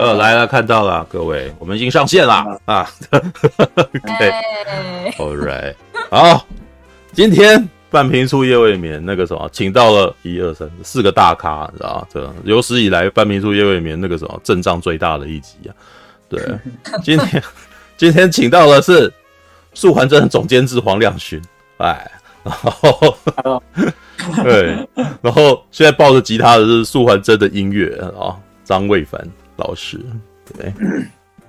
呃，来了，看到了，各位，我们已经上线了啊。对，All right，好，今天半瓶醋夜未眠那个什么，请到了一二三四个大咖，你知道吗？这有史以来半瓶醋夜未眠那个什么阵仗最大的一集啊。对，今天今天请到的是素环真总监制黄亮勋，哎，然后对，然后现在抱着吉他的是素还真的音乐啊，张卫凡。老师，对，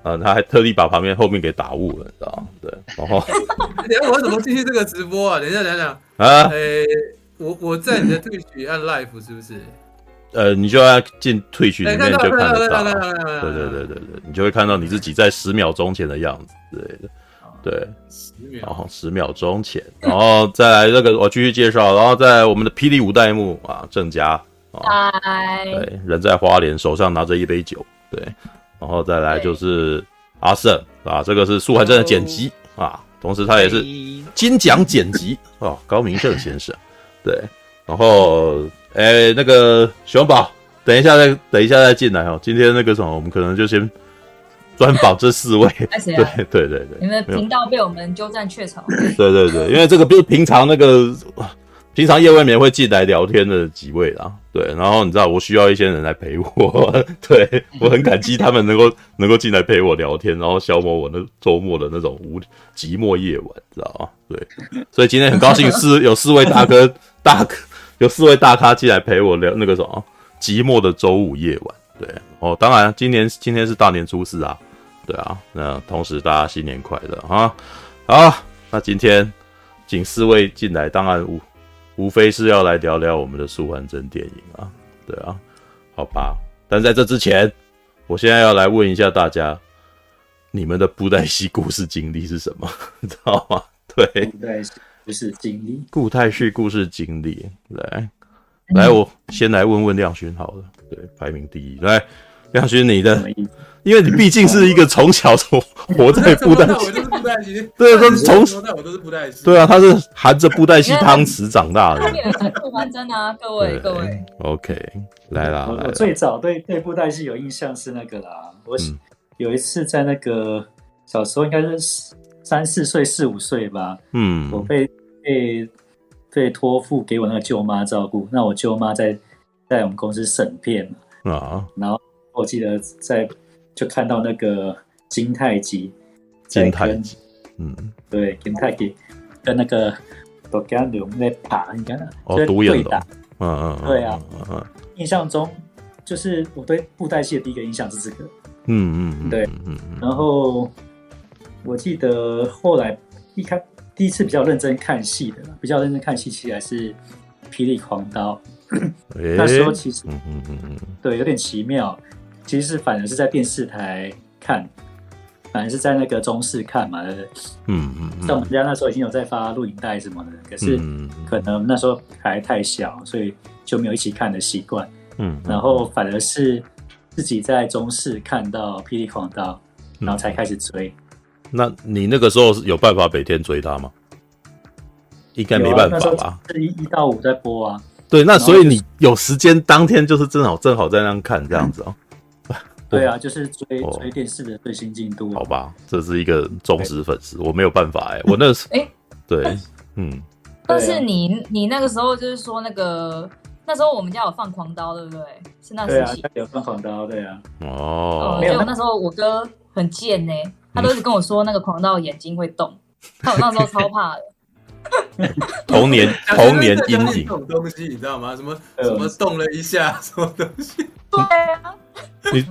啊，他还特地把旁边后面给打误了，你知道吗？对，然后，等一下我怎么进去这个直播啊？等一下，等一下，啊，我我在你的 Twitch 按 Live 是不是？呃，你就要进 Twitch 里面就看得到，对对对对对，你就会看到你自己在十秒钟前的样子之类的，对，十秒，然后十秒钟前，然后再来这个我继续介绍，然后在我们的霹雳五代目啊，郑家，啊，对，人在花莲，手上拿着一杯酒。对，然后再来就是阿胜啊，这个是素还真的剪辑啊，同时他也是金奖剪辑啊，高明正先生。对，然后哎，那个熊宝，等一下再等一下再进来哦。今天那个什么，我们可能就先专访这四位。对对对对，你们频道被我们鸠占鹊巢。对对对，因为这个不是平常那个。平常夜未眠会进来聊天的几位啦，对，然后你知道我需要一些人来陪我，对，我很感激他们能够 能够进来陪我聊天，然后消磨我那周末的那种无寂寞夜晚，知道吗？对，所以今天很高兴四 有四位大哥大哥有四位大咖进来陪我聊那个什么寂寞的周五夜晚，对，哦，当然今年今天是大年初四啊，对啊，那同时大家新年快乐啊，好，那今天请四位进来，当然无。无非是要来聊聊我们的素还真电影啊，对啊，好吧。但在这之前，我现在要来问一下大家，你们的布袋戏故事经历是什么？你 知道吗？对，布袋戏故事经历，布袋戏故事经历。来，来，我先来问问亮勋好了。对，排名第一，来。亮勋，你的，因为你毕竟是一个从小从活在布袋戏，对，他是从小我都是布袋戏，对啊，他是含着布袋戏汤匙长大的。不完真啊，各位各位，OK，来啦，我我最早对对布袋戏有印象是那个啦，我有一次在那个小时候应该是三四岁四五岁吧，嗯，我被被被托付给我那个舅妈照顾，那我舅妈在在我们公司审片啊，然后。我记得在就看到那个金太极，金太极，嗯，对，金太极跟那个独眼龙在打，应该哦，独眼龙，嗯嗯，对啊，印象中就是我对布袋戏的第一个印象是这个，嗯嗯对，嗯嗯，然后我记得后来一开第一次比较认真看戏的，比较认真看戏其实还是《霹雳狂刀》，那时候其实，嗯嗯嗯嗯，对，有点奇妙。其实是反而是在电视台看，反而是在那个中视看嘛，对不对？嗯嗯。像我们家那时候已经有在发录影带什么的，可是可能那时候还太小，所以就没有一起看的习惯。嗯。然后反而是自己在中视看到《霹雳狂刀》，然后才开始追。那你那个时候有办法每天追他吗？应该没办法吧？是一一到五在播啊。对，那所以你有时间当天就是正好正好在那看这样子哦。对啊，就是追追电视的最新进度。好吧，这是一个忠实粉丝，我没有办法哎，我那时 哎，对，嗯。但是你你那个时候就是说那个那时候我们家有放狂刀，对不对？是那时期有放狂刀，对啊。哦。没有，那时候我哥很贱呢，他都是跟我说那个狂刀眼睛会动，他我那时候超怕的。童年 童年阴影。这种东西你知道吗？什么什么动了一下，什么东西？对啊。你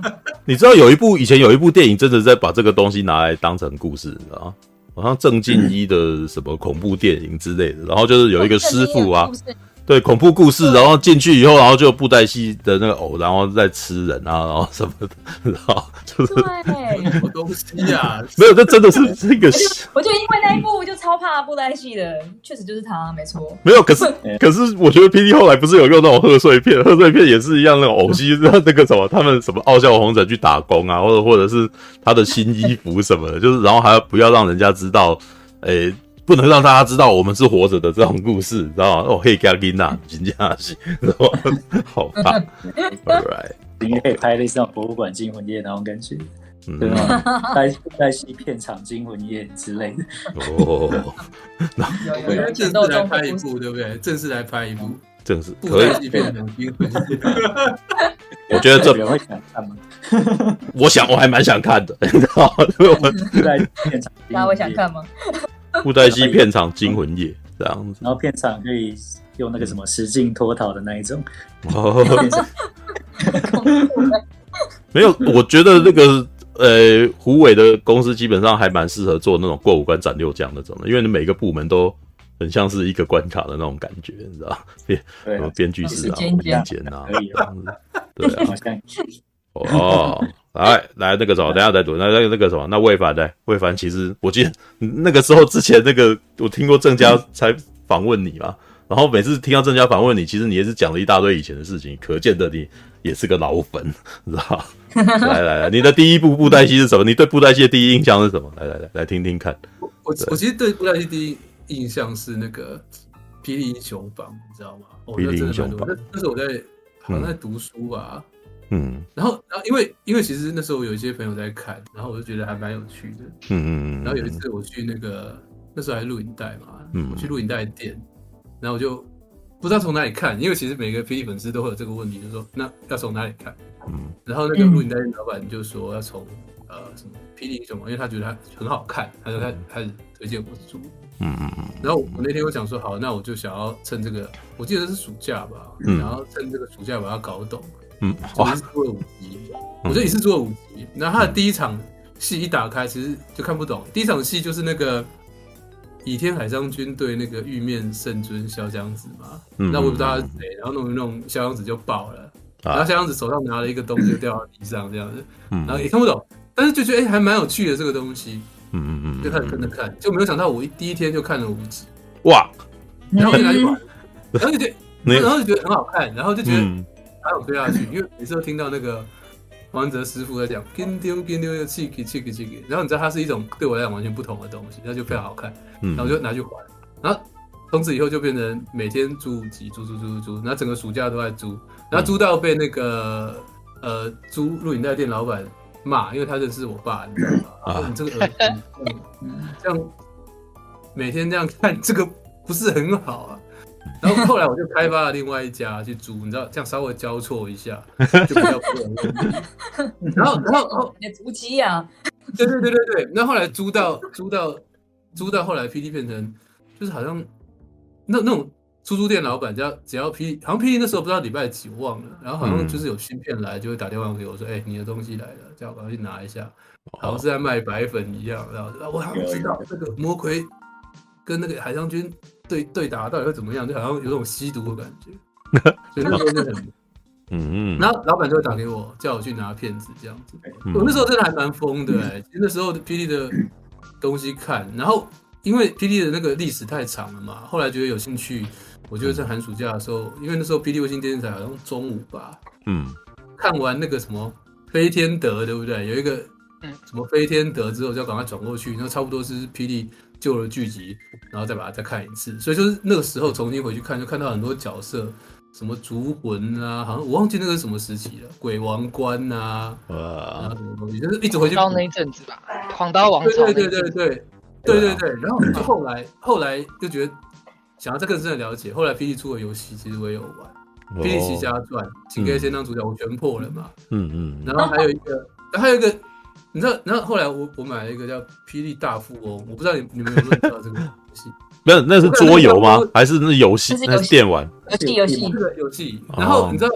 你知道有一部以前有一部电影，真的在把这个东西拿来当成故事，你知道吗？好像郑敬一的什么恐怖电影之类的，然后就是有一个师傅啊。对恐怖故事，然后进去以后，然后就布袋戏的那个偶，然后再吃人啊，然后什么的，然后就是对什么东西啊？没有，这真的是这个。我就因为那一部就超怕布袋戏的，确实就是他，没错。没有，可是 可是我觉得 PD 后来不是有用那种贺岁片，贺岁片也是一样那种偶戏，那那个什么，他们什么傲笑红尘去打工啊，或者或者是他的新衣服什么的，就是然后还要不要让人家知道，诶。不能让大家知道我们是活着的这种故事，知道吗？哦，嘿，加琳娜，金佳喜，好吧，All right，应该可以拍类似像博物馆惊魂夜那种感觉，对吗？带带戏片场惊魂夜之类的。哦，有有正式来拍一部，对不对？正式来拍一部，正式可以变成惊魂夜。我觉得这人会想看吗？我想我还蛮想看的，你知道吗？布袋戏片场，大家会想看吗？布袋戏片场惊魂夜这样子，然后片场可以用那个什么实境脱逃的那一种。哦，没有，我觉得那个呃，胡伟的公司基本上还蛮适合做那种过五关斩六将那种的，因为你每个部门都很像是一个关卡的那种感觉，你知道编什么编剧室啊、编剪啊，可以这样子，对啊。哦，来来那个什么，等下再读。那那那个什么，那魏凡呢？魏凡其实我记得那个时候之前那个我听过郑家 才访问你嘛，然后每次听到郑家访问你，其实你也是讲了一大堆以前的事情，可见的你也是个老粉，你知道吧？来来来，你的第一部布袋戏是什么？你对布袋戏的第一印象是什么？来来来，来听听看。我我我其实对布袋戏第一印象是那个《霹雳英雄榜》，你知道吗？霹雳英雄榜，那那时候我在好像在读书吧。嗯，然后，然后，因为，因为其实那时候我有一些朋友在看，然后我就觉得还蛮有趣的。嗯嗯嗯。然后有一次我去那个，那时候还录影带嘛，嗯，我去录影带店，然后我就不知道从哪里看，因为其实每个霹雳粉丝都会有这个问题，就是说那要从哪里看？嗯。然后那个录影带店老板就说要从呃什么霹雳英雄嘛，因为他觉得他很好看，他就开开始推荐我租。嗯嗯嗯。然后我那天我想说好，那我就想要趁这个，我记得是暑假吧，然后趁这个暑假把它搞懂。嗯，我一次租了五集，我就一次租了五集。然后他的第一场戏一打开，其实就看不懂。第一场戏就是那个倚天海商君对那个玉面圣尊潇湘子嘛。那我也不知道他是谁，然后弄一弄，潇湘子就爆了。然后潇湘子手上拿了一个东西就掉到地上，这样子，然后也看不懂，但是就觉得哎，还蛮有趣的这个东西。嗯嗯嗯，就开始跟着看，就没有想到我一第一天就看了五集，哇！然后就拿去玩，然后就觉得，然后就觉得很好看，然后就觉得。还有推下去，因为每次都听到那个王哲师傅在讲“跟丢跟丢”，又气给气给气给，然后你知道它是一种对我来讲完全不同的东西，那就非常好看，然后我就拿去还，然后从此以后就变成每天租五集，租租租租租，然后整个暑假都在租，然后租到被那个呃租录影带店老板骂，因为他认识我爸，你知道吗？然后你这个儿子，这样每天这样看，这个不是很好啊。然后后来我就开发了另外一家去租，你知道这样稍微交错一下就比较不容易。然后然后后你租机啊？对对对对对。那后来租到租到租到后来 PD 变成就是好像那那种出租店老板只要只要 PD 好像 PD 那时候不知道礼拜几我忘了，然后好像就是有芯片来就会打电话给我说，哎、欸，你的东西来了，叫我赶快去拿一下，好像是在卖白粉一样。然后我好像知道这个魔魁跟那个海商君。对对打到底会怎么样？就好像有种吸毒的感觉，所以那时候就很，嗯嗯。然后老板就会打给我，叫我去拿片子这样子。我那时候真的还蛮疯的哎，其实那时候 PD 的东西看，然后因为 PD 的那个历史太长了嘛，后来觉得有兴趣，我就在寒暑假的时候，因为那时候 PD 卫星电视台好像中午吧，嗯，看完那个什么飞天德，对不对？有一个什么飞天德之后，就要赶快转过去，然后差不多是 PD。旧的剧集，然后再把它再看一次，所以就是那个时候重新回去看，就看到很多角色，什么逐魂啊，好像我忘记那个是什么时期了，鬼王关啊，啊，什么东西，就是一直回去。到那一阵子吧，狂刀王朝。对对对对对对对对。然后就后来后来就觉得想要再更深的了解，后来霹雳出的游戏其实我也有玩，《霹雳奇侠传》，请给先当主角，我全破了嘛。嗯嗯。然后还有一个，还有一个。你知道，然后后来我我买了一个叫《霹雳大富翁》，我不知道你你们有没有知道这个游戏？没有，那是桌游吗？还是那游戏？那是电玩游戏游戏这个游戏。然后你知道，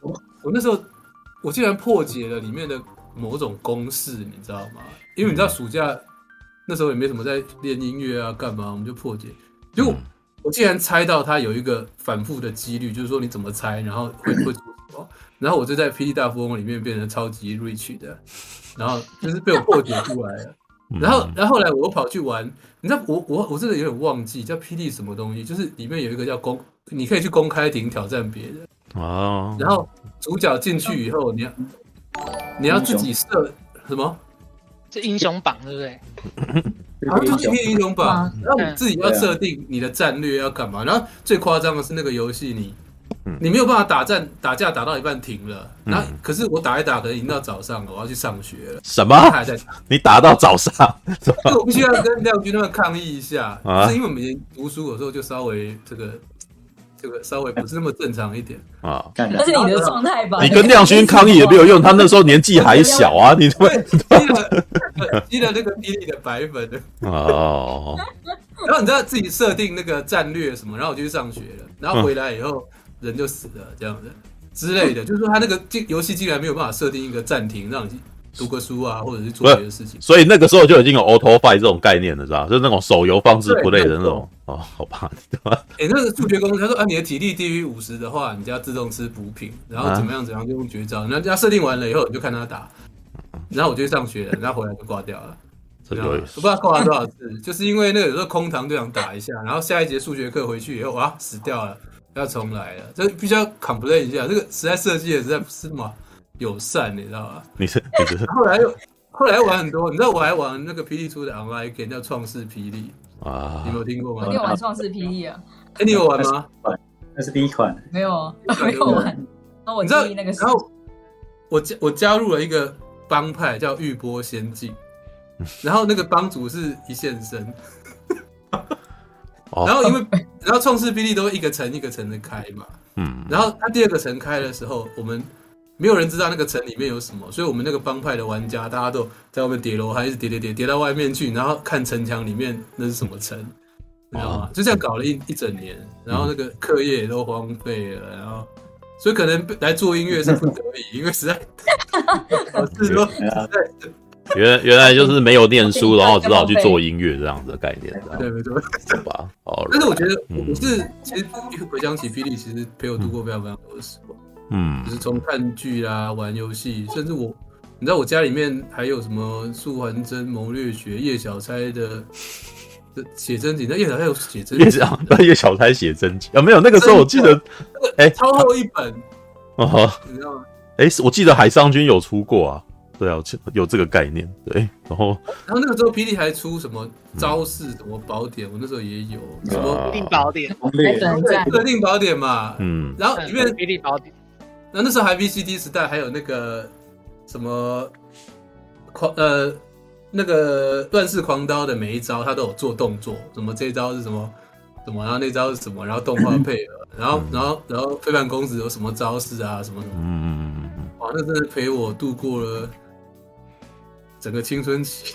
我我那时候我竟然破解了里面的某种公式，你知道吗？因为你知道暑假那时候也没什么在练音乐啊，干嘛？我们就破解。结果我竟然猜到它有一个反复的几率，就是说你怎么猜，然后会会出什么？然后我就在《霹雳大富翁》里面变成超级 rich 的。然后就是被我破解出来了，然后，然后后来我又跑去玩，你知道我我我真的有点忘记叫霹雳什么东西，就是里面有一个叫公，你可以去公开亭挑战别人哦。然后主角进去以后，你要你要自己设什么？这英雄榜对不对？然后就是英雄榜，然后你自己要设定你的战略要干嘛。然后最夸张的是那个游戏，你你没有办法打战打架打到一半停了，然后可是我打一打可能已经到早上了，我要去上学了。什么？还在打？你打到早上？我必须要跟亮军他们抗议一下，就是因为我们以前读书有时候就稍微这个这个稍微不是那么正常一点啊。那是你的状态吧？你跟亮君抗议也没有用，他那时候年纪还小啊，你对 积了积了那个霹雳的白粉哦。然后你知道自己设定那个战略什么，然后我就去上学了，然后回来以后人就死了，这样子之类的，就是说他那个游戏竟然没有办法设定一个暂停，让你读个书啊，或者是做别的事情。所以那个时候就已经有 auto fight 这种概念了，是吧？就是那种手游方式不类的那种。哦，好吧。哎，那个数学公司他说啊，你的体力低于五十的话，你就要自动吃补品，然后怎么样怎么样就用绝招。然后他设定完了以后，你就看他打，然后我就去上学了，然后回来就挂掉了。我 不知道挂了多少次，就是因为那个有时候空堂就想打一下，然后下一节数学课回去以后啊死掉了，要重来了，这必须要 complain 一下，这个实在设计的实在不是嘛友善，你知道吧？你是你是 后来又后来又玩很多，你知道我还玩那个霹雳出的 online game 叫创世霹雳啊，你有没有听过吗？你有玩创世霹雳啊？哎，你有玩吗？那是第一款，没有啊，没有玩。那我知道那个，然后我加我加入了一个帮派叫玉波仙境。然后那个帮主是一线生，然后因为然后创世霹雳都一个层一个层的开嘛，嗯，然后他第二个层开的时候，我们没有人知道那个层里面有什么，所以我们那个帮派的玩家大家都在外面叠楼，还一直叠叠叠叠到外面去，然后看城墙里面那是什么层，你知道吗？就这样搞了一一整年，然后那个课业也都荒废了，然后所以可能来做音乐是不得已，因为实在 我是说实在。原原来就是没有念书，然后只好去做音乐这样子的概念，对对对，好吧。哦，但是我觉得我是其实回想起霹雳，其实陪我度过非常非常多的时光。嗯，就是从看剧啦、玩游戏，甚至我，你知道我家里面还有什么素还真、谋略学、叶小钗的的写真集，那叶小钗有写真集啊？叶小钗写真集啊？没有，那个时候我记得，哎，超厚一本哦，你知道吗？哎，我记得海上君有出过啊。对啊，有这个概念，对，然后，然后那个时候霹雳还出什么招式，什么宝典，我那时候也有什么定宝典，对，特定宝典嘛，嗯，然后里面霹雳宝典，那那时候还 VCD 时代，还有那个什么狂呃那个乱世狂刀的每一招，他都有做动作，什么这一招是什么什么，然后那招是什么，然后动画配合，然后然后然后非凡公子有什么招式啊，什么什么，嗯嗯嗯嗯，哇，那真的陪我度过了。整个青春期，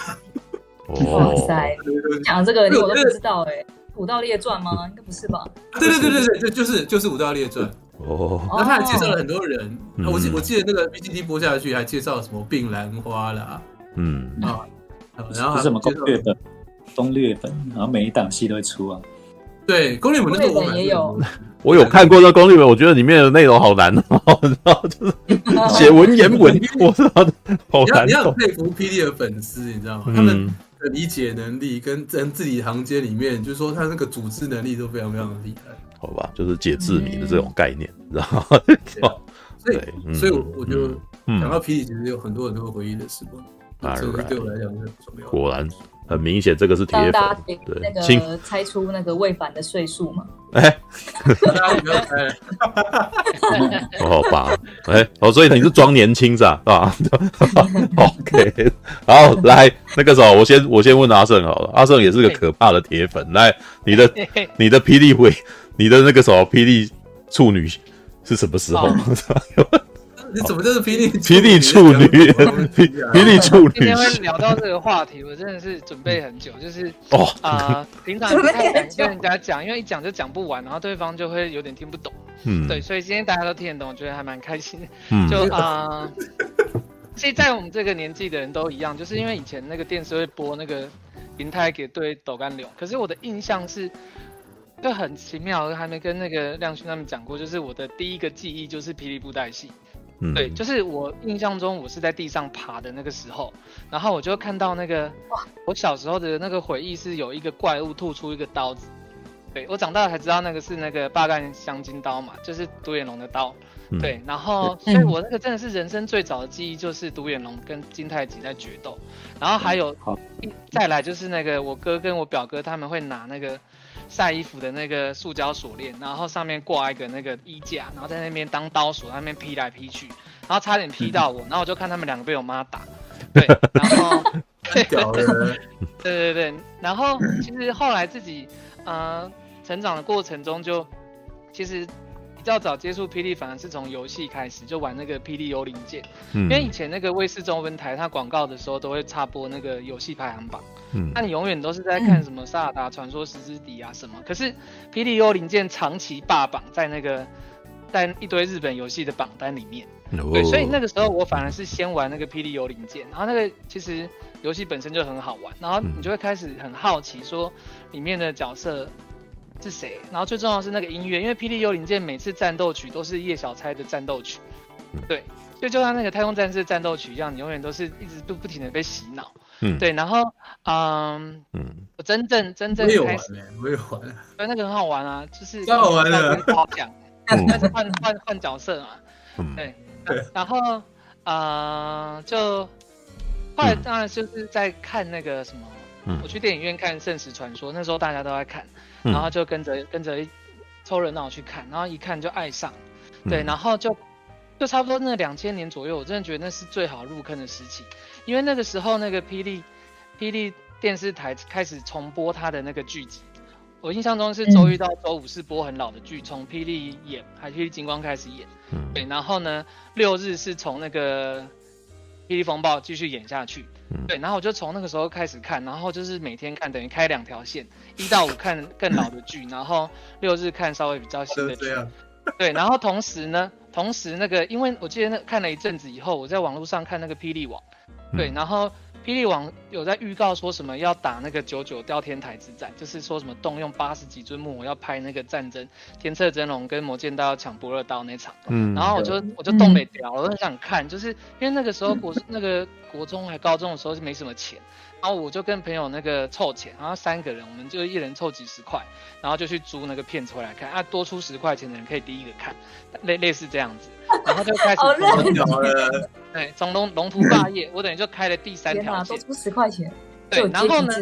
哇塞！讲这个我都不知道哎，《武道列传》吗？应该不是吧？对对对对对，就就是就是《武道列传》哦。然后他还介绍了很多人，我记我记得那个 VCD 播下去还介绍什么并兰花啦，嗯啊，然后什么攻略本、攻略本，然后每一档戏都会出啊。对，攻略本那个我也有。我有看过这攻略本，我觉得里面的内容好难哦，你知道，就是写文言文，我知道好难。你要很佩服 PD 的粉丝，你知道吗？他们的理解能力跟在字里行间里面，就是说他那个组织能力都非常非常的厉害。好吧，就是解字谜的这种概念，知道吗？所以，所以我我就想到 PD，，其实有很多很多回忆的时光，这个对我来讲是很重要。果然。很明显，这个是铁粉。对，那个猜出那个魏凡的岁数嘛？哎，好吧，哎，哦，所以你是装年轻是吧？啊，OK，好，来那个时候，我先我先问阿胜好了，阿胜也是个可怕的铁粉。来，你的 你的霹雳会，你的那个什么霹雳处女是什么时候？你怎么就是霹雳霹雳处女？霹雳处女。今天会聊到这个话题，我真的是准备很久，就是哦啊，平常不太敢跟人家讲，因为一讲就讲不完，然后对方就会有点听不懂。嗯，对，所以今天大家都听得懂，我觉得还蛮开心的。嗯，就 啊，其实，在我们这个年纪的人都一样，就是因为以前那个电视会播那个银泰给对抖干流，可是我的印象是就很奇妙，还没跟那个亮勋他们讲过，就是我的第一个记忆就是霹雳布袋戏。对，就是我印象中，我是在地上爬的那个时候，然后我就看到那个哇，我小时候的那个回忆是有一个怪物吐出一个刀子，对，我长大了才知道那个是那个八干香金刀嘛，就是独眼龙的刀，对，然后所以我那个真的是人生最早的记忆，就是独眼龙跟金太极在决斗，然后还有再来就是那个我哥跟我表哥他们会拿那个晒衣服的那个塑胶锁链，然后上面挂一个那个衣架，然后在那边当刀锁，在那边劈来劈去，然后差点劈到我，然后我就看他们两个被我妈打，对，然后对 对对对，然后其实后来自己呃成长的过程中就其实。比较早接触霹雳，反而是从游戏开始，就玩那个《霹雳幽灵剑》。嗯，因为以前那个卫视中文台，它广告的时候都会插播那个游戏排行榜。嗯，那你永远都是在看什么《萨尔达传说：十之笛》啊什么。可是《霹雳幽灵剑》长期霸榜在那个在一堆日本游戏的榜单里面。哦。对，所以那个时候我反而是先玩那个《霹雳幽灵剑》，然后那个其实游戏本身就很好玩，然后你就会开始很好奇说里面的角色。是谁？然后最重要的是那个音乐，因为《霹雳幽灵剑》每次战斗曲都是叶小钗的战斗曲，对，所以就像那个太空战士战斗曲一样，你永远都是一直都不停的被洗脑，嗯，对，然后，嗯嗯，我真正真正开始，没有玩，对，那个很好玩啊，就是很好玩的，好讲，但是换换换角色嘛，对，对，然后，啊、呃，就后来当然就是在看那个什么。嗯、我去电影院看《圣石传说》，那时候大家都在看，然后就跟着、嗯、跟着凑热闹去看，然后一看就爱上，对，然后就就差不多那两千年左右，我真的觉得那是最好入坑的时期，因为那个时候那个霹雳霹雳电视台开始重播他的那个剧集，我印象中是周一到周五是播很老的剧，从霹雳演还霹雳金光开始演，对，然后呢六日是从那个。霹雳风暴继续演下去，嗯，对，然后我就从那个时候开始看，然后就是每天看，等于开两条线，一到五看更老的剧，然后六日看稍微比较新的剧，对，然后同时呢，同时那个，因为我记得那看了一阵子以后，我在网络上看那个霹雳网，对，然后。霹雳网有在预告说什么要打那个九九吊天台之战，就是说什么动用八十几尊木偶要拍那个战争，天策真龙跟魔剑道要抢不二刀那场。嗯，然后我就我就东北调，我都很想看，就是因为那个时候国 那个国中还高中的时候是没什么钱，然后我就跟朋友那个凑钱，然后三个人我们就一人凑几十块，然后就去租那个片子回来看啊，多出十块钱的人可以第一个看，类类似这样子。然后就开始从了，对，从龙龙图霸业，我等于就开了第三条线，多出十块钱。对，然后呢，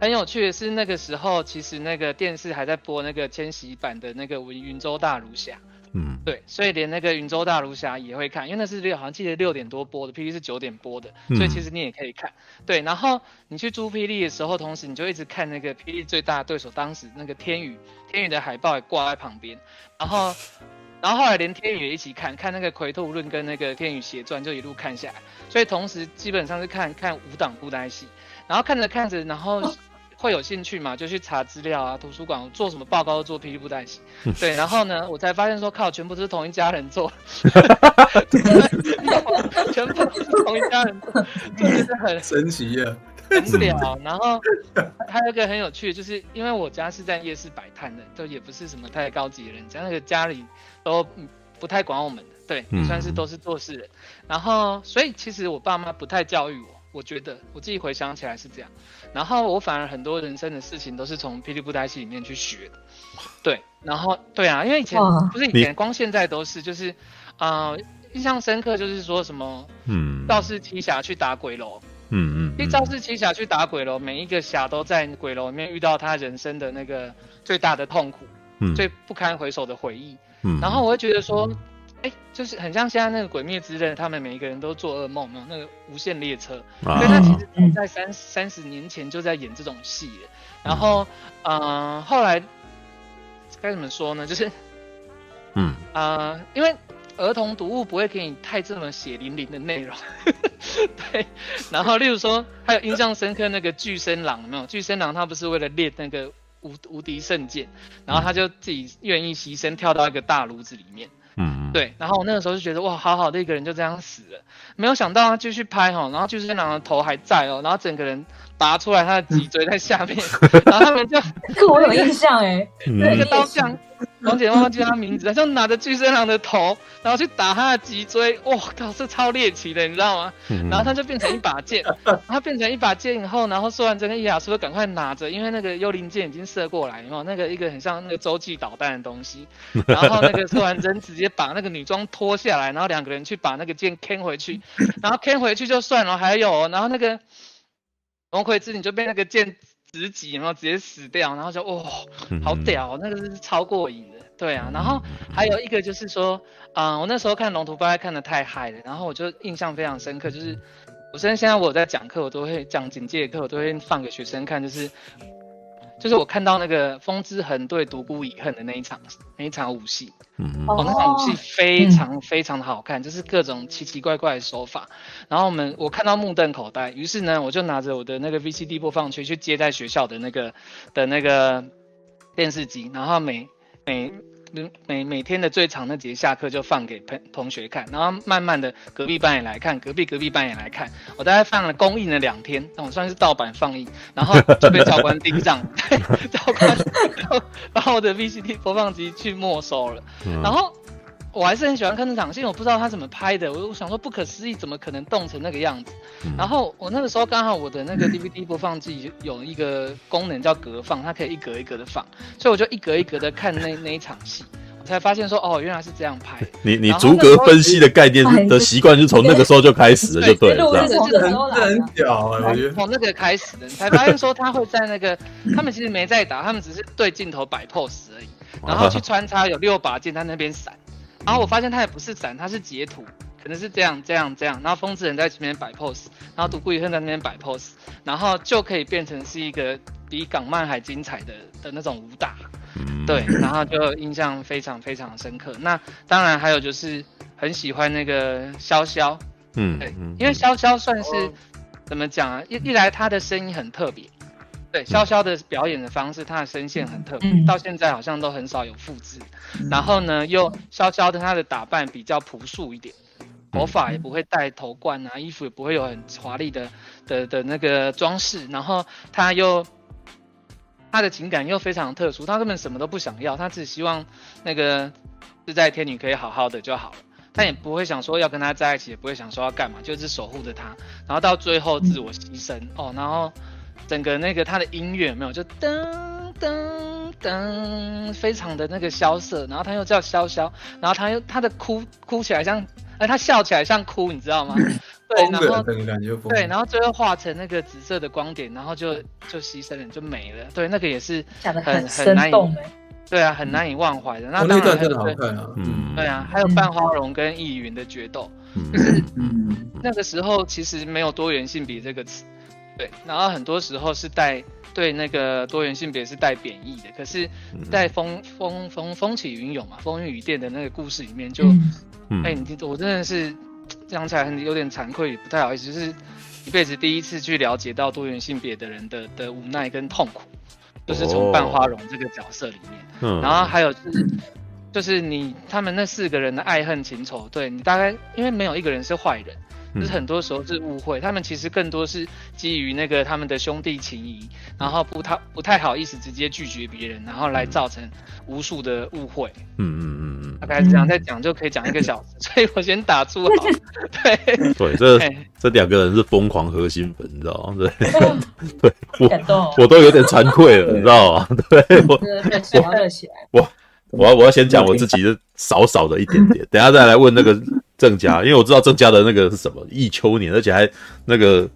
很有趣的是那个时候，其实那个电视还在播那个千禧版的那个云云州大儒侠，嗯，对，所以连那个云州大儒侠也会看，因为那是六，好像记得六点多播的，霹雳是九点播的，所以其实你也可以看。对，然后你去租霹雳的时候，同时你就一直看那个霹雳最大的对手，当时那个天宇，天宇的海报也挂在旁边，然后。然后后来连天宇也一起看，看那个《魁兔论》跟那个《天宇邪传》，就一路看下来。所以同时基本上是看看五档布袋戏，然后看着看着，然后会有兴趣嘛，就去查资料啊，图书馆做什么报告都做霹雳布袋戏。对，然后呢，我才发现说靠，全部都是同一家人做，全部都是同一家人做，就是很神奇啊。很了，然后还有一个很有趣，就是因为我家是在夜市摆摊的，就也不是什么太高级的人家，那个家里都不太管我们的，对，也算是都是做事人。然后，所以其实我爸妈不太教育我，我觉得我自己回想起来是这样。然后我反而很多人生的事情都是从霹雳布袋戏里面去学的，对。然后，对啊，因为以前不是以前，光现在都是，就是啊、呃，印象深刻就是说什么，嗯，道士七侠去打鬼楼。嗯嗯，一道士七侠去打鬼楼，每一个侠都在鬼楼里面遇到他人生的那个最大的痛苦，嗯，最不堪回首的回忆。嗯，然后我会觉得说，哎、就是很像现在那个鬼灭之刃，他们每一个人都做噩梦，那个无限列车，啊、所以他其实在三三十年前就在演这种戏了。然后，嗯、呃，后来该怎么说呢？就是，嗯啊、呃，因为。儿童读物不会给你太这么血淋淋的内容，对。然后，例如说，还有印象深刻那个巨声郎，有没有？巨声狼他不是为了练那个无无敌圣剑，然后他就自己愿意牺牲，跳到一个大炉子里面。嗯，对。然后我那个时候就觉得，哇，好好的一个人就这样死了。没有想到他继续拍哈，然后巨声郎的头还在哦，然后整个人拔出来，他的脊椎在下面，然后他们就，这个我有印象哎，那个刀匠。王姐忘记他名字，他就拿着巨声郎的头，然后去打他的脊椎。哇靠，是超猎奇的，你知道吗？然后他就变成一把剑，他变成一把剑以后，然后说完这个，伊亚苏就赶快拿着，因为那个幽灵剑已经射过来，然后？那个一个很像那个洲际导弹的东西。然后那个说完真直接把那个女装脱下来，然后两个人去把那个剑牵回去，然后牵回去就算了，还有，然后那个龙葵之女就被那个剑。十集，然后直接死掉，然后就哦，好屌，那个是超过瘾的，对啊。然后还有一个就是说，嗯、呃，我那时候看《龙图》不太看的太嗨了，然后我就印象非常深刻，就是我现在现在我在讲课，我都会讲警戒课，我都会放给学生看，就是。就是我看到那个风之痕对独孤以恨的那一场那一场武戏，嗯哦，那场武戏非常非常的好看，嗯，就是各种奇奇怪怪的手法。然后我们我看到目瞪口呆，于是呢，我就拿着我的那个 VCD 播放器去接在学校的那个的那个电视机，然后每每。每每天的最长那节下课就放给朋同学看，然后慢慢的隔壁班也来看，隔壁隔壁班也来看。我大概放了公映了两天，那我算是盗版放映，然后就被教官盯上，对，教官把我的 VCD 播放机去没收了，然后。我还是很喜欢看那场戏，我不知道他怎么拍的，我我想说不可思议，怎么可能冻成那个样子？嗯、然后我那个时候刚好我的那个 DVD 播放器有一个功能叫隔放，它可以一格一格的放，所以我就一格一格的看那 那一场戏，我才发现说哦，原来是这样拍。你你逐格分析的概念的习惯就从那个时候就开始了，就对了，这样。很屌啊，我觉得。从那个开始的，你才发现说他会在那个，他们其实没在打，他们只是对镜头摆 pose 而已，然后去穿插有六把剑在那边闪。然后我发现他也不是展，他是截图，可能是这样这样这样。然后风之人在前面摆 pose，然后独孤一恨在那边摆 pose，然后就可以变成是一个比港漫还精彩的的那种武打，对，然后就印象非常非常深刻。那当然还有就是很喜欢那个潇潇，嗯，对，因为潇潇算是怎么讲啊？一一来他的声音很特别。对，潇潇的表演的方式，他的声线很特别，嗯，到现在好像都很少有复制。嗯、然后呢，又潇潇的，他的打扮比较朴素一点，头发也不会戴头冠啊，衣服也不会有很华丽的的的那个装饰。然后他又他的情感又非常特殊，他根本什么都不想要，他只希望那个自在天女可以好好的就好了。他也不会想说要跟他在一起，也不会想说要干嘛，就是守护着他。然后到最后自我牺牲，嗯、哦，然后。整个那个他的音乐有没有就噔噔噔，非常的那个萧瑟，然后他又叫潇潇，然后他又他的哭哭起来像，哎，他笑起来像哭，你知道吗？对，然后对，然后最后化成那个紫色的光点，然后就就牺牲了，就没了。对，那个也是很很，很难以，对啊，很难以忘怀的。那当然真的好看啊，嗯，对啊，还有半花荣跟易云的决斗，就是 那个时候其实没有多元性比这个词。对，然后很多时候是带对那个多元性别是带贬义的，可是，在风风风风起云涌嘛，风云雨电的那个故事里面就，嗯，哎，你我真的是讲起来很有点惭愧，也不太好意思，就是一辈子第一次去了解到多元性别的人的的无奈跟痛苦，就是从半花荣这个角色里面，嗯，然后还有就是就是你他们那四个人的爱恨情仇，对你大概因为没有一个人是坏人。就是很多时候是误会，他们其实更多是基于那个他们的兄弟情谊，然后不太不太好意思直接拒绝别人，然后来造成无数的误会。嗯嗯嗯嗯，大概这样再讲就可以讲一个小时，所以我先打住好。对 对，这这两个人是疯狂核心粉，你知道吗？对 对，我我都有点惭愧了，你知道吗？对我我我要我要先讲我自己的少少的一点点，等下再来问那个。郑家，因为我知道郑家的那个是什么忆秋年，而且还那个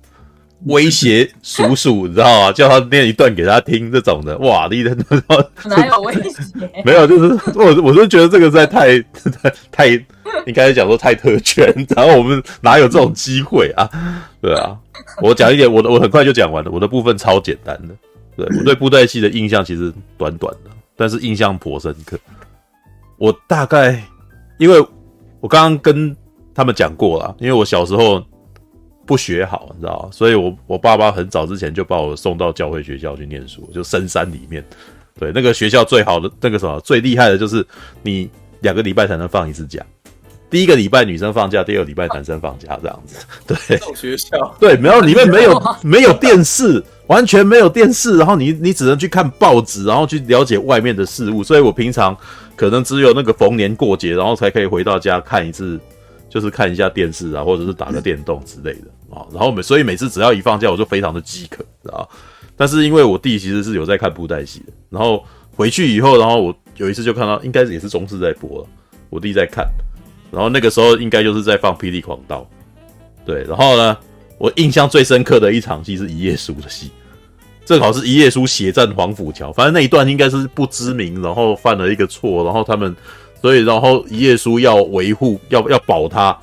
威胁 叔叔，你知道吗？叫他念一段给他听，这种的，哇，你的哪有威胁？没有，就是我，我是觉得这个实在太太太，应该讲说太特权，然后我们哪有这种机会啊？对啊，我讲一点，我的我很快就讲完了，我的部分超简单的，对我对布袋戏的印象其实短短的，但是印象颇深刻。我大概因为。我刚刚跟他们讲过了，因为我小时候不学好，你知道，所以我我爸爸很早之前就把我送到教会学校去念书，就深山里面。对，那个学校最好的那个什么最厉害的就是你两个礼拜才能放一次假，第一个礼拜女生放假，第二个礼拜男生放假这样子。对，学校 对，没有里面没有没有电视，完全没有电视，然后你你只能去看报纸，然后去了解外面的事物，所以我平常。可能只有那个逢年过节，然后才可以回到家看一次，就是看一下电视啊，或者是打个电动之类的啊。然后每所以每次只要一放假，我就非常的饥渴，知道？但是因为我弟其实是有在看布袋戏的，然后回去以后，然后我有一次就看到，应该也是中视在播了，我弟在看，然后那个时候应该就是在放《霹雳狂刀》，对。然后呢，我印象最深刻的一场戏是一夜书的戏，正好是一夜书血战黄甫桥，反正那一段应该是不知名，然后犯了一个错，然后他们，所以然后一夜书要维护，要要保他。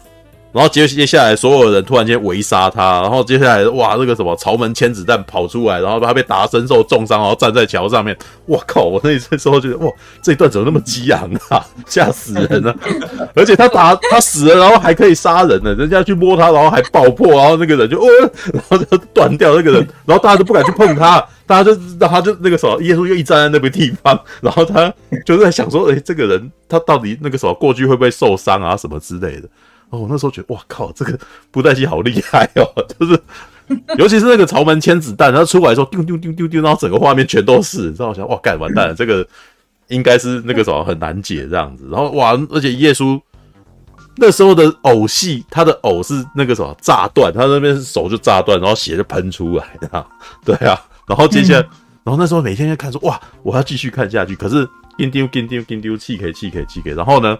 然后接接下来，所有人突然间围杀他，然后接下来哇，那个什么朝门千子弹跑出来，然后他被打身受重伤，然后站在桥上面，我靠！我那时候觉得哇，这一段怎么那么激昂啊，吓死人了！而且他打他死了，然后还可以杀人呢，人家去摸他，然后还爆破，然后那个人就哦，然后就断掉那个人，然后大家都不敢去碰他，大家就让他就那个什么，耶稣又一站在那个地方，然后他就是在想说，哎，这个人他到底那个什么过去会不会受伤啊，什么之类的。哦，我那时候觉得哇靠，这个布袋戏好厉害哦！就是，尤其是那个曹门千子弹，然后出来的时候丢丢丢丢丢，然后整个画面全都是，你知道我想哇，干完蛋了，这个应该是那个什么很难解这样子。然后哇，而且耶稣那时候的偶戏，他的偶是那个什么炸断，他那边手就炸断，然后血就喷出来，对啊。然后接下来，嗯、然后那时候每天在看说哇，我要继续看下去，可是丢丢丢丢丢丢气给气给气给，然后呢？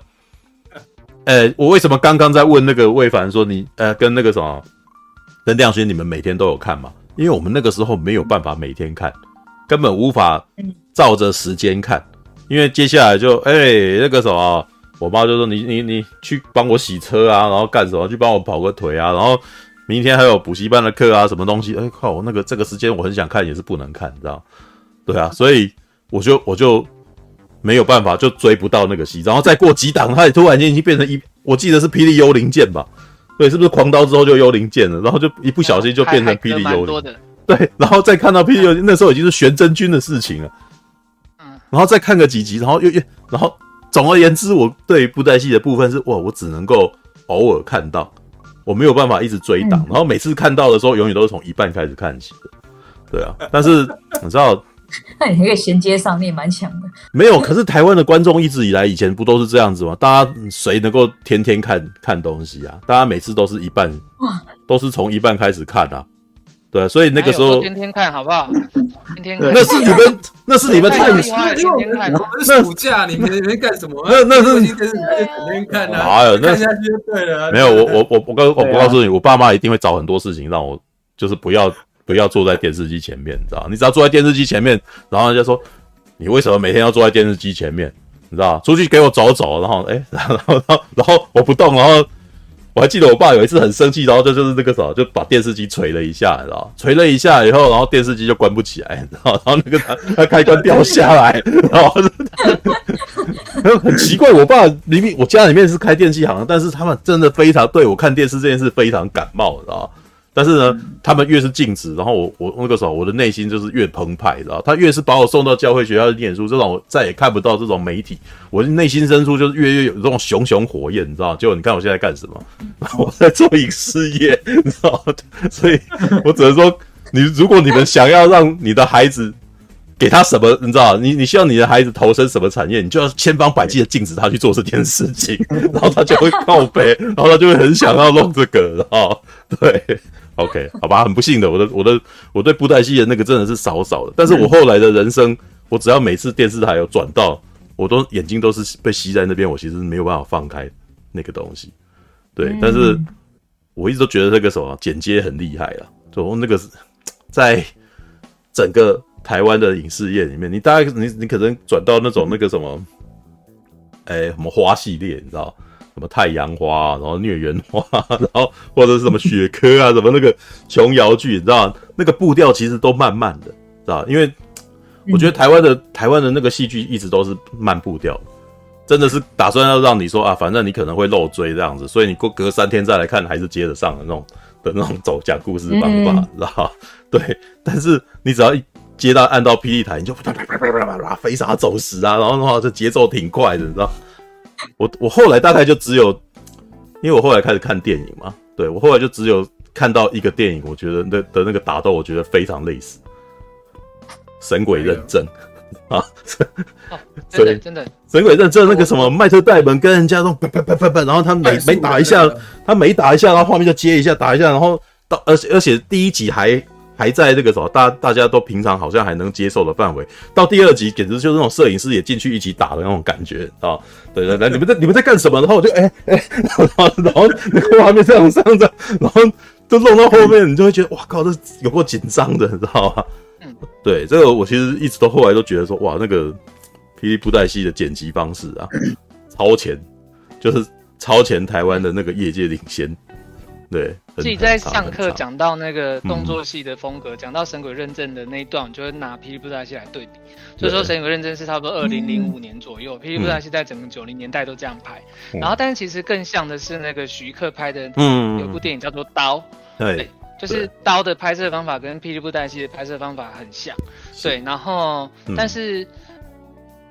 呃、欸，我为什么刚刚在问那个魏凡说你呃跟那个什么跟亮轩你们每天都有看吗？因为我们那个时候没有办法每天看，根本无法照着时间看。因为接下来就哎、欸、那个什么，我妈就说你你你去帮我洗车啊，然后干什么去帮我跑个腿啊，然后明天还有补习班的课啊，什么东西？哎、欸、靠，我那个这个时间我很想看也是不能看，你知道？对啊，所以我就我就。没有办法，就追不到那个戏，然后再过几档，它也突然间已经变成一，我记得是《霹雳幽灵剑》吧？对，是不是狂刀之后就幽灵剑了？然后就一不小心就变成霹雳幽灵。对，然后再看到霹雳幽灵，那时候已经是玄真君的事情了。嗯，然后再看个几集，然后又又，然后总而言之，我对于布袋戏的部分是哇，我只能够偶尔看到，我没有办法一直追档，然后每次看到的时候，永远都是从一半开始看起的。对啊，但是 你知道。那你可以衔接上，你也蛮强的。没有，可是台湾的观众一直以来以前不都是这样子吗？大家谁能够天天看看东西啊？大家每次都是一半，哇，都是从一半开始看啊。对，所以那个时候天天看好不好？天天看，那是你们，那是你们太厉。天天看，那暑假你们你们干什么？那那是天天看啊。哎呦，那看下去就对了。没有，我我我我告我不告诉你，我爸妈一定会找很多事情让我，就是不要。不要坐在电视机前面，你知道？你只要坐在电视机前面，然后人家说你为什么每天要坐在电视机前面？你知道？出去给我走走，然后哎，然后然后然后我不动，然后我还记得我爸有一次很生气，然后就就是那个什么，就把电视机捶了一下，你知道？捶了一下以后，然后电视机就关不起来，然后然后那个他他开关掉下来，然后很奇怪，我爸明明我家里面是开电器行，但是他们真的非常对我看电视这件事非常感冒，你知道？但是呢，他们越是禁止，然后我我那个时候我的内心就是越澎湃，知道？他越是把我送到教会学校去念书，这种我再也看不到这种媒体，我的内心深处就是越越有这种熊熊火焰，你知道？结果你看我现在干什么？我在做影视业，你知道？所以我只能说，你如果你们想要让你的孩子给他什么，你知道？你你希望你的孩子投身什么产业，你就要千方百计的禁止他去做这件事情，然后他就会告白，然后他就会很想要弄这个，然后对。OK，好吧，很不幸的，我的我的我对布袋戏的那个真的是少少的。但是我后来的人生，我只要每次电视台有转到，我都眼睛都是被吸在那边，我其实没有办法放开那个东西。对，但是我一直都觉得这个什么剪接很厉害啊，就那个在整个台湾的影视业里面，你大概你你可能转到那种那个什么，哎，什么花系列，你知道？什么太阳花，然后孽缘花，然后或者是什么雪珂啊，什么那个琼瑶剧，你知道？那个步调其实都慢慢的，知道？因为我觉得台湾的、嗯、台湾的那个戏剧一直都是慢步调，真的是打算要让你说啊，反正你可能会漏追这样子，所以你过隔三天再来看还是接得上的那种的那种走讲故事方法，嗯、知道？对，但是你只要一接到按到霹雳台，你就啪啪啪啪啪啪啪飞沙走石啊，然后的话这节奏挺快的，你知道。我我后来大概就只有，因为我后来开始看电影嘛，对，我后来就只有看到一个电影，我觉得那的那个打斗，我觉得非常类似《神鬼认证》啊，真的真的，《神鬼认证》那个什么迈特戴蒙跟人家都啪啪啪啪啪，然后他每每打一下，他每打一下，然后画面就接一下，打一下，然后到而且而且第一集还。还在这个什么，大大家都平常好像还能接受的范围，到第二集简直就是那种摄影师也进去一起打的那种感觉啊！对对对，你们在你们在干什么？然后我就哎哎、欸，然后然后那个画面这样这样子，然后就弄到后面，你就会觉得哇靠，这有够紧张的，你知道吗？对，这个我其实一直都后来都觉得说，哇，那个霹雳布袋戏的剪辑方式啊，超前，就是超前台湾的那个业界领先。对，自己在上课讲到那个动作戏的风格，讲、嗯、到神鬼认证的那一段，就会拿霹雳布袋戏来对比。所以说神鬼认证是差不多二零零五年左右，霹雳布袋戏在整个九零年代都这样拍。嗯、然后，但是其实更像的是那个徐克拍的，嗯，有部电影叫做《刀》，对，对，就是《刀》的拍摄方法跟霹雳布袋戏的拍摄方法很像。对，然后，但是。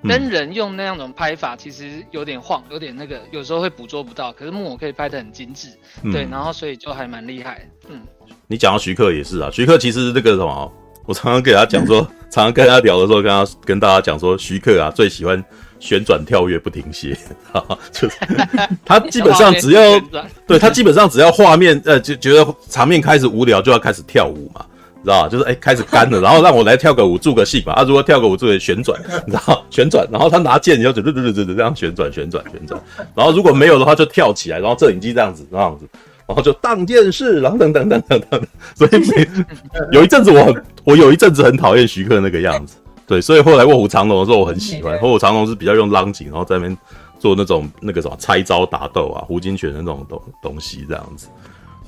跟人用那样种拍法，其实有点晃，有点那个，有时候会捕捉不到。可是木偶可以拍得很精致，嗯、对，然后所以就还蛮厉害。嗯，你讲到徐克也是啊，徐克其实那个什么，我常常给他讲说，常常跟他聊的时候，跟他跟大家讲说，徐克啊最喜欢旋转跳跃不停歇，就是 他基本上只要对他基本上只要画面呃就觉得场面开始无聊，就要开始跳舞嘛。知道就是哎、欸，开始干了，然后让我来跳个舞助个兴嘛。啊、如果跳个舞助个旋转，你知道旋转，然后他拿剑，然后就对对对对对这样旋转旋转旋转。然后如果没有的话，就跳起来，然后摄影机这样子这样子，然后就当剑士，然后等等等等等。所以 有一阵子我很我有一阵子很讨厌徐克那个样子，对，所以后来卧虎藏龙的时候我很喜欢。卧虎藏龙是比较用浪景，然后在那边做那种那个什么拆招打斗啊，胡金铨的那种东东西这样子。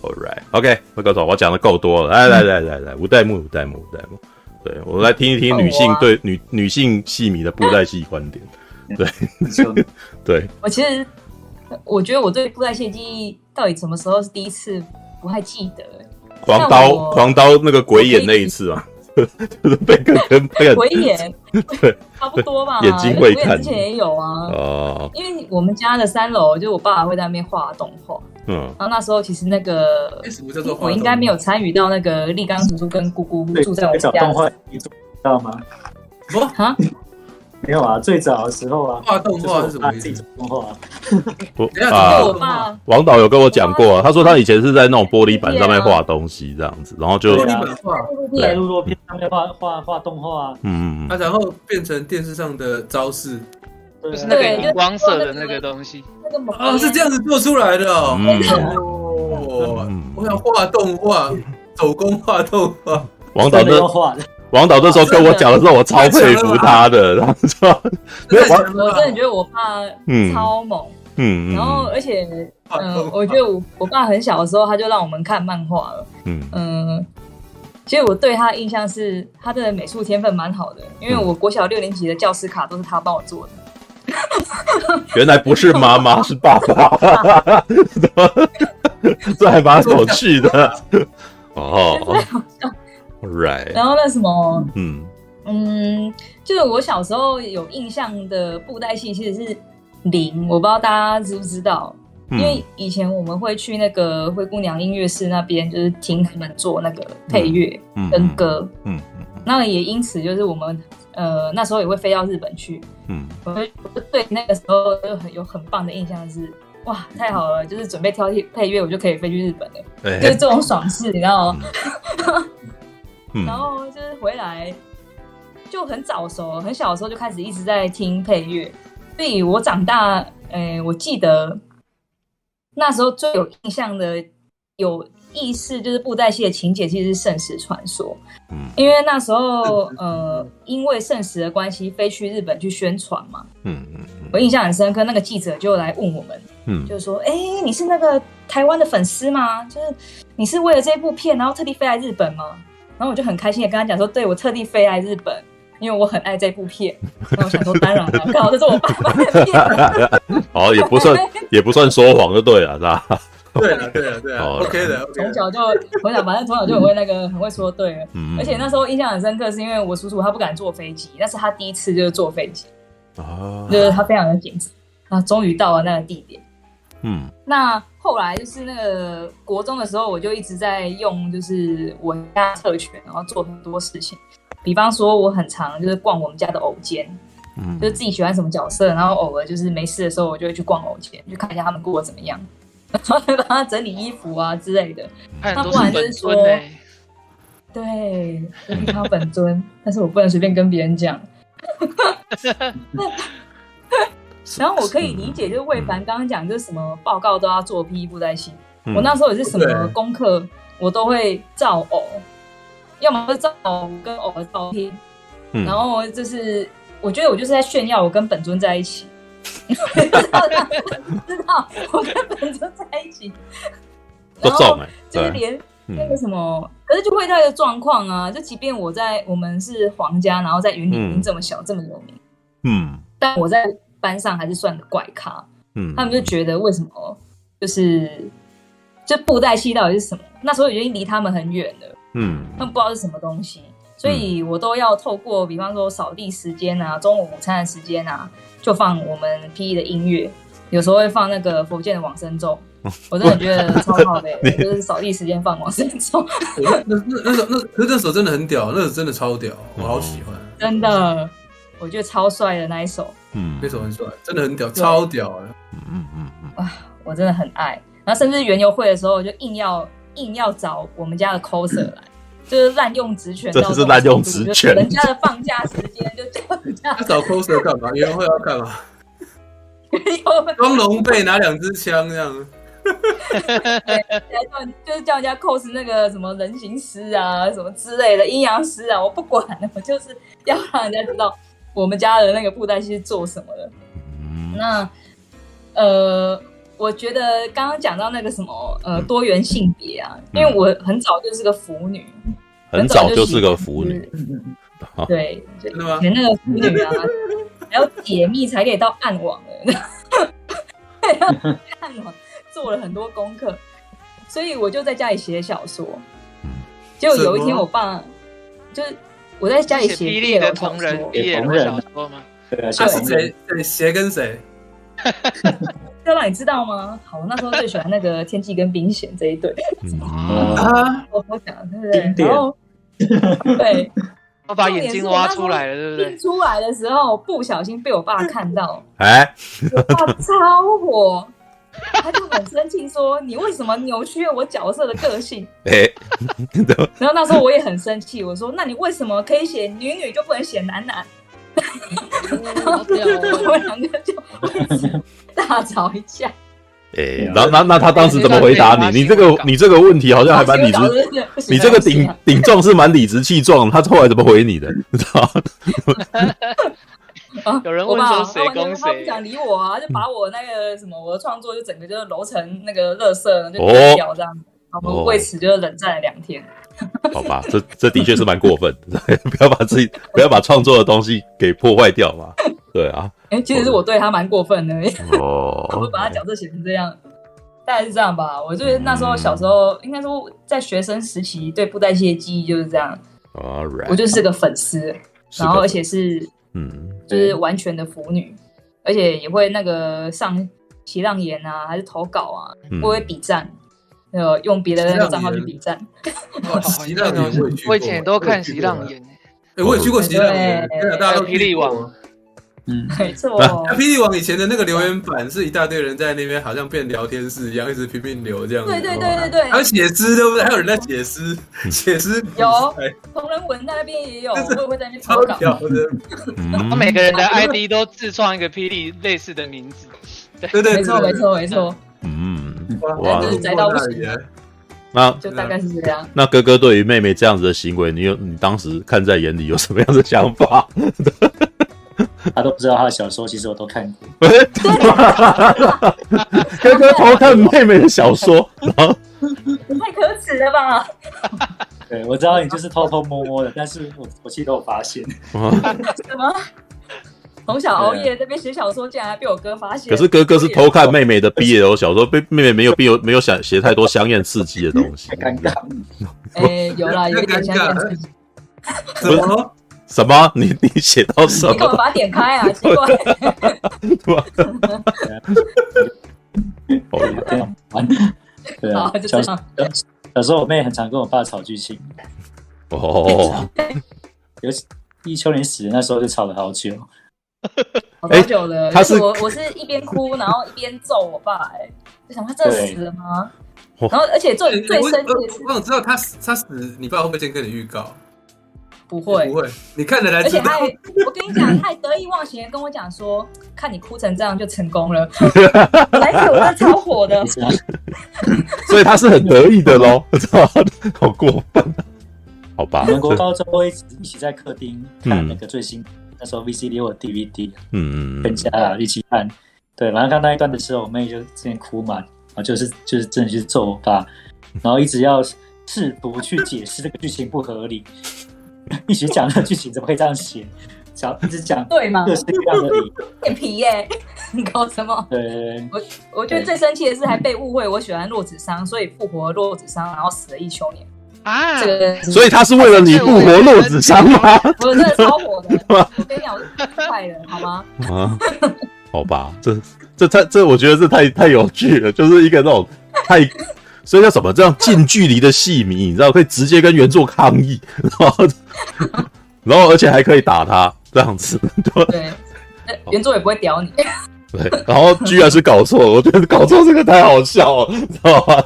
Alright，OK，那个我讲的够多了，来来来来来，吴代木，吴代木，吴代目，对，我来听一听女性对女女性戏迷的布袋戏观点，对，对，我其实我觉得我对布袋戏记忆到底什么时候是第一次不太记得，狂刀狂刀那个鬼眼那一次啊。就是被跟跟被 鬼眼，对，差不多吧。眼睛会看，之前也有啊。哦，因为我们家的三楼，就我爸爸会在那边画动画。嗯，然后那时候其实那个，我应该没有参与到那个立刚叔叔跟姑姑住在我们家。动画，你知道吗？不啊。没有啊，最早的时候啊，画动画是什么意思？动画，我啊，王导有跟我讲过啊，他说他以前是在那种玻璃板上面画东西这样子，然后就玻璃板画，在录作片上面画画画动画，嗯嗯嗯，然后变成电视上的招式，就是那个荧光色的那个东西，啊，是这样子做出来的哦，我想画动画，手工画动画，王导的画的。王导这时候跟我讲的时候，我超佩服他的，然后说，我真的觉得我爸超猛，嗯，然后而且，嗯，我觉得我我爸很小的时候他就让我们看漫画了，嗯。嗯，其实我对他的印象是他的美术天分蛮好的，因为我国小六年级的教师卡都是他帮我做的。原来不是妈妈，是爸爸，这还蛮有趣的，哦。Right. 然后那什么，嗯。嗯，就是我小时候有印象的布袋戏其实是零，我不知道大家知不知道，嗯、因为以前我们会去那个灰姑娘音乐室那边，就是听他们做那个配乐跟歌，嗯嗯，那也因此就是我们呃那时候也会飞到日本去，嗯，我会对那个时候就很有很棒的印象是，哇，太好了，就是准备挑配乐，我就可以飞去日本了，欸、就是这种爽事，你知道吗？嗯。然后就是回来就很早熟，很小的时候就开始一直在听配乐，所以我长大，诶，我记得那时候最有印象的、有意识就是布袋戏的情节，其实是《圣石传说》。嗯，因为那时候，呃，因为圣石的关系，飞去日本去宣传嘛。嗯嗯，我印象很深刻，那个记者就来问我们，嗯，就是说，哎，你是那个台湾的粉丝吗？就是你是为了这部片，然后特地飞来日本吗？然后我就很开心的跟他讲说，对，我特地飞来日本，因为我很爱这部片。然后我想说，当然了，刚好这是我爸爸的片。哦，也不算也不算说谎就对了，是吧？对啊，对啊，对啊，OK 的。从小就从小反正从小就很会那个很会说对了。而且那时候印象很深刻，是因为我叔叔他不敢坐飞机，那是他第一次就是坐飞机，就是他非常的紧张。啊，终于到了那个地点。嗯，那后来就是那个国中的时候，我就一直在用，就是我家特权，然后做很多事情。比方说，我很常就是逛我们家的偶间，嗯，就是自己喜欢什么角色，然后偶尔就是没事的时候，我就会去逛偶间，去看一下他们过得怎么样，然后帮他整理衣服啊之类的。他不然就是说，对，我比他本尊，但是我不能随便跟别人讲。然后我可以理解，就是魏凡刚刚讲，就是什么报告都要做霹雳布袋戏。我那时候也是什么功课，我都会照偶。要么是照偶跟偶的照片，嗯、然后就是我觉得我就是在炫耀我跟本尊在一起，知道他知道我根本就在一起，然后就是连那个什么，嗯、可是就会有一个状况啊，就即便我在我们是皇家，然后在云林这么小、嗯、这么有名，嗯，但我在班上还是算个怪咖，嗯，他们就觉得为什么就是。这布袋戏到底是什么？那时候已经离他们很远了，嗯，他们不知道是什么东西，所以我都要透过，比方说扫地时间啊，中午午餐的时间啊，就放我们 PE 的音乐，有时候会放那个佛剑的往生咒，我真的觉得超好的，就是扫地时间放往生咒。那那那首那那那首真的很屌，那首真的超屌，我好喜欢，真的，我觉得超帅的那一首，嗯，那首很帅，真的很屌，超屌啊，嗯嗯嗯嗯，啊，我真的很爱。然后甚至园游会的时候，就硬要硬要找我们家的 coser 来，就是滥用职权。这是滥用职权。人家的放假时间就叫人家。找 coser 干嘛？园游会要干嘛？装龙背，拿两支枪这样。对，叫就是叫人家 cos 那个什么人形师啊，什么之类的阴阳师啊，我不管，我就是要让人家知道我们家的那个布袋戏是做什么的。嗯、那呃。我觉得刚刚讲到那个什么呃多元性别啊，因为我很早就是个腐女，很早就是个腐女，对，以前那个腐女啊，还要解密才可以到暗网的，暗网做了很多功课，所以我就在家里写小说。结果有一天我爸就是我在家里写霹雳的同人写小说吗？对啊，谁？谁谁跟谁？要让你知道吗？好，那时候最喜欢那个天际跟冰贤这一对。啊，我我讲对不对？然后对，我把眼睛挖出来了，对不对？出来的时候不小心被我爸看到，哎，我爸超火，他就很生气说：“你为什么扭曲了我角色的个性？” 哎，然后那时候我也很生气，我说：“那你为什么可以写女女就不能写男男？”然 后我们两个就。大吵一架，哎，那那那他当时怎么回答你？你这个你这个问题好像还蛮理直，你这个顶顶撞是蛮理直气壮。他后来怎么回你的？你知道？有人问说谁攻谁？他不想理我啊，就把我那个什么我的创作就整个就揉成那个垃圾，就丢掉这样。我们为此就冷战了两天。好吧，这这的确是蛮过分的，不要把自己不要把创作的东西给破坏掉嘛。对啊。哎、欸，其实是我对他蛮过分的，哦，我把他角色写成这样，大概是这样吧。我就是那时候小时候，嗯、应该说在学生时期对布袋戏的记忆就是这样。Alright. 我就是个粉丝，然后而且是嗯，就是完全的腐女，嗯、而且也会那个上喜浪言啊，还是投稿啊，嗯、我会比战，呃，用别的那个账号去比战。喜浪言，我以前都看喜浪言，哎，我也去过喜浪言，大家都霹雳网。嗯，没错。霹雳网以前的那个留言板是一大堆人在那边，好像变聊天室一样，一直拼命留这样子。对对对对对。还有写诗，对不对？还有人在写诗，写诗。有同人文那边也有，会不会在那边超屌的？他每个人的 ID 都自创一个霹雳类似的名字。对对，没错没错没错。嗯，哇，就是宅到不行。那就大概是这样。那哥哥对于妹妹这样子的行为，你有你当时看在眼里，有什么样的想法？他都不知道他的小说，其实我都看过。哥哥偷看妹妹的小说，太可耻了吧？对，我知道你就是偷偷摸摸的，但是我我其实都有发现。什么？从小熬夜这边写小说，竟然还被我哥发现？可是哥哥是偷看妹妹的 BL 小说，被妹妹没有必有没有想写太多香艳刺激的东西。太尴尬。哎，有啦，有点香艳刺激。什么？什么？你你写到什么？你给我把它点开啊！奇怪。对啊，小小时候我妹很常跟我爸吵剧情。哦。尤其一秋年死的那时候就吵了好久。好久了。他是我，我是一边哭，然后一边揍我爸。哎，就想他真的死了吗？然后，而且最最生气的是，我想知道他死他死，你爸会不会先跟你预告？不会，不会，你看着来。而且他，我跟你讲，他还得意忘形的跟我讲说，看你哭成这样就成功了。来，我是超火的。所以他是很得意的喽，我操，好过分。好吧。我们国高中会一起在客厅看那个最新、嗯、那时候 VCD 或 DVD，嗯嗯，跟家啊一起看。对，然后看那一段的时候，我妹就之前哭嘛，啊，就是就是真的就是揍我爸，然后一直要试图去解释这个剧情不合理，一直讲那个剧情怎么可以这样写，讲一直讲对吗？各式各样的理，脸皮耶，你 搞什么？对，我我觉得最生气的是还被误会我喜欢洛子商，所以复活洛子商，然后死了一秋年啊，这个，所以他是为了你复活洛子伤吗？我真的超火的，我跟你讲，我是坏人，好吗？啊。好吧，这这太这，我觉得这太太有趣了，就是一个那种太，所以叫什么？这样近距离的戏迷，你知道，可以直接跟原作抗议，然后 然后而且还可以打他这样子，对，对，原作也不会屌你。对，然后居然是搞错，我觉得搞错这个太好笑了，知道吧？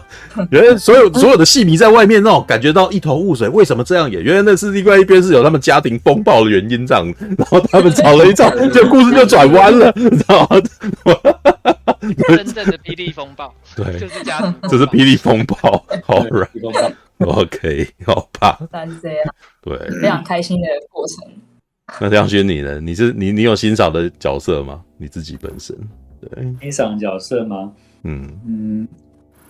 原来所有所有的戏迷在外面那种感觉到一头雾水，为什么这样演？原来那是另外一边是有他们家庭风暴的原因这样，然后他们吵了一吵，这故事就转弯了，你知道吗？真正的霹雳风暴，对，就是家庭，这是霹雳风暴，好，right，OK，好吧，是这样，对，非常开心的过程。那亮轩你呢？你是你你有欣赏的角色吗？你自己本身对欣赏角色吗？嗯嗯，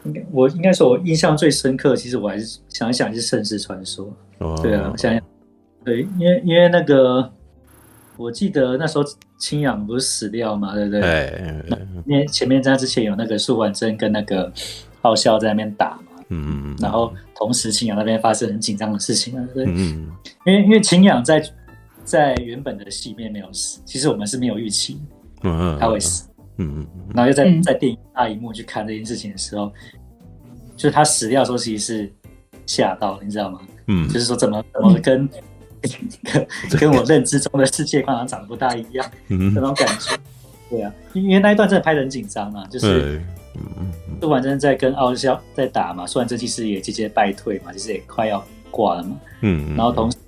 应该我应该说，我印象最深刻，其实我还是想一想，是《盛世传说》哦。对啊，想想对，因为因为那个，我记得那时候青阳不是死掉嘛，对不对？哎，因为前面在之前有那个素还真跟那个傲笑在那边打嘛，嗯嗯嗯，然后同时青阳那边发生很紧张的事情啊，对，嗯，因为因为青阳在。在原本的戏里面没有死，其实我们是没有预期，嗯，他会死，嗯嗯，然后又在在电影大荧幕去看这件事情的时候，就是他死掉的时候，其实是吓到，你知道吗？嗯，就是说怎么怎么跟跟 跟我认知中的世界观好像长得不大一样，嗯，那种感觉，对啊，因为那一段真的拍的很紧张嘛，就是素还真在跟傲笑在打嘛，素还真其实也节节败退嘛，其实也快要挂了嘛，嗯，然后同时。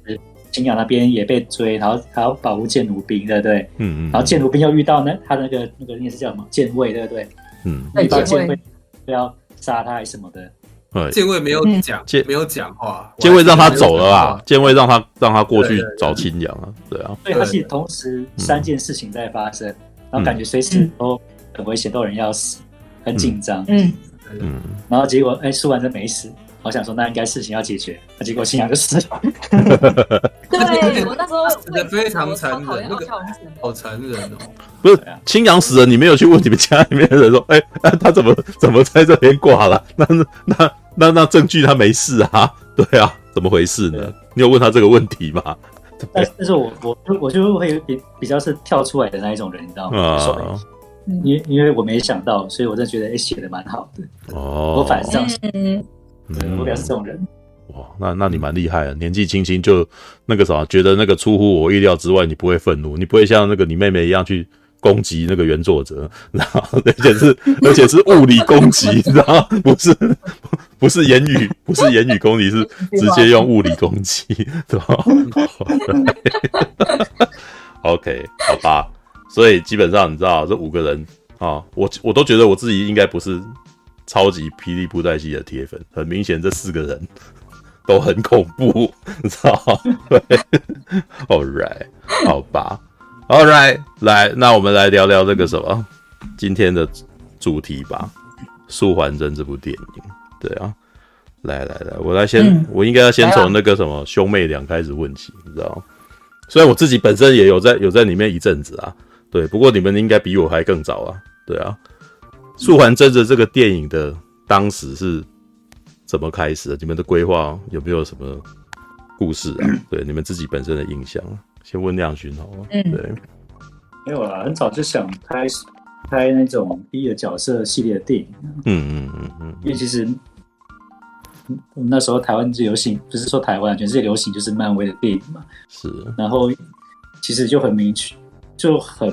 青阳那边也被追，然后还要保护剑弩兵，对不对？嗯嗯。然后剑弩兵又遇到呢他那个那个那是叫什么剑卫，对不对？嗯。遇到剑卫，不要杀他还是什么的？对，剑卫没有讲，剑没有讲话，剑卫让他走了啊！剑卫让他让他过去找青阳啊，对啊。所以他是同时三件事情在发生，然后感觉随时都很危险，都有人要死，很紧张。嗯嗯。然后结果哎，苏完真没死。我想说，那应该事情要解决，那结果青阳就死了。对，我那时候死的非常残忍，那个好残忍哦。不是青阳死了，你没有去问你们家里面的人说，哎，他怎么怎么在这边挂了？那那那那证据他没事啊？对啊，怎么回事呢？你有问他这个问题吗？但但是我我我就会比比较是跳出来的那一种人，你知道吗？因因为我没想到，所以我真的觉得哎写的蛮好的。哦，我反正这我表示这种人，哇，那那你蛮厉害的，年纪轻轻就那个啥，觉得那个出乎我意料之外，你不会愤怒，你不会像那个你妹妹一样去攻击那个原作者，然后而且是 而且是物理攻击，你知道？不是不是言语，不是言语攻击，是直接用物理攻击，对吧？OK，好吧，所以基本上你知道这五个人啊，我我都觉得我自己应该不是。超级霹雳布袋戏的铁粉，很明显这四个人都很恐怖，你知道吗？对，All right，好吧，All right，来，那我们来聊聊这个什么今天的主题吧，《素还真》这部电影。对啊，来来来，我来先，嗯、我应该要先从那个什么兄妹俩开始问起，你知道吗？虽然我自己本身也有在有在里面一阵子啊，对，不过你们应该比我还更早啊，对啊。素还真的这个电影的当时是怎么开始的？你们的规划有没有什么故事啊？对，你们自己本身的印象，先问亮君好吗？嗯，对，没有啦，很早就想拍拍那种第一个角色系列的电影。嗯嗯嗯嗯，因为其实我们那时候台湾最流行，不是说台湾，全世界流行就是漫威的电影嘛。是，然后其实就很明确，就很。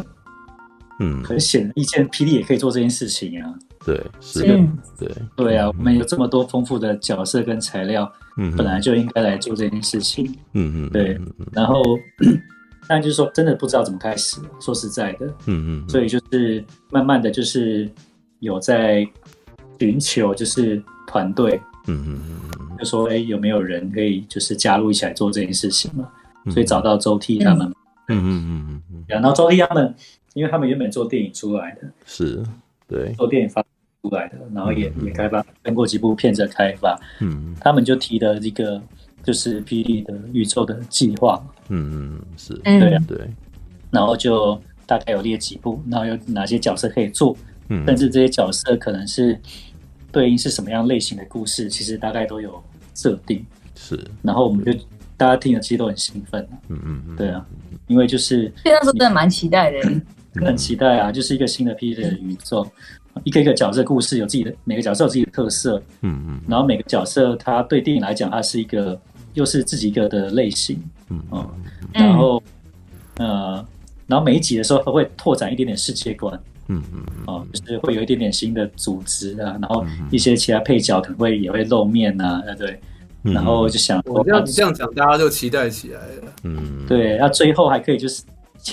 嗯，很显而易见，霹雳也可以做这件事情啊。对，是的，对，对啊，我们有这么多丰富的角色跟材料，嗯，本来就应该来做这件事情。嗯嗯，对。然后，但就是说，真的不知道怎么开始。说实在的，嗯嗯，所以就是慢慢的就是有在寻求，就是团队，嗯嗯嗯，就说哎、欸，有没有人可以就是加入一起来做这件事情嘛？嗯、所以找到周替他们，嗯嗯嗯嗯嗯，然后周替他们，因为他们原本做电影出来的，是对。做电影发出来的，然后也、嗯、也开发跟过几部片子开发，嗯，他们就提了一个就是霹雳的宇宙的计划，嗯嗯是，对啊。对，然后就大概有列几部，然后有哪些角色可以做。嗯，甚至这些角色可能是对应是什么样类型的故事，其实大概都有设定。是，然后我们就大家听了，其实都很兴奋。嗯嗯嗯，对啊，因为就是那时候真的蛮期待的，很期待啊，就是一个新的 P 的宇宙，一个一个角色故事有自己的，每个角色有自己的特色。嗯嗯，然后每个角色它对电影来讲，它是一个又是自己一个的类型。嗯嗯，然后呃，然后每一集的时候都会拓展一点点世界观。嗯嗯哦，就是会有一点点新的组织啊，然后一些其他配角可能会也会露面啊，对对？然后就想，我这样这样讲，大家就期待起来了。嗯，对，那最后还可以就是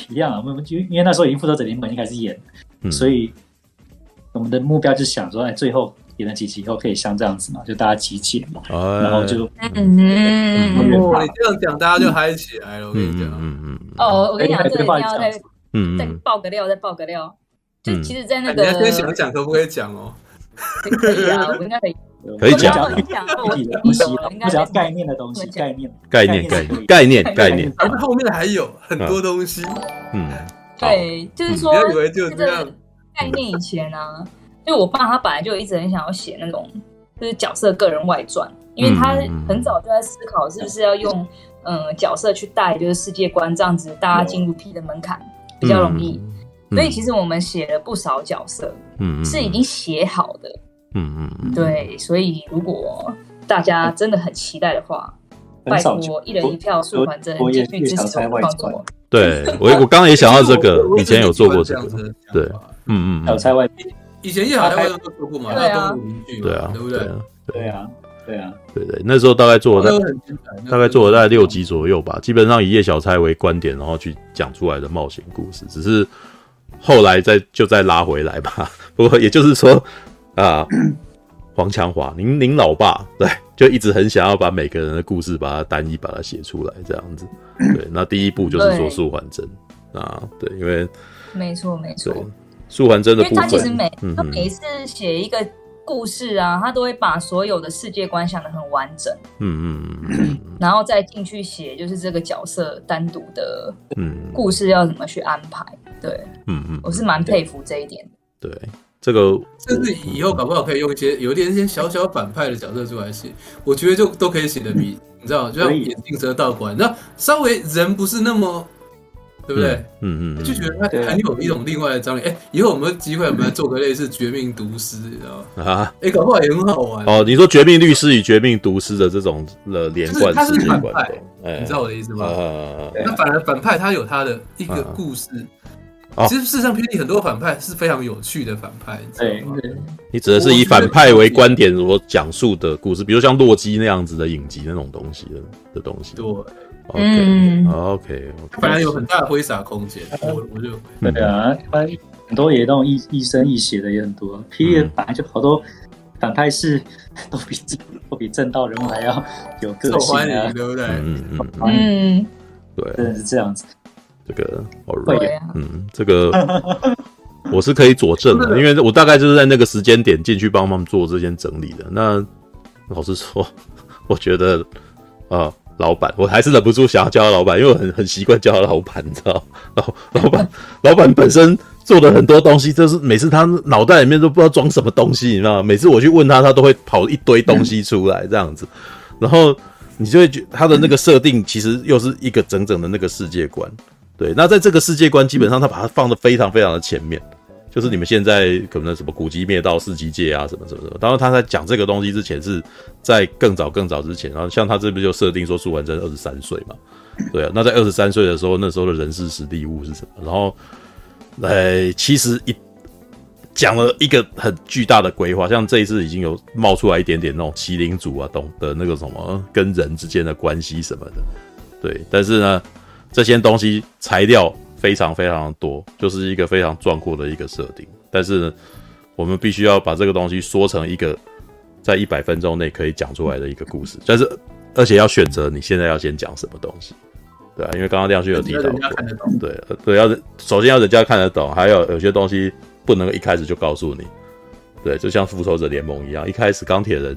一样，我们就因为那时候已经复仇者联盟已经开始演，所以我们的目标就是想说，哎，最后演了几集以后可以像这样子嘛，就大家集结嘛，然后就嗯。嗯，你这样讲，大家就嗨起来了。我跟你讲，嗯嗯哦，我跟你讲，这个一定要再嗯再爆个料，再爆个料。就其实，在那个，你先想讲可不可以讲哦？可以啊，我应该可以，可以讲。具体的东西，我只要概念的东西，概念，概念，概念，概念，概念。而后面还有很多东西。嗯，对，就是说，不要以为就这样。概念以前啊，就我爸他本来就一直很想要写那种，就是角色个人外传，因为他很早就在思考是不是要用嗯角色去带，就是世界观这样子，大家进入 P 的门槛比较容易。所以其实我们写了不少角色，嗯，是已经写好的，嗯嗯，对。所以如果大家真的很期待的话，拜托一人一票素还真继续支持我创作。对我，我刚刚也想到这个，以前有做过这个，对，嗯嗯，小差外，以前叶小差外都做过嘛，对啊，对啊，对不对？对啊，对啊，对对，那时候大概做了大概做了大概六集左右吧，基本上以叶小差为观点，然后去讲出来的冒险故事，只是。后来再就再拉回来吧，不过也就是说，啊、呃，黄强华，您您老爸对，就一直很想要把每个人的故事把它单一把它写出来，这样子。对，那第一步就是说素还真啊，对，因为没错没错，素还真的部分，因为他其实每他每一次写一个故事啊，他都会把所有的世界观想的很完整，嗯嗯嗯，然后再进去写，就是这个角色单独的嗯故事要怎么去安排。对，嗯嗯，我是蛮佩服这一点对。对，这个甚至以后搞不好可以用一些有一点一些小小反派的角色出来写，我觉得就都可以写的比你知道，就像眼镜蛇道馆，那稍微人不是那么，对不对？嗯嗯，就觉得他很有一种另外的张力。哎，以后我们有机会，我们来做个类似《绝命毒师》，你知道吗？啊，哎，搞不好也很好玩。哦，你说《绝命律师》与《绝命毒师》的这种的连贯，他是反派，你知道我的意思吗？那反而反派他有他的一个故事。其实事实上，霹雳很多反派是非常有趣的反派，对，你指的是以反派为观点所讲述的故事，比如像洛基那样子的影集那种东西的的东西。对，OK，OK，反而有很大的挥洒空间。我我就对啊，很多也那种亦亦生亦邪的也很多。霹雳本来就好多反派是都比都比正道人物还要有个性啊，对不对？嗯嗯嗯，对，真的是这样子。这个，right, 嗯，这个 我是可以佐证的，因为我大概就是在那个时间点进去帮他们做这件整理的。那老实说，我觉得啊、呃，老板，我还是忍不住想要叫他老板，因为我很很习惯叫他老板，你知道？老老板，老板本身做的很多东西，就是每次他脑袋里面都不知道装什么东西，你知道吗？每次我去问他，他都会跑一堆东西出来这样子，然后你就会觉得他的那个设定其实又是一个整整的那个世界观。对，那在这个世界观，基本上他把它放得非常非常的前面，就是你们现在可能什么古籍灭道、四级界啊，什么什么什么。当然他在讲这个东西之前，是在更早更早之前。然后像他这边就设定说，素还真二十三岁嘛，对啊。那在二十三岁的时候，那时候的人事史地物是什么？然后，来，其实一讲了一个很巨大的规划，像这一次已经有冒出来一点点那种麒麟族啊，懂得那个什么跟人之间的关系什么的，对。但是呢。这些东西材料非常非常多，就是一个非常壮阔的一个设定。但是呢，我们必须要把这个东西说成一个在一百分钟内可以讲出来的一个故事，但是而且要选择你现在要先讲什么东西，对啊，因为刚刚亮旭有提到过，对对，要首先要人家看得懂，还有有些东西不能一开始就告诉你，对，就像复仇者联盟一样，一开始钢铁人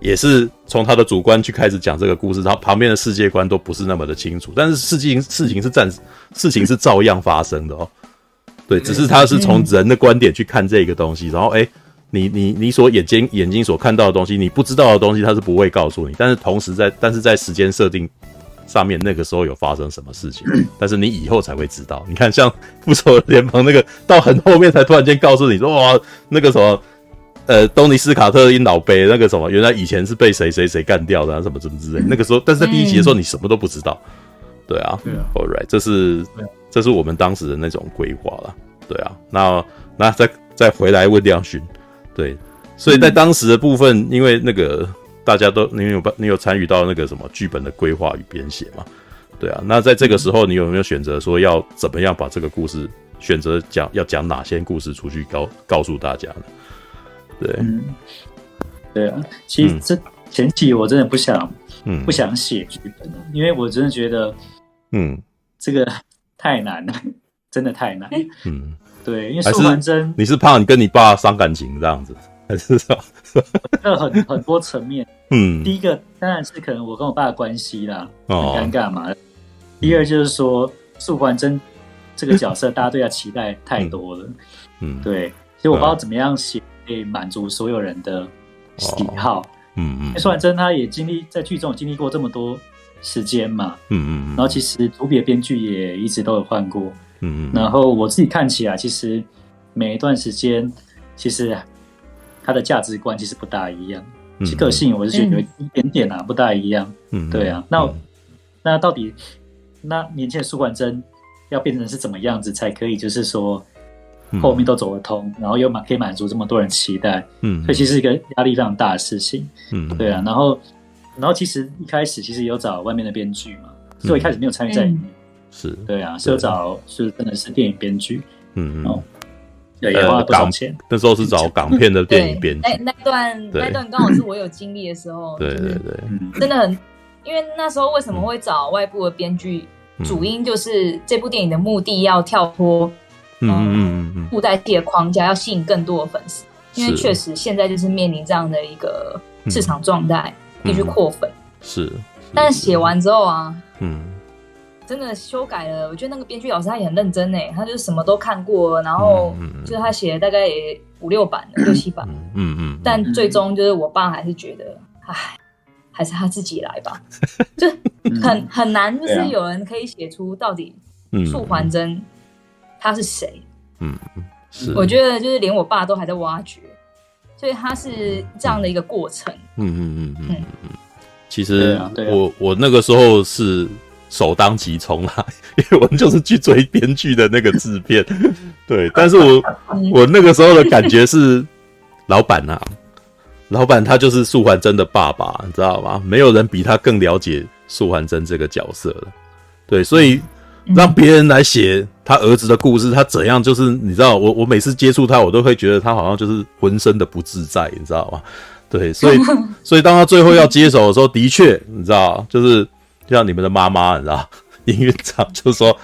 也是从他的主观去开始讲这个故事，然后旁边的世界观都不是那么的清楚，但是事情事情是暂事情是照样发生的哦。对，只是他是从人的观点去看这个东西，然后诶，你你你所眼睛眼睛所看到的东西，你不知道的东西，他是不会告诉你。但是同时在，但是在时间设定上面，那个时候有发生什么事情，但是你以后才会知道。你看，像复仇联盟那个，到很后面才突然间告诉你说，哇，那个什么，呃，东尼斯卡特因老杯那个什么，原来以前是被谁谁谁干掉的，啊，什么什么之类。那个时候，但是在第一集的时候，你什么都不知道。对啊，对啊，All right，这是。这是我们当时的那种规划了，对啊，那那再再回来问亮勋，对，所以在当时的部分，嗯、因为那个大家都你有你有参与到那个什么剧本的规划与编写嘛，对啊，那在这个时候，你有没有选择说要怎么样把这个故事选择讲要讲哪些故事出去告告诉大家呢？对，嗯，对啊，其实这前期我真的不想，嗯，不想写剧本，因为我真的觉得，嗯，这个。太难了，真的太难。嗯，对，因为素还真，你是怕你跟你爸伤感情这样子，还是？这很很多层面。嗯，第一个当然是可能我跟我爸的关系啦，哦、很尴尬嘛。第二就是说，素还真这个角色，大家对他期待太多了。嗯，对，所以我不知道怎么样写可以满足所有人的喜好。嗯嗯，素还真他也经历在剧中经历过这么多。时间嘛，嗯嗯，然后其实主笔的编剧也一直都有换过，嗯嗯，然后我自己看起来，其实每一段时间，其实他的价值观其实不大一样，其实个性我是觉得有一点点啊不大一样，嗯，对啊，那那到底那年轻的素还真要变成是怎么样子才可以，就是说后面都走得通，然后又满可以满足这么多人期待，嗯，所以其实是一个压力非常大的事情，嗯，对啊，然后。然后其实一开始其实有找外面的编剧嘛，所以我一开始没有参与在里面。是，对啊，是有找是真的是电影编剧。嗯嗯。对，也花了多少钱？那时候是找 港片的电影编剧。那那段那段刚好是我有经历的时候。对对对。真的很，因为那时候为什么会找外部的编剧？主因就是这部电影的目的要跳脱嗯嗯嗯布袋戏的框架，要吸引更多的粉丝。因为确实现在就是面临这样的一个市场状态。必须扩粉，是，但是写完之后啊，嗯，真的修改了。我觉得那个编剧老师他也很认真诶，他就是什么都看过，然后就是他写了大概也五六版了，六七版，嗯嗯，但最终就是我爸还是觉得，唉，还是他自己来吧，就很很难，就是有人可以写出到底素还真他是谁，嗯，是，我觉得就是连我爸都还在挖掘。所以他是这样的一个过程。嗯嗯嗯嗯嗯。其实我我那个时候是首当其冲啦，因为我就是去追编剧的那个制片。对，但是我我那个时候的感觉是，老板啊，老板他就是素还真的爸爸，你知道吗？没有人比他更了解素还真这个角色了。对，所以。让别人来写他儿子的故事，他怎样？就是你知道，我我每次接触他，我都会觉得他好像就是浑身的不自在，你知道吗？对，所以 所以当他最后要接手的时候，的确，你知道，就是就像你们的妈妈，你知道，营运长就说：“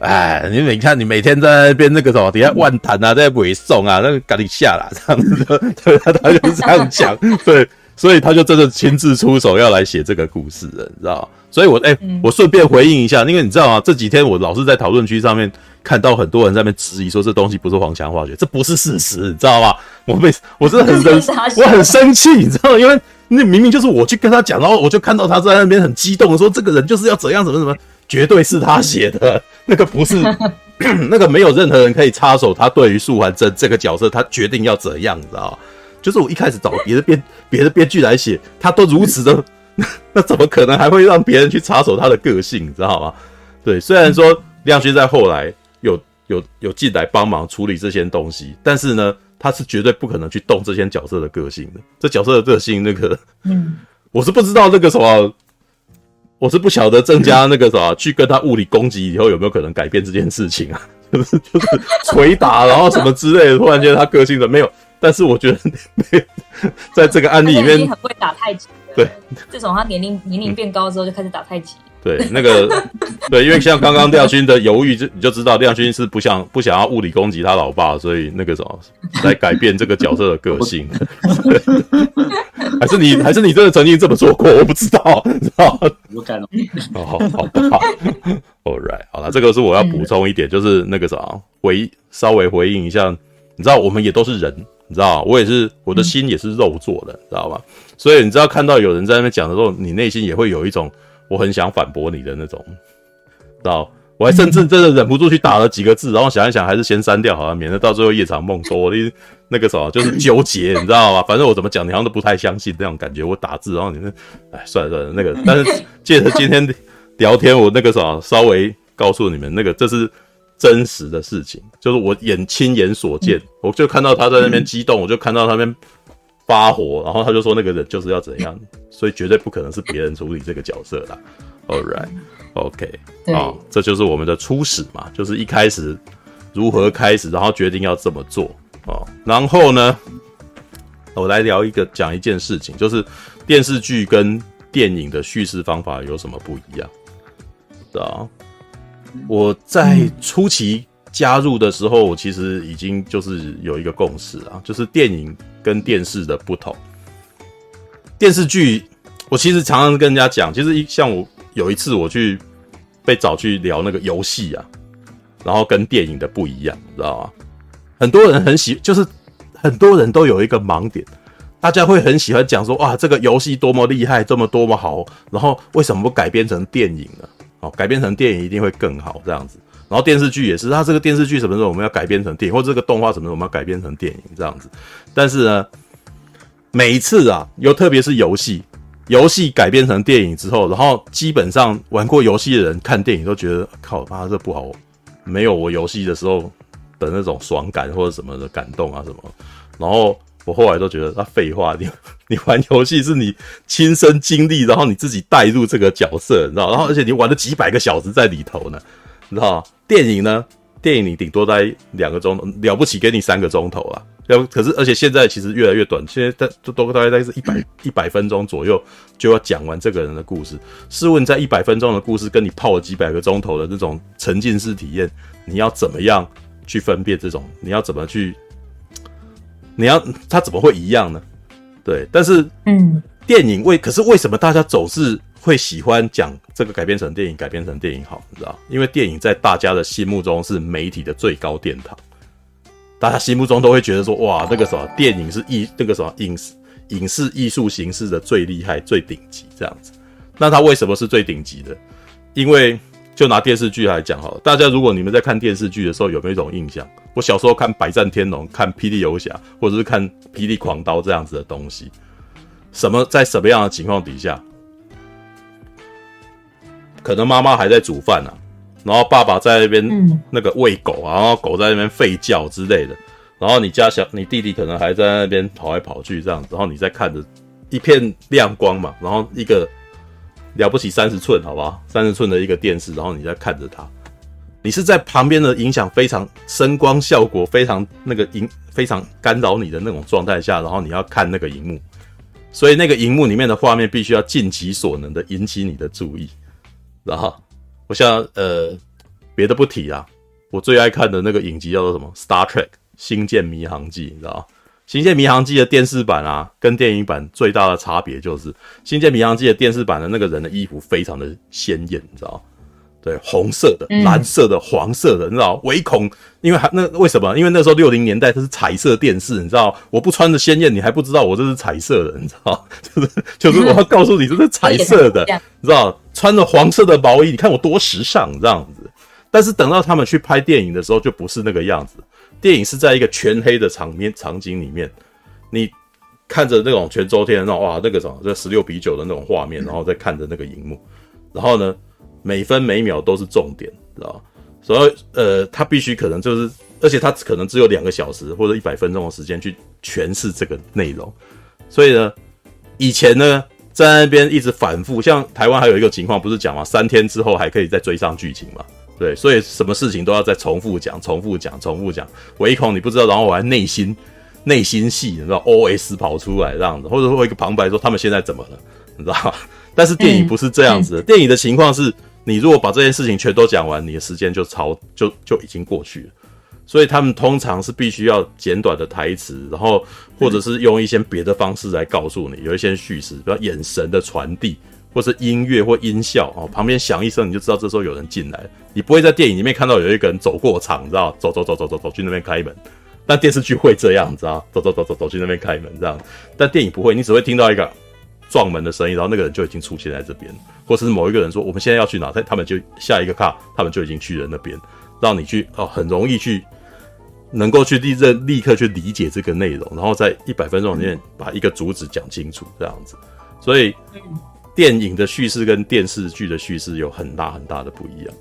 哎，你每看你每天在那边那个什么底下万谈啊，在尾送啊，那个赶紧下来这样子的，对，他他就这样讲，对。”所以他就真的亲自出手要来写这个故事了，你知道吗？所以我哎，欸、我顺便回应一下，因为你知道啊？这几天我老是在讨论区上面看到很多人在那边质疑说这东西不是黄强化学，这不是事实，你知道吗？我被 我真的很生，我很生气，你知道吗？因为那明明就是我去跟他讲，然后我就看到他在那边很激动的说这个人就是要怎样怎么怎么，绝对是他写的，那个不是 那个没有任何人可以插手他对于素还真这个角色他决定要怎样，你知道吗？就是我一开始找别的编别的编剧来写，他都如此的，那怎么可能还会让别人去插手他的个性，你知道吗？对，虽然说亮勋在后来有有有进来帮忙处理这些东西，但是呢，他是绝对不可能去动这些角色的个性的。这角色的个性，那个，嗯，我是不知道那个什么，我是不晓得增加那个什么去跟他物理攻击以后有没有可能改变这件事情啊？就是就是捶打然后什么之类的？突然间他个性的没有。但是我觉得在这个案例里面，很会打太极。对，自从他年龄年龄变高之后，就开始打太极。对，那个 对，因为像刚刚亮勋的犹豫，就你就知道亮勋是不想不想要物理攻击他老爸，所以那个什么来改变这个角色的个性。还是你还是你真的曾经这么做过？我不知道，知道？我敢了。哦，好好。All right，好了，这个是我要补充一点，就是那个啥回稍微回应一下，你知道我们也都是人，你知道我也是我的心也是肉做的，知道吧？所以你知道看到有人在那边讲的时候，你内心也会有一种。我很想反驳你的那种，知道？我还甚至真的忍不住去打了几个字，然后想一想，还是先删掉好了，免得到最后夜长梦多。我的那个什么就是纠结，你知道吗？反正我怎么讲，你好像都不太相信那种感觉。我打字，然后你们，哎，算了算了，那个，但是借着今天聊天，我那个什么，稍微告诉你们，那个这是真实的事情，就是我眼亲眼所见，我就看到他在那边激动，我就看到他那边。发火，然后他就说那个人就是要怎样，所以绝对不可能是别人处理这个角色的。All right，OK，好，这就是我们的初始嘛，就是一开始如何开始，然后决定要这么做哦。然后呢，我来聊一个讲一件事情，就是电视剧跟电影的叙事方法有什么不一样？知道？我在初期。加入的时候，我其实已经就是有一个共识啊，就是电影跟电视的不同。电视剧，我其实常常跟人家讲，其实一像我有一次我去被找去聊那个游戏啊，然后跟电影的不一样，知道吗？很多人很喜，就是很多人都有一个盲点，大家会很喜欢讲说，哇，这个游戏多么厉害，这么多么好，然后为什么不改编成电影呢？哦，改编成电影一定会更好，这样子。然后电视剧也是，它这个电视剧什么时候我们要改编成电影，或者这个动画什么时候我们要改编成电影这样子。但是呢，每一次啊，又特别是游戏，游戏改编成电影之后，然后基本上玩过游戏的人看电影都觉得靠，妈这不好，没有我游戏的时候的那种爽感或者什么的感动啊什么。然后我后来都觉得，那废话，你你玩游戏是你亲身经历，然后你自己带入这个角色，你知道，然后而且你玩了几百个小时在里头呢。你知道 电影呢？电影你顶多待两个钟头，了不起给你三个钟头啊。要可是，而且现在其实越来越短，现在在都都大概在是一百一百分钟左右就要讲完这个人的故事。试问，在一百分钟的故事跟你泡了几百个钟头的这种沉浸式体验，你要怎么样去分辨这种？你要怎么去？你要它怎么会一样呢？对，但是嗯，电影为可是为什么大家总是？会喜欢讲这个改编成电影，改编成电影好，你知道？因为电影在大家的心目中是媒体的最高殿堂，大家心目中都会觉得说，哇，那个什么电影是艺，那个什么影视影视艺术形式的最厉害、最顶级这样子。那它为什么是最顶级的？因为就拿电视剧来讲好了，大家如果你们在看电视剧的时候，有没有一种印象？我小时候看《百战天龙》、看《霹雳游侠》，或者是看《霹雳狂刀》这样子的东西，什么在什么样的情况底下？可能妈妈还在煮饭呢，然后爸爸在那边那个喂狗啊，然后狗在那边吠叫之类的，然后你家小你弟弟可能还在那边跑来跑去这样子，然后你在看着一片亮光嘛，然后一个了不起三十寸，好不好？三十寸的一个电视，然后你在看着它，你是在旁边的影响非常声光效果非常那个影非常干扰你的那种状态下，然后你要看那个荧幕，所以那个荧幕里面的画面必须要尽其所能的引起你的注意。然后，我想呃，别的不提啊，我最爱看的那个影集叫做什么《Star Trek》星舰迷航记，你知道吗？星舰迷航记的电视版啊，跟电影版最大的差别就是，星舰迷航记的电视版的那个人的衣服非常的鲜艳，你知道吗？对，红色的、蓝色的、黄色的，你知道，唯恐因为还那为什么？因为那时候六零年代它是彩色电视，你知道，我不穿着鲜艳，你还不知道我这是彩色的，你知道，就是就是我要告诉你这是彩色的，你知道，穿着黄色的毛衣，你看我多时尚这样子。但是等到他们去拍电影的时候，就不是那个样子。电影是在一个全黑的场面场景里面，你看着那种全周天的那种哇，那个什么这十六比九的那种画面，然后再看着那个荧幕，然后呢？每分每秒都是重点，知道？所以，呃，他必须可能就是，而且他可能只有两个小时或者一百分钟的时间去诠释这个内容。所以呢，以前呢，在那边一直反复，像台湾还有一个情况，不是讲吗？三天之后还可以再追上剧情嘛？对，所以什么事情都要再重复讲、重复讲、重复讲，唯恐你不知道，然后我还内心内心戏，你知道 OS 跑出来这样子，或者说一个旁白说他们现在怎么了，你知道吗？但是电影不是这样子的，电影的情况是，你如果把这件事情全都讲完，你的时间就超就就已经过去了。所以他们通常是必须要简短的台词，然后或者是用一些别的方式来告诉你，有一些叙事，比如眼神的传递，或是音乐或音效哦，旁边响一声你就知道这时候有人进来。你不会在电影里面看到有一个人走过场，知道，走走走走走走去那边开门。但电视剧会这样，你知道，走走走走走去那边开门这样。但电影不会，你只会听到一个。撞门的声音，然后那个人就已经出现在这边，或是某一个人说我们现在要去哪，他他们就下一个卡，他们就已经去了那边，让你去哦，很容易去能够去立正立刻去理解这个内容，然后在一百分钟里面把一个主旨讲清楚这样子。所以电影的叙事跟电视剧的叙事有很大很大的不一样。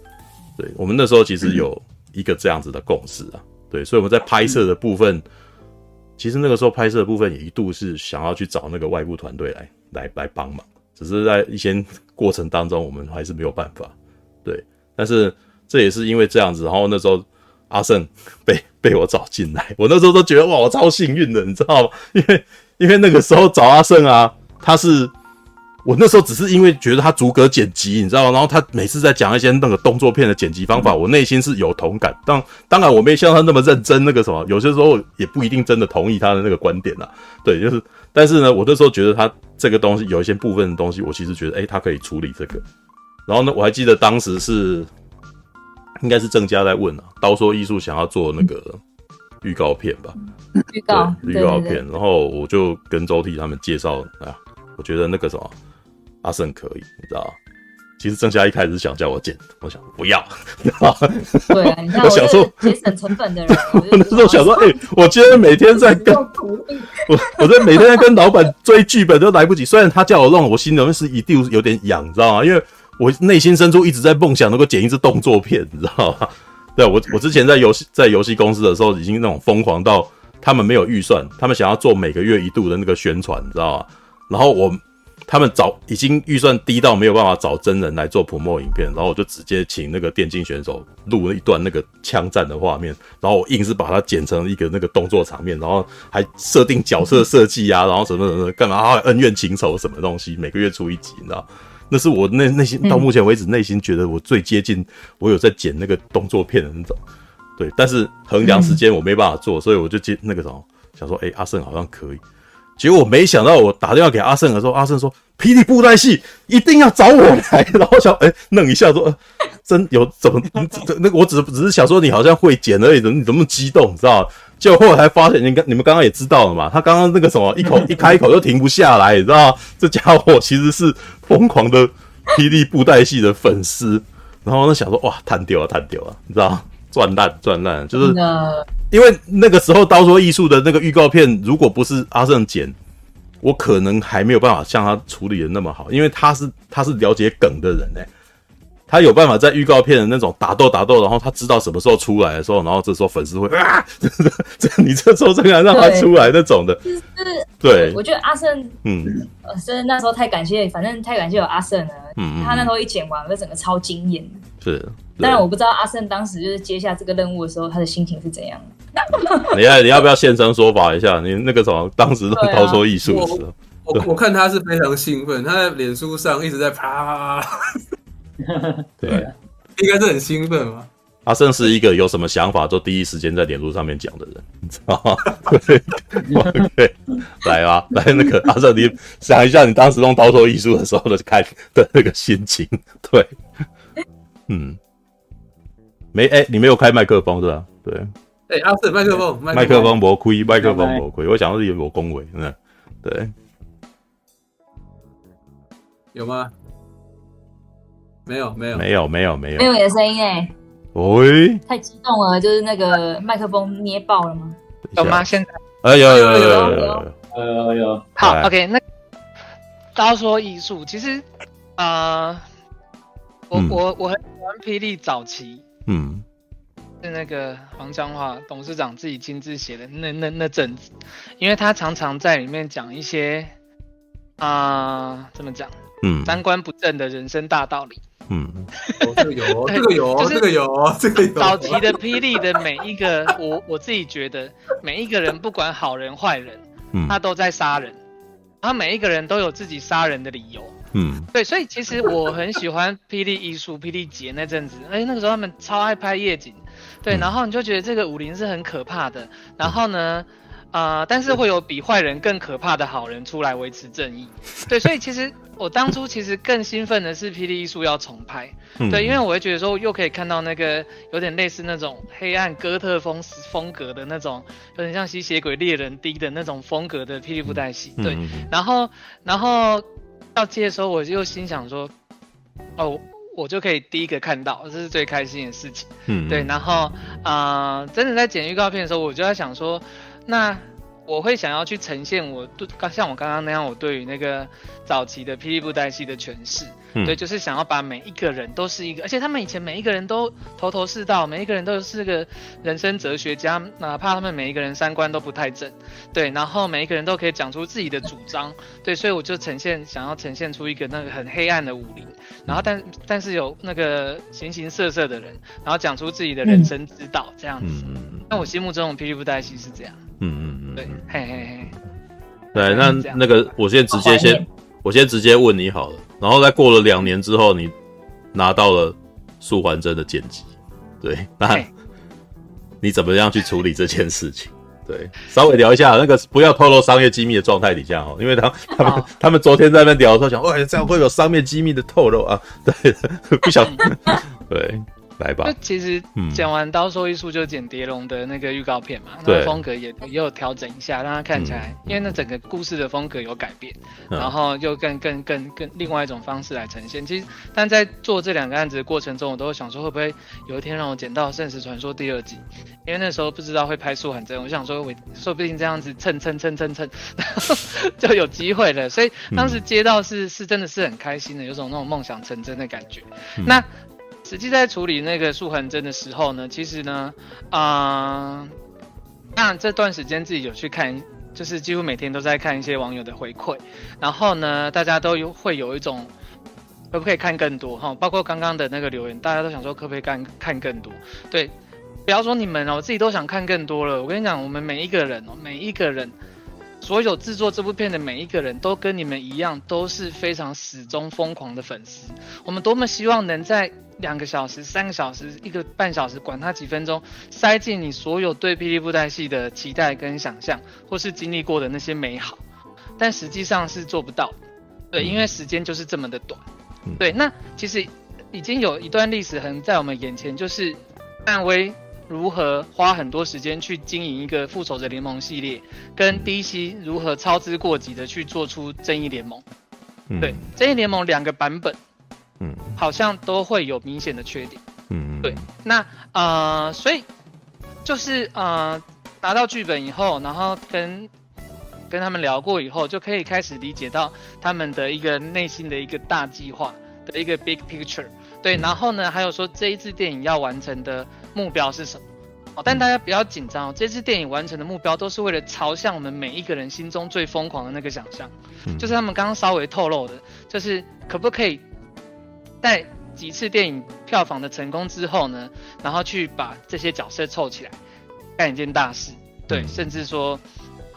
对，我们那时候其实有一个这样子的共识啊，对，所以我们在拍摄的部分，其实那个时候拍摄的部分也一度是想要去找那个外部团队来。来来帮忙，只是在一些过程当中，我们还是没有办法。对，但是这也是因为这样子，然后那时候阿胜 被被我找进来，我那时候都觉得哇，我超幸运的，你知道吗？因为因为那个时候找阿胜啊，他是。我那时候只是因为觉得他逐格剪辑，你知道吗？然后他每次在讲一些那个动作片的剪辑方法，我内心是有同感。当当然我没像他那么认真，那个什么，有些时候也不一定真的同意他的那个观点啦。对，就是，但是呢，我那时候觉得他这个东西有一些部分的东西，我其实觉得，诶，他可以处理这个。然后呢，我还记得当时是应该是郑家在问啊，刀说艺术想要做那个预告片吧？预告，预告片。然后我就跟周替他们介绍啊，我觉得那个什么。阿胜可以，你知道？其实郑家一开始想叫我剪，我想不要？对啊，你看我想说节省成本的人，我那时候想说，哎、欸，我今天每天在跟我，我在每天在跟老板追剧本都来不及。虽然他叫我弄，我心里面是一定有点痒，你知道吗？因为我内心深处一直在梦想能够剪一支动作片，你知道吗？对，我我之前在游戏在游戏公司的时候，已经那种疯狂到他们没有预算，他们想要做每个月一度的那个宣传，你知道吗？然后我。他们找已经预算低到没有办法找真人来做普莫影片，然后我就直接请那个电竞选手录了一段那个枪战的画面，然后我硬是把它剪成一个那个动作场面，然后还设定角色设计啊，然后什么什么干嘛还恩怨情仇什么东西，每个月出一集，你知道？那是我内内心到目前为止内心觉得我最接近我有在剪那个动作片的那种，对，但是衡量时间我没办法做，所以我就接那个什么，想说，哎、阿胜好像可以。结果我没想到，我打电话给阿胜的时候，阿胜说：“霹雳布袋戏一定要找我来。”然后想，哎、欸，愣一下说：“呃、真有怎么？那个我只只是想说你好像会剪而已，怎么你怎么激动？你知道？结果后来发现，你刚你们刚刚也知道了嘛？他刚刚那个什么，一口 一开口就停不下来，你知道？这家伙其实是疯狂的霹雳布袋戏的粉丝。然后呢想说，哇，弹掉了，弹掉了，你知道？赚烂赚烂，就是。”因为那个时候刀说艺术的那个预告片，如果不是阿胜剪，我可能还没有办法像他处理的那么好，因为他是他是了解梗的人呢，他有办法在预告片的那种打斗打斗，然后他知道什么时候出来的时候，然后这时候粉丝会啊，这你这时候这个让他出来那种的，就是对，我觉得阿胜，嗯，呃，真的那时候太感谢，反正太感谢有阿胜了，嗯，他那时候一剪完，我整个超惊艳，是，当然我不知道阿胜当时就是接下这个任务的时候，他的心情是怎样的。你要你要不要现身说法一下？你那个什么，当时弄刀说艺术的时候，我我，我看他是非常兴奋，他在脸书上一直在啪。对，应该是很兴奋嘛。阿胜是一个有什么想法就第一时间在脸书上面讲的人，你知道吗？对，OK，来吧，来那个阿胜，你想一下你当时弄刀说艺术的时候的开的那个心情。对，嗯，没哎，你没有开麦克风是吧？对，哎阿四，麦克风，麦克风，我亏，麦克风我亏，我想的是我恭维真的，对，有吗？没有没有。没有没有没有。没有的声音哎，喂，太激动了，就是那个麦克风捏爆了吗？有吗？现在？哎有有有有有有。有有，有,有。好，OK，那高说艺术，其实啊，我我我很喜欢霹雳早期。嗯。是那个黄江华董事长自己亲自写的那那那阵子，因为他常常在里面讲一些啊、呃，怎么讲，嗯，三观不正的人生大道理。嗯，这个有，这个有，这个有，这个有。早期的霹雳的每一个，我我自己觉得，每一个人不管好人坏人，嗯，他都在杀人，他每一个人都有自己杀人的理由。嗯，对，所以其实我很喜欢霹雳艺术、霹雳节那阵子，哎，那个时候他们超爱拍夜景，对，然后你就觉得这个武林是很可怕的，然后呢，啊、呃，但是会有比坏人更可怕的好人出来维持正义，对，所以其实我当初其实更兴奋的是霹雳艺术要重拍，对，因为我会觉得说又可以看到那个有点类似那种黑暗哥特风风格的那种，有点像吸血鬼猎人低的那种风格的霹雳布袋戏，对，然后然后。要接的时候，我就心想说，哦，我就可以第一个看到，这是最开心的事情。嗯，对。然后，啊、呃，真的在剪预告片的时候，我就在想说，那。我会想要去呈现我对，像我刚刚那样，我对于那个早期的霹雳布袋戏的诠释，嗯、对，就是想要把每一个人都是一个，而且他们以前每一个人都头头是道，每一个人都是个人生哲学家，哪怕他们每一个人三观都不太正，对，然后每一个人都可以讲出自己的主张，对，所以我就呈现想要呈现出一个那个很黑暗的武林，然后但但是有那个形形色色的人，然后讲出自己的人生之道，这样子。那、嗯、我心目中的霹雳布袋戏是这样。嗯嗯。对，嘿嘿嘿，对，那那个，我先直接先，我先直接问你好了，然后再过了两年之后，你拿到了素还真的剪辑，对，那 你怎么样去处理这件事情？对，稍微聊一下，那个不要透露商业机密的状态底下哦，因为他他们他们昨天在那边聊的时候想，哇，这样会有商业机密的透露啊？对，不想，对。来吧，就其实剪完《刀兽艺术》就剪蝶龙的那个预告片嘛，那个、风格也也有调整一下，让它看起来，嗯、因为那整个故事的风格有改变，嗯、然后又更更更更另外一种方式来呈现。其实，但在做这两个案子的过程中，我都会想说，会不会有一天让我剪到《圣石传说》第二季？因为那时候不知道会拍素还真，我想说，我说不定这样子蹭蹭蹭蹭蹭，就有机会了。所以当时接到是是真的是很开心的，有种那种梦想成真的感觉。嗯、那。实际在处理那个竖横针的时候呢，其实呢，啊、那这段时间自己有去看，就是几乎每天都在看一些网友的回馈，然后呢，大家都有会有一种可不可以看更多哈，包括刚刚的那个留言，大家都想说可不可以看看更多，对，不要说你们哦，我自己都想看更多了。我跟你讲，我们每一个人哦，每一个人，所有制作这部片的每一个人都跟你们一样，都是非常始终疯狂的粉丝。我们多么希望能在。两个小时、三个小时、一个半小时，管它几分钟，塞进你所有对霹雳布袋戏的期待跟想象，或是经历过的那些美好，但实际上是做不到，对，因为时间就是这么的短，对。那其实已经有一段历史横在我们眼前，就是漫威如何花很多时间去经营一个复仇者联盟系列，跟 DC 如何操之过急的去做出正义联盟，对，正义联盟两个版本。嗯，好像都会有明显的缺点。嗯，对。那呃，所以就是呃，拿到剧本以后，然后跟跟他们聊过以后，就可以开始理解到他们的一个内心的一个大计划的一个 big picture。对，然后呢，还有说这一次电影要完成的目标是什么？哦，但大家不要紧张哦，这次电影完成的目标都是为了朝向我们每一个人心中最疯狂的那个想象。就是他们刚刚稍微透露的，就是可不可以？在几次电影票房的成功之后呢，然后去把这些角色凑起来，干一件大事，对，嗯、甚至说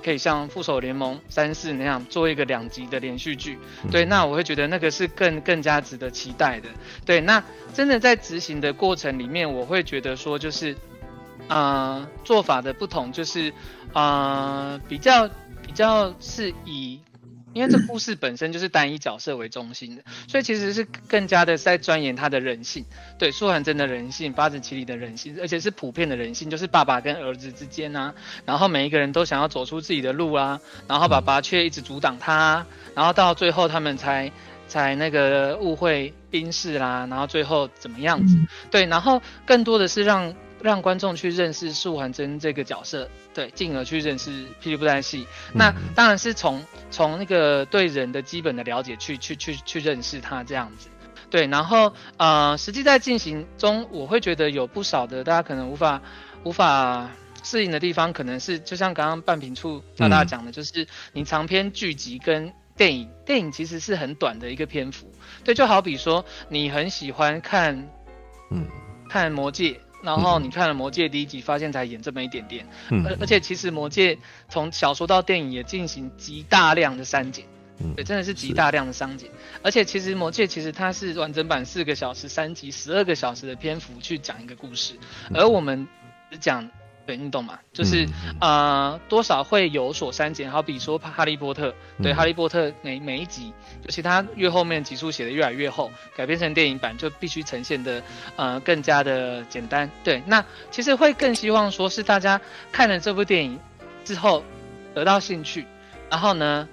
可以像《复仇联盟三四》那样做一个两集的连续剧，对，那我会觉得那个是更更加值得期待的，对，那真的在执行的过程里面，我会觉得说就是，啊、呃，做法的不同，就是啊、呃，比较比较是以。因为这故事本身就是单一角色为中心的，所以其实是更加的在钻研他的人性，对，素还真的人性，八子棋里的人性，而且是普遍的人性，就是爸爸跟儿子之间啊，然后每一个人都想要走出自己的路啊，然后爸爸却一直阻挡他，然后到最后他们才才那个误会冰释啦，然后最后怎么样子，对，然后更多的是让。让观众去认识素还真这个角色，对，进而去认识霹雳布袋戏。那当然是从从那个对人的基本的了解去去去去认识他这样子，对。然后呃，实际在进行中，我会觉得有不少的大家可能无法无法适应的地方，可能是就像刚刚半瓶醋大大讲的，就是你长篇剧集跟电影，电影其实是很短的一个篇幅。对，就好比说你很喜欢看，嗯，看《魔戒》，然后你看了《魔戒》第一集，发现才演这么一点点，嗯，而而且其实《魔戒》从小说到电影也进行极大量的删减。对，真的是极大量的删减，而且其实《魔戒》其实它是完整版四个小时三集十二个小时的篇幅去讲一个故事，而我们只讲，对，你懂吗？就是啊、呃，多少会有所删减，好比说《哈利波特》，对，《哈利波特》每每一集，就其他越后面集数写的越来越厚，改编成电影版就必须呈现的呃更加的简单。对，那其实会更希望说是大家看了这部电影之后得到兴趣，然后呢，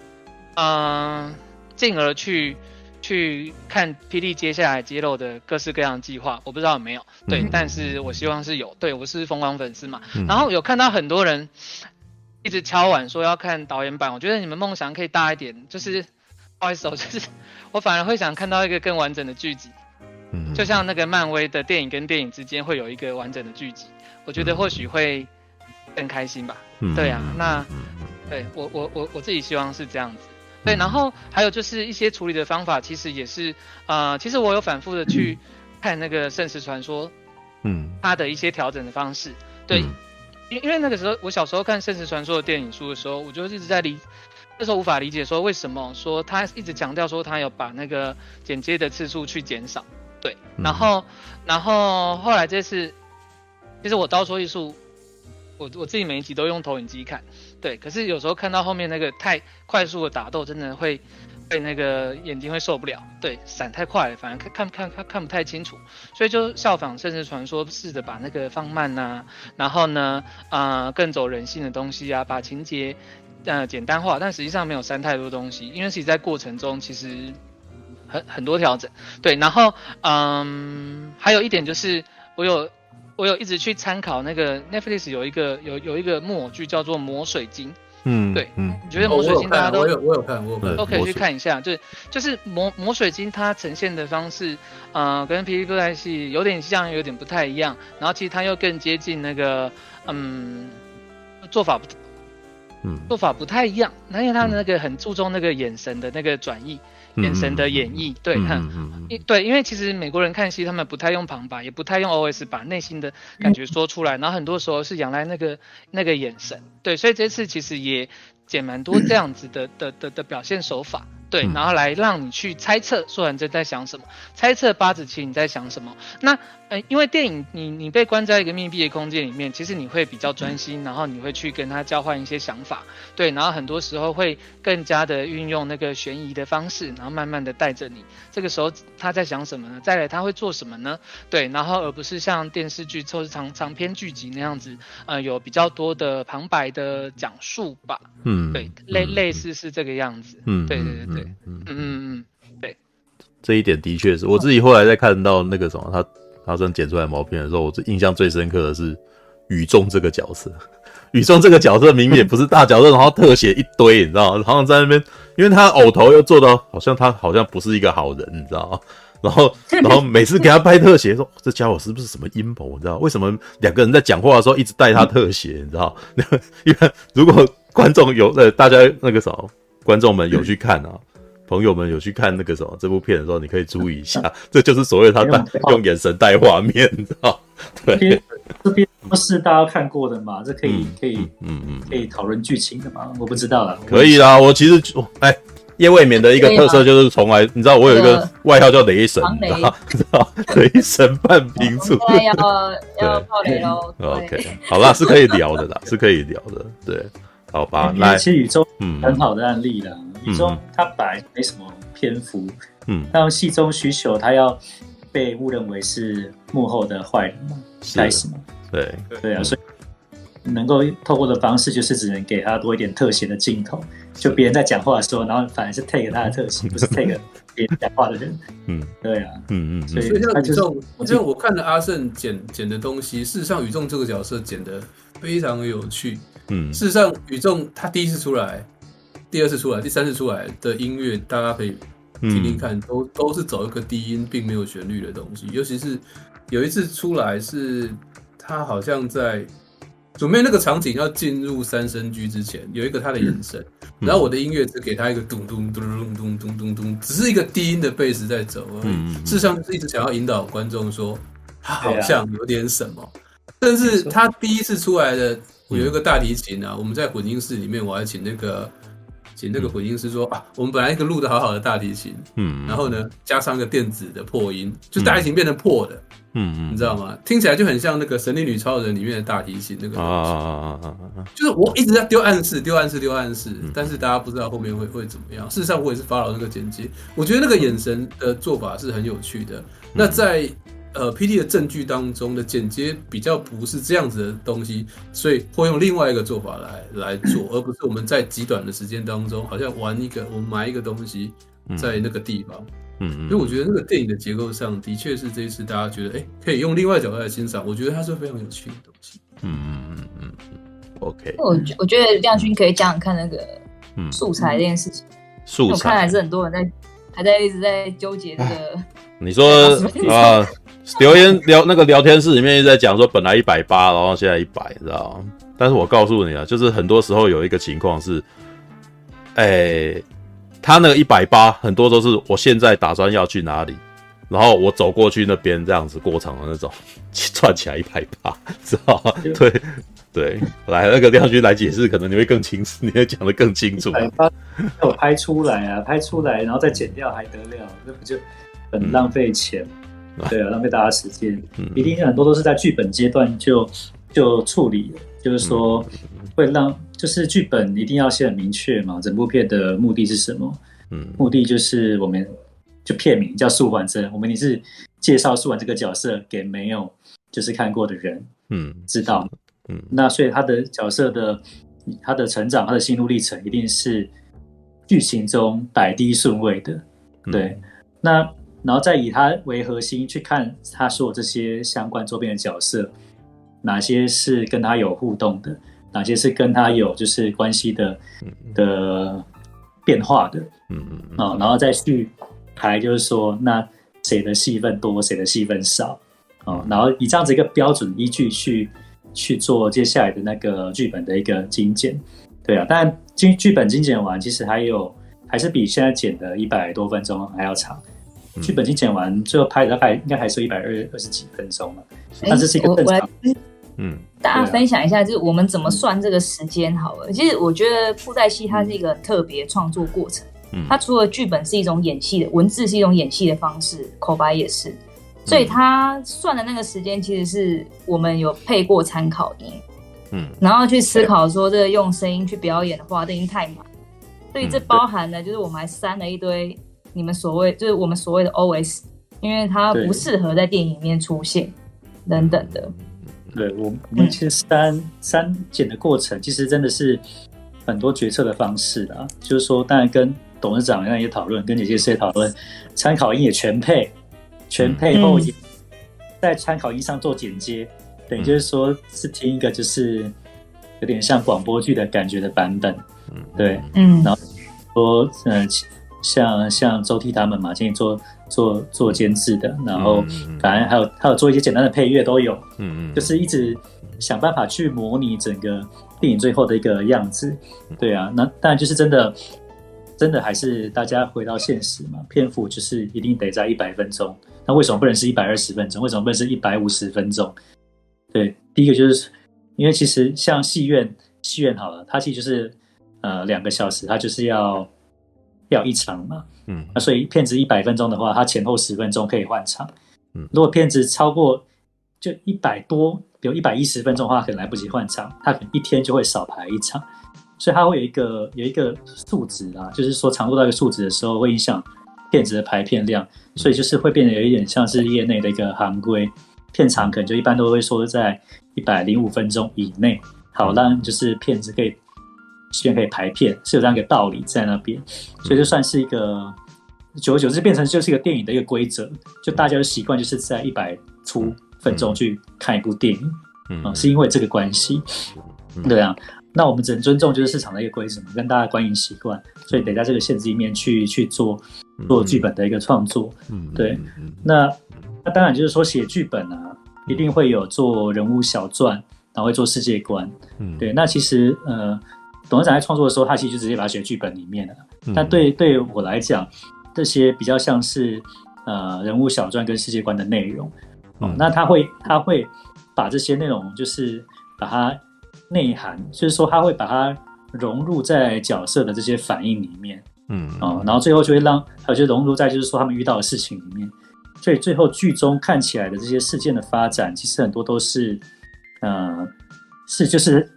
嗯，进而去去看霹雳接下来揭露的各式各样的计划，我不知道有没有，对，嗯、但是我希望是有，对，我是疯狂粉丝嘛，嗯、然后有看到很多人一直敲碗说要看导演版，我觉得你们梦想可以大一点，就是不好意思，我 就是我反而会想看到一个更完整的剧集，嗯，就像那个漫威的电影跟电影之间会有一个完整的剧集，我觉得或许会更开心吧，嗯、对啊，那对我我我我自己希望是这样子。对，然后还有就是一些处理的方法，其实也是，呃，其实我有反复的去看那个《圣石传说》，嗯，它的一些调整的方式。对，因、嗯、因为那个时候我小时候看《圣石传说》的电影书的时候，我就一直在理，那时候无法理解说为什么说他一直强调说他有把那个剪接的次数去减少。对，然后，然后后来这次，其实我刀说艺术。我我自己每一集都用投影机看，对，可是有时候看到后面那个太快速的打斗，真的会被那个眼睛会受不了，对，闪太快了，反而看看看看看不太清楚，所以就效仿《甚至传说》，试着把那个放慢呐、然后呢，啊、更走人性的东西啊，把情节呃简单化，但实际上没有删太多东西，因为其实在过程中其实很很多调整，对，然后嗯，还有一点就是我有。我有一直去参考那个 Netflix 有一个有有一个木偶剧叫做《魔水晶》，嗯，对，嗯，你觉得魔水晶大家都我有我有看，我有看，都可以去看一下，就是就是魔魔水晶它呈现的方式，呃，跟皮皮布袋戏有点像，有点不太一样，然后其实它又更接近那个，嗯，做法不，嗯，做法不太一样，那因为它那个很注重那个眼神的那个转译。眼神的演绎，对，嗯，对，因为其实美国人看戏，他们不太用旁白，也不太用 OS 把内心的感觉说出来，然后很多时候是仰赖那个那个眼神，对，所以这次其实也剪蛮多这样子的的的的表现手法。对，然后来让你去猜测素还真在想什么，猜测八子棋你在想什么。那，呃，因为电影你你被关在一个密闭的空间里面，其实你会比较专心，然后你会去跟他交换一些想法。对，然后很多时候会更加的运用那个悬疑的方式，然后慢慢的带着你。这个时候他在想什么呢？再来他会做什么呢？对，然后而不是像电视剧或是长长篇剧集那样子，呃，有比较多的旁白的讲述吧。嗯，对，类类似是这个样子。嗯，对对对对。嗯嗯嗯，对，这一点的确是我自己后来在看到那个什么，他他真剪出来毛片的时候，我印象最深刻的是雨中这个角色。宇仲这个角色明明也不是大角色，然后特写一堆，你知道吗？然后在那边，因为他偶头又做到好像他好像不是一个好人，你知道吗？然后然后每次给他拍特写，说这家伙是不是什么阴谋？你知道 为什么两个人在讲话的时候一直带他特写？你知道？因为如果观众有呃，大家那个什么观众们有去看啊。朋友们有去看那个什么这部片的时候，你可以注意一下，这就是所谓他带用眼神带画面，你知道？对，这边不是大家看过的嘛？这可以可以嗯嗯可以讨论剧情的嘛？我不知道了。可以啦，我其实哎，叶未眠的一个特色就是从来你知道我有一个外号叫雷神，你知道？雷神半瓶醋。要要爆雷喽！OK，好啦，是可以聊的啦，是可以聊的。对，好吧，来，其实宇宙嗯。很好的案例啦。戏中他本来没什么篇幅，嗯，但戏中需求他要被误认为是幕后的坏人嘛，开始嘛，对。对啊，所以能够透过的方式就是只能给他多一点特写的镜头，就别人在讲话的时候，然后反而是 take 他的特写，不是 take 别人讲话的人，嗯，对啊，嗯嗯，所以像宇仲，因为我看了阿胜剪剪的东西，事实上宇宙这个角色剪的非常有趣，嗯，事实上宇宙他第一次出来。第二次出来，第三次出来的音乐，大家可以听听看，嗯、都都是走一个低音，并没有旋律的东西。尤其是有一次出来，是他好像在准备那个场景要进入三声居之前，有一个他的眼神，嗯、然后我的音乐只给他一个咚咚咚咚咚咚咚咚，只是一个低音的贝斯在走而已。嗯嗯、事实上是一直想要引导观众说，他好像有点什么。啊、但是他第一次出来的，我有一个大提琴啊，我们在混音室里面，我还请那个。请那个混音师说啊，我们本来一个录的好好的大提琴，嗯，然后呢，加上一个电子的破音，就大提琴变成破的，嗯嗯，你知道吗？听起来就很像那个《神力女超人》里面的大提琴那个啊啊啊啊！就是我一直在丢暗示，丢暗示，丢暗示，但是大家不知道后面会会怎么样。事实上，我也是 follow 那个剪辑，我觉得那个眼神的做法是很有趣的。那在。呃，PD 的证据当中的剪接比较不是这样子的东西，所以会用另外一个做法来来做，而不是我们在极短的时间当中，好像玩一个我们埋一个东西在那个地方。嗯嗯。所以我觉得那个电影的结构上的确是这一次大家觉得，哎、欸，可以用另外角度来欣赏。我觉得它是非常有趣的东西。嗯嗯嗯嗯。OK。我我觉得亮君可以讲讲看那个素材这件事情。素材。我看还是很多人在还在一直在纠结这个。你说 啊。留言聊那个聊天室里面一直在讲说，本来一百八，然后现在一百，知道吗？但是我告诉你啊，就是很多时候有一个情况是，哎、欸，他那个一百八，很多都是我现在打算要去哪里，然后我走过去那边这样子过场的那种，串起来一百八，知道吗？对对，来那个亮君来解释，可能你会更清楚，你会讲的更清楚。一百八 要拍出来啊，拍出来然后再剪掉还得了？那不就很浪费钱？嗯对啊，浪费大家时间，嗯、一定很多都是在剧本阶段就就处理，就是说会让就是剧本一定要先很明确嘛，整部片的目的是什么？嗯，目的就是我们就片名叫素还真，我们也是介绍素还这个角色给没有就是看过的人，嗯，知道，嗯，那所以他的角色的他的成长，他的心路历程一定是剧情中摆第一顺位的，对，嗯、那。然后再以他为核心去看他说这些相关周边的角色，哪些是跟他有互动的，哪些是跟他有就是关系的的变化的，嗯嗯啊，然后再去排，就是说那谁的戏份多，谁的戏份少，啊，然后以这样子一个标准依据去去做接下来的那个剧本的一个精简，对啊，但剧剧本精简完，其实还有还是比现在剪的一百多分钟还要长。剧本已经剪完，最后拍的大概应该还剩一百二二十几分钟了。那这是一个正常。嗯，大家分享一下，就是我们怎么算这个时间好了。其实我觉得布袋戏它是一个特别创作过程。嗯，它除了剧本是一种演戏的文字，是一种演戏的方式，口白也是。所以它算的那个时间，其实是我们有配过参考音。嗯，然后去思考说，这个用声音去表演的话，这已经太满。所以这包含了，就是我们还删了一堆。你们所谓就是我们所谓的 OS，因为它不适合在电影里面出现，等等的。对，我我们其实删删减的过程，其实真的是很多决策的方式啊。就是说，当然跟董事长那也讨论，跟姐姐师也讨论，参考音也全配，全配后也在参考音上做剪接，等于就是说是听一个就是有点像广播剧的感觉的版本。嗯，对，嗯，然后说嗯。呃像像周替他们嘛，建议做做做监制的，然后反正还有还有做一些简单的配乐都有，嗯嗯，就是一直想办法去模拟整个电影最后的一个样子，对啊，那当然就是真的真的还是大家回到现实嘛，篇幅就是一定得在一百分钟，那为什么不能是一百二十分钟？为什么不能是一百五十分钟？对，第一个就是因为其实像戏院戏院好了，它其实就是呃两个小时，它就是要。要一场嘛，嗯，那所以片子一百分钟的话，它前后十分钟可以换场，嗯，如果片子超过就一百多，比如一百一十分钟的话，可能来不及换场，它可能一天就会少排一场，所以它会有一个有一个数值啊，就是说长度到一个数值的时候，会影响片子的排片量，所以就是会变得有一点像是业内的一个行规，片长可能就一般都会说在一百零五分钟以内，好让就是片子可以。戏院可以排片是有这样一个道理在那边，所以就算是一个久而久之变成就是一个电影的一个规则，就大家的习惯就是在一百出分钟去看一部电影，嗯，嗯，是因为这个关系，对啊。那我们只能尊重就是市场的一个规则嘛，跟大家观影习惯，所以得在这个限制里面去去做做剧本的一个创作，嗯，对。那那当然就是说写剧本啊，一定会有做人物小传。然后会做世界观。嗯，对。那其实呃，董事长在创作的时候，他其实就直接把它写剧本里面了。嗯、但对对我来讲，这些比较像是呃人物小传跟世界观的内容。嗯，那他会他会把这些内容就是把它内涵，就是说他会把它融入在角色的这些反应里面。嗯，哦，然后最后就会让还有就融入在就是说他们遇到的事情里面。所以最后剧中看起来的这些事件的发展，其实很多都是，呃，是就是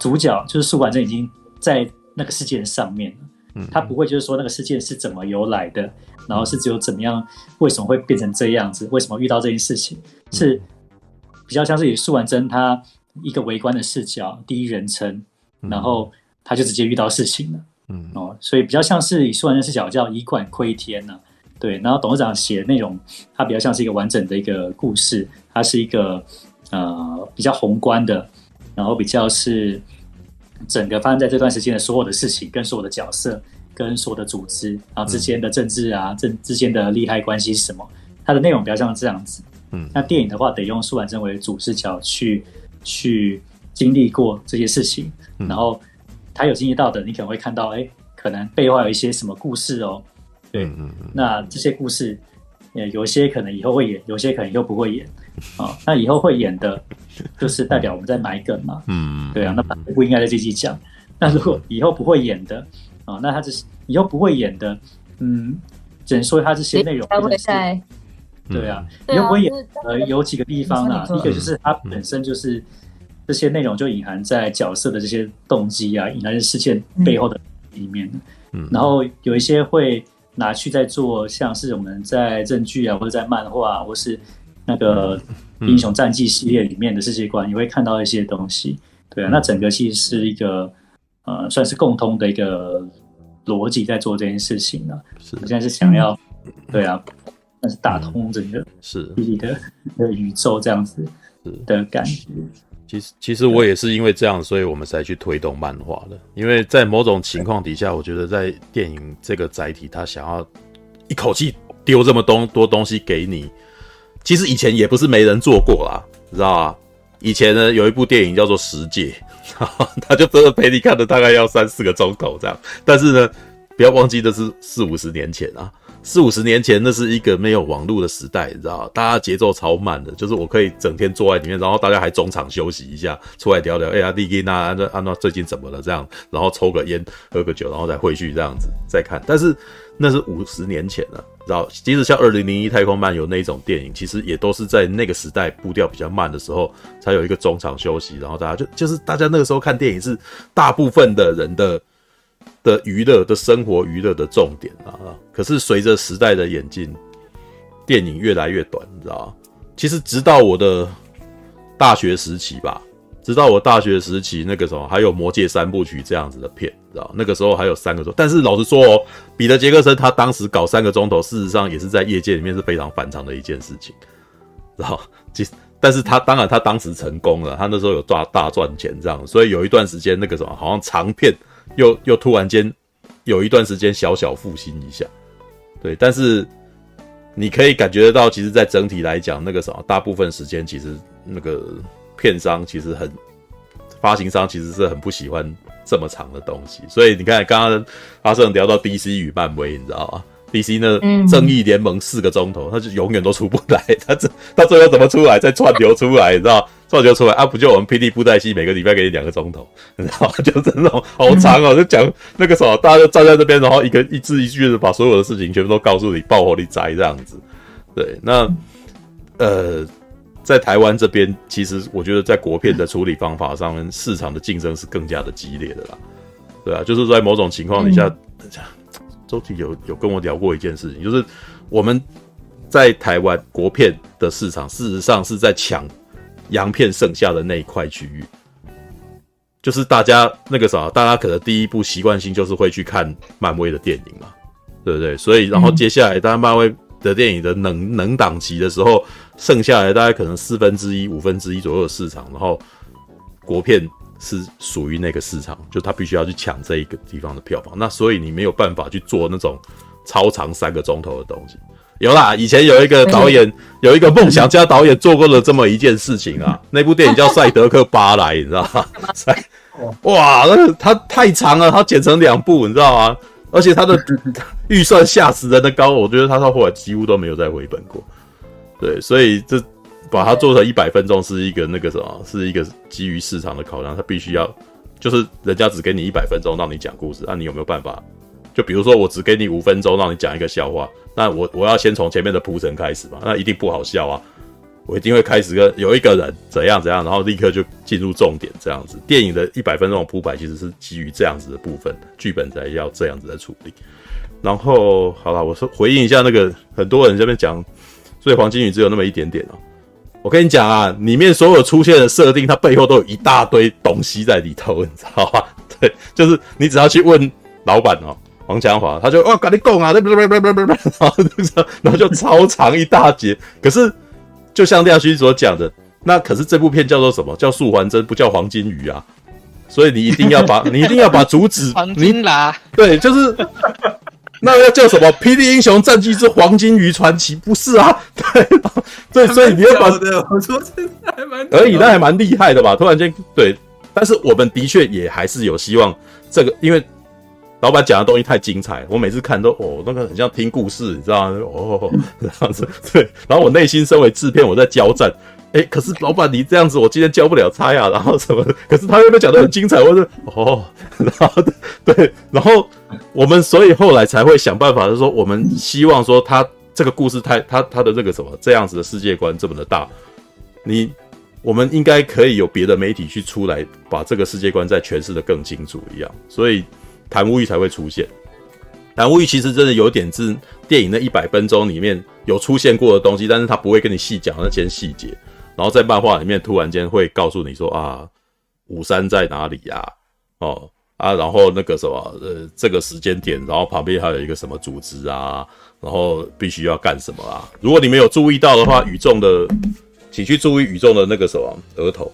主角就是宿管真已经在那个事件上面了，嗯，他不会就是说那个事件是怎么由来的，然后是只有怎么样，为什么会变成这样子，为什么遇到这件事情，是比较像是以素还真他一个围观的视角，第一人称，然后他就直接遇到事情了，嗯。哦，所以比较像是以素还真视角叫以管窥天呢。对，然后董事长写的内容，它比较像是一个完整的一个故事，它是一个呃比较宏观的，然后比较是整个发生在这段时间的所有的事情，跟所有的角色，跟所有的组织，然后之间的政治啊，政、嗯、之间的利害关系是什么？它的内容比较像这样子。嗯，那电影的话，得用素还真为主视角去去经历过这些事情，嗯、然后他有经历到的，你可能会看到，哎，可能背后有一些什么故事哦。对，嗯嗯，那这些故事，呃，有些可能以后会演，有些可能又不会演，啊、哦，那以后会演的，就是代表我们在埋梗嘛，嗯，对啊，那不应该在这集讲。那如果以后不会演的，啊、哦，那他这是以后不会演的，嗯，只能说他这些内容不会在，对啊，以后不会演，呃，有几个地方啊，一个就是它本身就是这些内容就隐含在角色的这些动机啊，隐含在事件背后的里面，嗯，然后有一些会。拿去在做，像是我们在正剧啊，或者在漫画，或是那个英雄战记系列里面的世界观，你会看到一些东西。对啊，那整个其实是一个呃，算是共通的一个逻辑在做这件事情呢。是，我现在是想要，对啊，但是打通整个是自己的的宇宙这样子的感觉。其实，其实我也是因为这样，所以我们才去推动漫画的。因为在某种情况底下，我觉得在电影这个载体，他想要一口气丢这么多多东西给你，其实以前也不是没人做过啦，知道吗？以前呢，有一部电影叫做《十戒》，他就真的陪你看了大概要三四个钟头这样。但是呢，不要忘记这是四五十年前啊。四五十年前，那是一个没有网络的时代，你知道？大家节奏超慢的，就是我可以整天坐在里面，然后大家还中场休息一下，出来聊聊。哎呀，弟弟，那安那安那最近怎么了？这样，然后抽个烟，喝个酒，然后再回去这样子再看。但是那是五十年前了，知道？即使像《二零零一太空漫游》那一种电影，其实也都是在那个时代步调比较慢的时候，才有一个中场休息，然后大家就就是大家那个时候看电影是大部分的人的。的娱乐的生活娱乐的重点啊，可是随着时代的演进，电影越来越短，你知道？其实直到我的大学时期吧，直到我大学时期那个时候，还有《魔戒三部曲》这样子的片，知道那个时候还有三个钟，但是老实说哦，彼得杰克森他当时搞三个钟头，事实上也是在业界里面是非常反常的一件事情，知道？其，但是他当然他当时成功了，他那时候有大大赚钱这样，所以有一段时间那个什么好像长片。又又突然间有一段时间小小复兴一下，对，但是你可以感觉得到，其实，在整体来讲，那个什么，大部分时间其实那个片商其实很，发行商其实是很不喜欢这么长的东西，所以你看，刚刚阿胜聊到 DC 与漫威，你知道吗？DC 呢？正义联盟四个钟头，他就永远都出不来。他这他最后怎么出来？再串流出来，你知道？串流出来啊？不就我们 PD 布袋戏每个礼拜给你两个钟头，你知道吗？就是那种好长哦，就讲那个什么，大家就站在这边，然后一个一字一句的把所有的事情全部都告诉你，爆火力宅这样子。对，那呃，在台湾这边，其实我觉得在国片的处理方法上面，市场的竞争是更加的激烈的啦。对啊，就是在某种情况底下。嗯 周琦有有跟我聊过一件事情，就是我们在台湾国片的市场，事实上是在抢洋片剩下的那一块区域。就是大家那个啥，大家可能第一步习惯性就是会去看漫威的电影嘛，对不对？所以然后接下来，当漫威的电影的能能档期的时候，剩下来大概可能四分之一、五分之一左右的市场，然后国片。是属于那个市场，就他必须要去抢这一个地方的票房，那所以你没有办法去做那种超长三个钟头的东西，有啦，以前有一个导演，有一个梦想家导演做过了这么一件事情啊。那部电影叫《赛德克·巴莱》，你知道吗？哇，那个他太长了，他剪成两部，你知道吗？而且他的预算吓死人的高，我觉得他到后来几乎都没有再回本过。对，所以这把它做成一百分钟是一个那个什么，是一个基于市场的考量，它必须要，就是人家只给你一百分钟让你讲故事，那你有没有办法？就比如说我只给你五分钟让你讲一个笑话，那我我要先从前面的铺陈开始嘛，那一定不好笑啊。我一定会开始跟有一个人怎样怎样，然后立刻就进入重点这样子。电影的一百分钟的铺排其实是基于这样子的部分，剧本才要这样子的处理。然后好了，我说回应一下那个很多人这边讲，所以黄金鱼只有那么一点点哦。我跟你讲啊，里面所有出现的设定，它背后都有一大堆东西在里头，你知道吧？对，就是你只要去问老板哦，黄强华，他就哇，赶紧供啊，然后然后就超长一大截，可是。就像廖勋所讲的，那可是这部片叫做什么？叫素还真，不叫黄金鱼啊！所以你一定要把你一定要把主旨 黄金啦，对，就是 那要叫什么？《霹雳英雄战记之黄金鱼传奇》不是啊？对，对，所以你要把我说真的还蛮而已，那还蛮厉害的吧？突然间对，但是我们的确也还是有希望这个，因为。老板讲的东西太精彩，我每次看都哦，那个很像听故事，你知道吗？哦，这样子对。然后我内心身为制片，我在交战。哎，可是老板你这样子，我今天交不了差呀。然后什么？可是他又没讲得很精彩，我说哦，然后对，然后我们所以后来才会想办法，就是说我们希望说他这个故事太他他的这个什么这样子的世界观这么的大，你我们应该可以有别的媒体去出来把这个世界观再诠释得更清楚一样，所以。谈物语才会出现，谈物语其实真的有点是电影那一百分钟里面有出现过的东西，但是他不会跟你细讲那些细节，然后在漫画里面突然间会告诉你说啊，五山在哪里呀？哦啊，然后那个什么呃，这个时间点，然后旁边还有一个什么组织啊，然后必须要干什么啊？如果你没有注意到的话，语重的，请去注意语重的那个什么额头，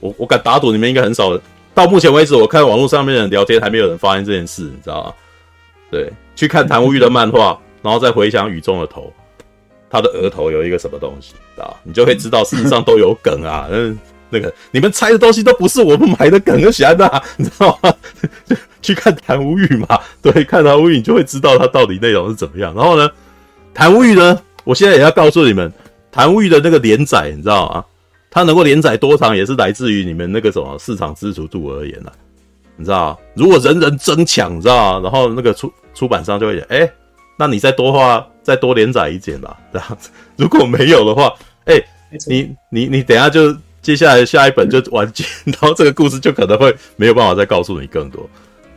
我我敢打赌你们应该很少。到目前为止，我看网络上面的聊天，还没有人发现这件事，你知道吗？对，去看谭无欲的漫画，然后再回想雨中的头，他的额头有一个什么东西，啊你就会知道，事实上都有梗啊。嗯，那个你们猜的东西都不是我们买的梗就行了，你知道吗？去看谭无欲嘛，对，看谭无欲，你就会知道它到底内容是怎么样。然后呢，谭无欲呢，我现在也要告诉你们，谭无欲的那个连载，你知道吗？它能够连载多长，也是来自于你们那个什么市场支持度而言呐、啊，你知道如果人人争抢，你知道然后那个出出版商就会讲，哎、那你再多画，再多连载一点吧，这样子。如果没有的话，哎、欸，你你你等一下就接下来下一本就完结，然后这个故事就可能会没有办法再告诉你更多。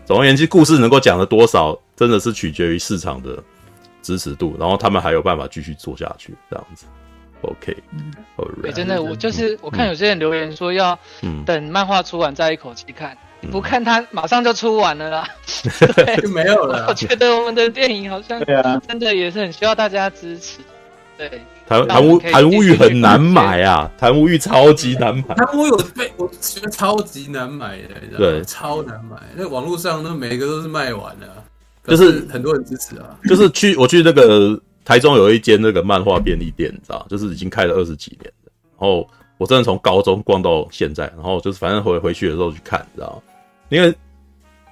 总而言之，故事能够讲的多少，真的是取决于市场的支持度，然后他们还有办法继续做下去，这样子。OK，对，真的，我就是我看有些人留言说要等漫画出完再一口气看，嗯、不看它马上就出完了啦，对，就没有了。我觉得我们的电影好像真的也是很需要大家支持。对，谈谈无谈无欲很难买啊，谈无欲超级难买。谈无欲有被我觉得超级难买的，对，超难买。那网络上那每个都是卖完了，就是很多人支持啊。就是去 我去那个。台中有一间那个漫画便利店，你知道，就是已经开了二十几年了。然后我真的从高中逛到现在，然后就是反正回回去的时候去看，你知道，因为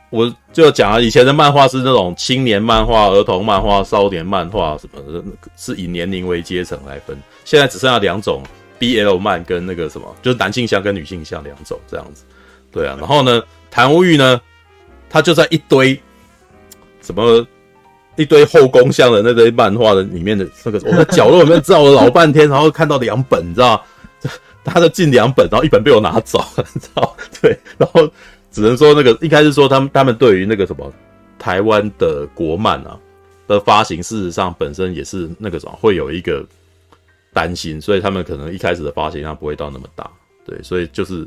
我就讲了，以前的漫画是那种青年漫画、儿童漫画、少年漫画什么的，是以年龄为阶层来分。现在只剩下两种，BL 漫跟那个什么，就是男性向跟女性向两种这样子。对啊，然后呢，谈无欲呢，他就在一堆什么。一堆后宫向的那堆漫画的里面的那个，我在角落里面找了老半天，然后看到两本，你知道，他的进两本，然后一本被我拿走了，你知道，对，然后只能说那个应该是说他们他们对于那个什么台湾的国漫啊的发行，事实上本身也是那个什么会有一个担心，所以他们可能一开始的发行量不会到那么大，对，所以就是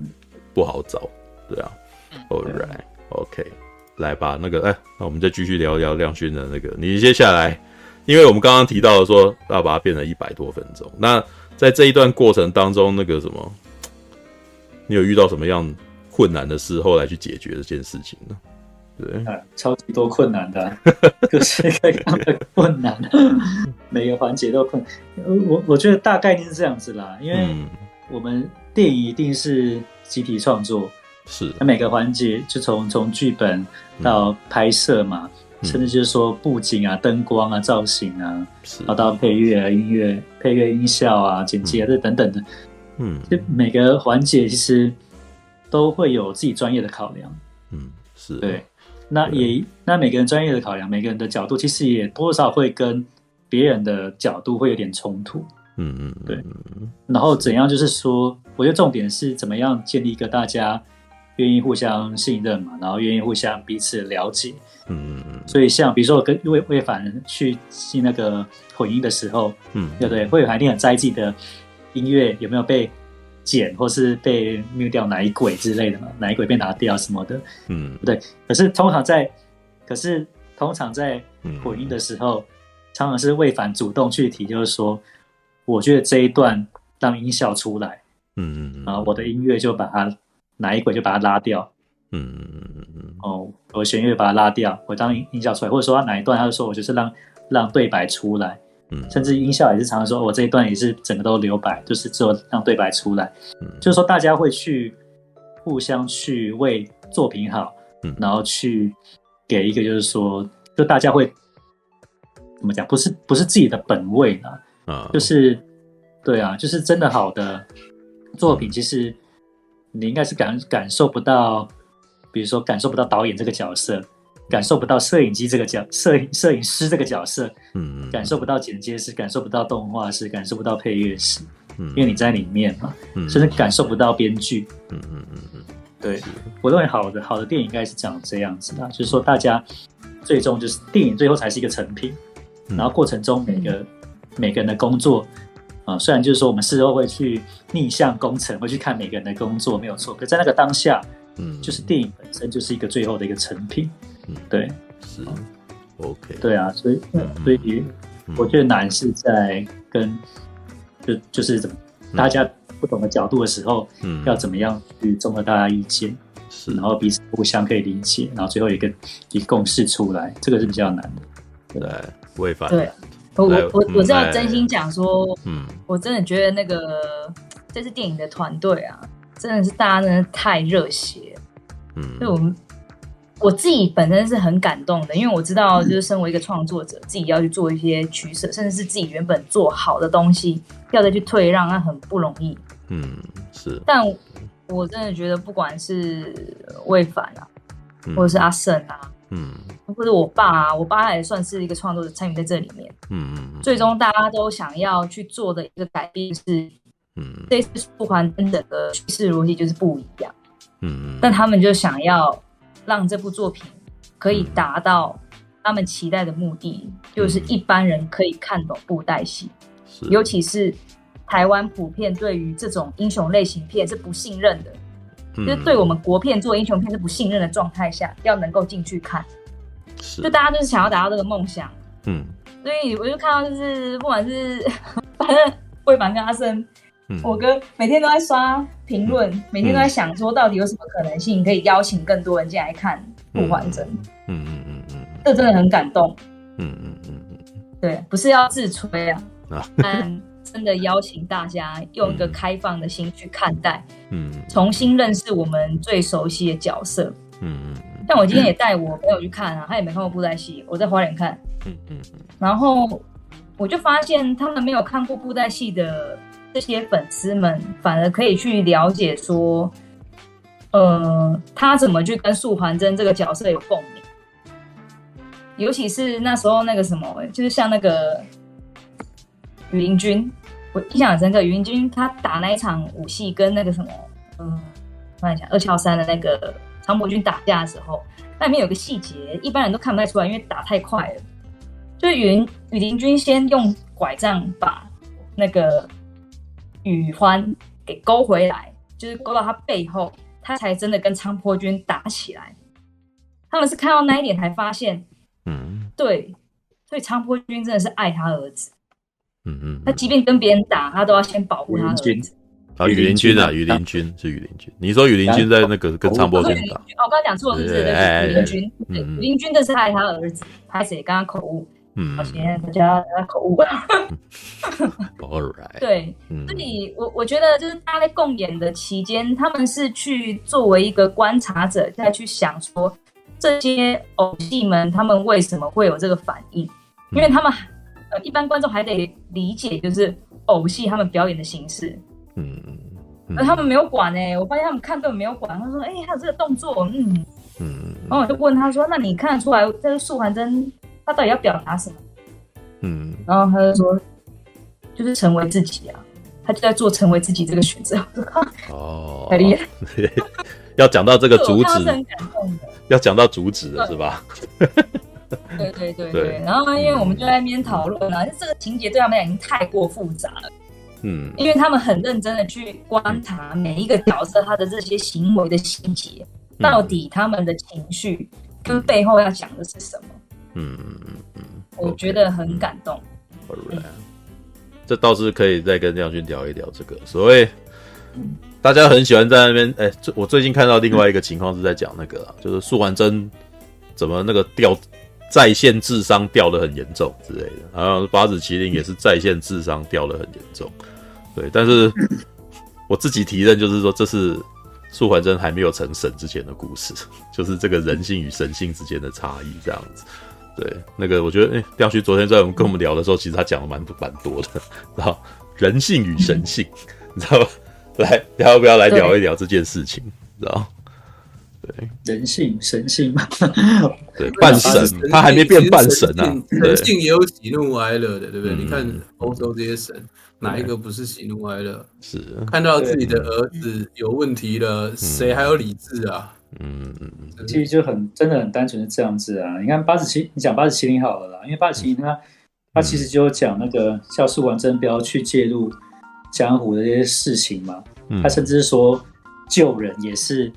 不好找，对啊，All right，OK。来吧，那个，哎，那我们再继续聊聊亮勋的那个。你接下来，因为我们刚刚提到了说要把它变成一百多分钟，那在这一段过程当中，那个什么，你有遇到什么样困难的事后来去解决这件事情呢？对，啊，超级多困难的，各式各样的困难，每个环节都困难。我我觉得大概念是这样子啦，因为我们电影一定是集体创作，是，那每个环节就从从剧本到拍摄嘛，嗯、甚至就是说布景啊、灯光啊、造型啊，然后到配乐啊、音乐、配乐、音效啊、剪辑啊这等等的，嗯，就每个环节其实都会有自己专业的考量，嗯，是对。那也，那每个人专业的考量，每个人的角度，其实也多少会跟别人的角度会有点冲突。嗯嗯，对。然后怎样，就是说，我觉得重点是怎么样建立一个大家愿意互相信任嘛，然后愿意互相彼此了解。嗯嗯嗯。所以像比如说我跟魏魏凡去进那个混音的时候，嗯，对不对？魏凡一定很在意自己的音乐有没有被。剪或是被 mute 掉哪一轨之类的嘛，哪一轨被拿掉什么的，嗯，对。可是通常在，可是通常在混音的时候，嗯、常常是魏凡主动去提，就是说，我觉得这一段让音效出来，嗯嗯，然后我的音乐就把它哪一轨就把它拉掉，嗯嗯嗯嗯，哦，我弦乐把它拉掉，我当音效出来，或者说他哪一段，他就说我就是让让对白出来。甚至音效也是常常说，我这一段也是整个都留白，就是只有让对白出来。嗯，就是说大家会去互相去为作品好，嗯，然后去给一个就是说，就大家会怎么讲？不是不是自己的本位呢？啊，就是对啊，就是真的好的作品，其实你应该是感感受不到，比如说感受不到导演这个角色。感受不到摄影机这个角，摄影摄影师这个角色，嗯，感受不到剪接师，感受不到动画师，感受不到配乐师，嗯，因为你在里面嘛，嗯，甚至感受不到编剧，嗯嗯嗯嗯，对，我认为好的好的电影应该是讲这样子的，就是说大家最终就是电影最后才是一个成品，嗯，然后过程中每个、嗯、每个人的工作啊，虽然就是说我们事后会去逆向工程，会去看每个人的工作没有错，可在那个当下，嗯，就是电影本身就是一个最后的一个成品。对，是，OK，对啊，所以，嗯、所以我觉得难是在跟，就就是怎么大家不同的角度的时候，嗯，要怎么样去综合大家意见，是，然后彼此互相可以理解，然后最后一个一共识出来，这个是比较难的。对，违反。对，我我我是要真心讲说，嗯，我真的觉得那个这次电影的团队啊，真的是大家真的太热血，嗯，所以我们。我自己本身是很感动的，因为我知道，就是身为一个创作者，自己要去做一些取舍，甚至是自己原本做好的东西，要再去退让，那很不容易。嗯，是。但我真的觉得，不管是魏凡啊，或者是阿胜啊，嗯，或者我爸啊，我爸也算是一个创作者，参与在这里面。嗯嗯。最终大家都想要去做的一个改变是，嗯，这次素还真的叙事逻辑就是不一样。嗯嗯。但他们就想要。让这部作品可以达到他们期待的目的，嗯、就是一般人可以看懂布袋戏，尤其是台湾普遍对于这种英雄类型片是不信任的，嗯、就是对我们国片做英雄片是不信任的状态下，要能够进去看，就大家就是想要达到这个梦想，嗯，所以我就看到就是不管是 反正魏凡跟阿生。我哥每天都在刷评论，每天都在想说，到底有什么可能性可以邀请更多人进来看《不还真》？嗯嗯嗯嗯，这真的很感动。嗯嗯嗯嗯，对，不是要自吹啊，啊，但真的邀请大家用一个开放的心去看待，嗯，重新认识我们最熟悉的角色。嗯嗯，像我今天也带我朋友去看啊，他也没看过布袋戏，我在花莲看。嗯嗯嗯，然后我就发现他们没有看过布袋戏的。这些粉丝们反而可以去了解说，呃，他怎么去跟素还真这个角色有共鸣，尤其是那时候那个什么，就是像那个羽林军，我印象很深刻。羽林军他打那一场武戏跟那个什么，嗯，我看一下二乔山的那个长柏军打架的时候，那里面有个细节，一般人都看不太出来，因为打太快了。就是羽林羽林军先用拐杖把那个。宇欢给勾回来，就是勾到他背后，他才真的跟昌坡军打起来。他们是看到那一点才发现，嗯，对，所以昌坡军真的是爱他儿子，嗯嗯，他即便跟别人打，他都要先保护他儿子。啊，羽林军啊，羽林军是羽林军。你说羽林军在那个跟昌波军打？哦，刚刚讲错了，是是羽林军。羽林军这是爱他儿子，拍谁刚刚口误？嗯，抱歉，大家口误。对，所以我我觉得就是大家在共演的期间，他们是去作为一个观察者，再去想说这些偶戏们他们为什么会有这个反应，因为他们呃一般观众还得理解就是偶戏他们表演的形式。嗯嗯，而他们没有管哎、欸，我发现他们看根本没有管。他说：“哎、欸，还有这个动作，嗯嗯。”然后我就问他说：“那你看得出来这个素还真他到底要表达什么？”嗯，然后他就说：“就是成为自己啊，他就在做成为自己这个选择。”哦，太厉害！要讲到这个主旨，要讲到主旨了是吧？对对对对。然后因为我们就在那边讨论啊，就这个情节对他们俩已经太过复杂了。嗯，因为他们很认真的去观察每一个角色他的这些行为的细节，嗯、到底他们的情绪跟背后要讲的是什么？嗯嗯嗯嗯，我觉得很感动。这倒是可以再跟亮君聊一聊这个所谓，大家很喜欢在那边哎，我最近看到另外一个情况是在讲那个、啊，就是素还真怎么那个掉在线智商掉的很严重之类的，然后八子麒麟也是在线智商掉的很严重。对，但是我自己提认就是说，这是素还真还没有成神之前的故事，就是这个人性与神性之间的差异这样子。对，那个我觉得，哎，廖旭昨天在我们跟我们聊的时候，其实他讲的蛮蛮多的，然后人性与神性，你知道吗？来，要不要来聊一聊这件事情？知道？对，人性神性嘛，对，半神，他还没变半神啊。人性也有喜怒哀乐的，对不对？你看欧洲这些神。哪一个不是喜怒哀乐？是看到自己的儿子有问题了，谁还有理智啊？嗯嗯嗯，其实就很真的很单纯的这样子啊。你看八十七，你讲八十七零好了啦，因为八十七零他他其实就讲那个叫素还真不要去介入江湖的这些事情嘛。他甚至说救人也是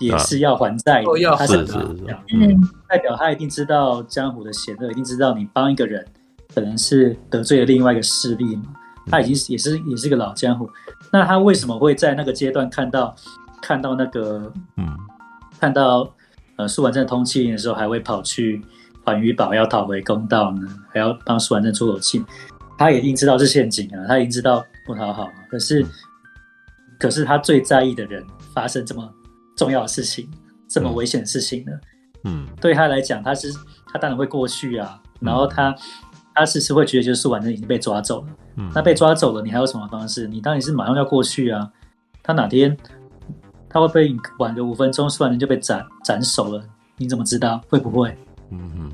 也是要还债的，要还的。嗯，代表他一定知道江湖的险恶，一定知道你帮一个人可能是得罪了另外一个势力嘛。他已经是也是也是个老江湖，那他为什么会在那个阶段看到看到那个嗯，看到呃苏婉正通缉令的时候，还会跑去环宇堡要讨回公道呢？还要帮苏婉正出口气？他也一定知道是陷阱啊，他已经知道不讨好，可是、嗯、可是他最在意的人发生这么重要的事情，这么危险的事情呢？嗯，对他来讲，他是他当然会过去啊，然后他。嗯他其实会觉得，就是素还真已经被抓走了。嗯，那被抓走了，你还有什么方式？你当然是马上要过去啊。他哪天他会被你晚个五分钟，突然间就被斩斩首了，你怎么知道？会不会？嗯嗯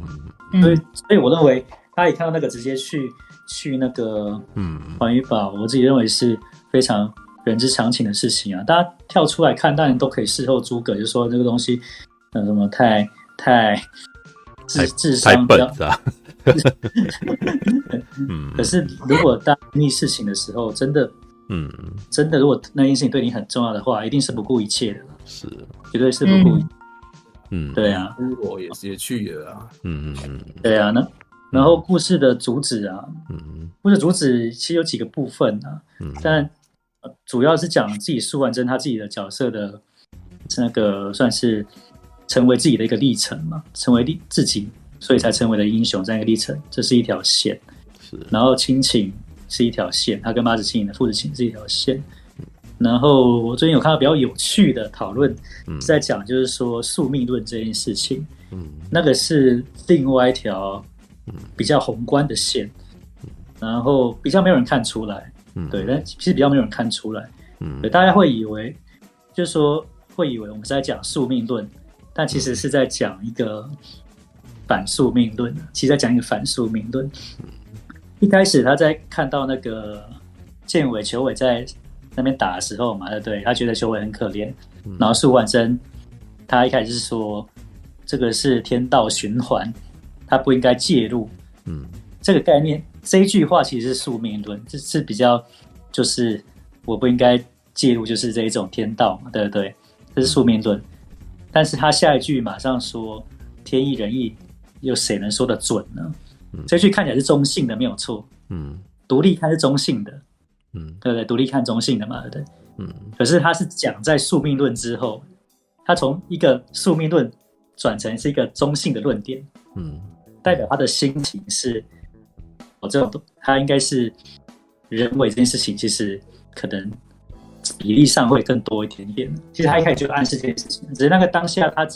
嗯。所以，所以我认为，他一看到那个直接去去那个嗯环宇堡，我自己认为是非常人之常情的事情啊。大家跳出来看，当然都可以事后诸葛，就说这个东西，呃，什么太太智智商太笨是吧？嗯，可是如果当逆事情的时候，真的，嗯，真的，如果那件事情对你很重要的话，一定是不顾一切的，是，绝对是不顾一切，嗯，对啊，我也也去了啊，嗯嗯嗯，对啊，那然后故事的主旨啊，嗯，故事主旨其实有几个部分啊，嗯，但主要是讲自己苏万珍他自己的角色的，那个算是成为自己的一个历程嘛，成为自自己。所以才成为了英雄这样一个历程，这是一条线。是，然后亲情是一条线，他跟八子麒麟的父子情是一条线。然后我最近有看到比较有趣的讨论，是在讲就是说宿命论这件事情。嗯，那个是另外一条比较宏观的线，然后比较没有人看出来。嗯，对，但其实比较没有人看出来。嗯，大家会以为就是说会以为我们是在讲宿命论，但其实是在讲一个。反宿命论，其实在讲一个反宿命论。一开始他在看到那个建伟、球伟在那边打的时候嘛，对不对？他觉得球伟很可怜。然后苏万生，他一开始是说这个是天道循环，他不应该介入。嗯，这个概念，这一句话其实是宿命论，这是比较就是我不应该介入，就是这一种天道嘛，对不对？这是宿命论。但是他下一句马上说天意人意。又谁能说得准呢？这句看起来是中性的，没有错。嗯，独立看是中性的，嗯，对不对，独立看中性的嘛，对不对？嗯。可是他是讲在宿命论之后，他从一个宿命论转成是一个中性的论点，嗯，代表他的心情是，我这种他应该是人为这件事情，其实可能比例上会更多一点点。其实他一开始就暗示这件事情，只是那个当下他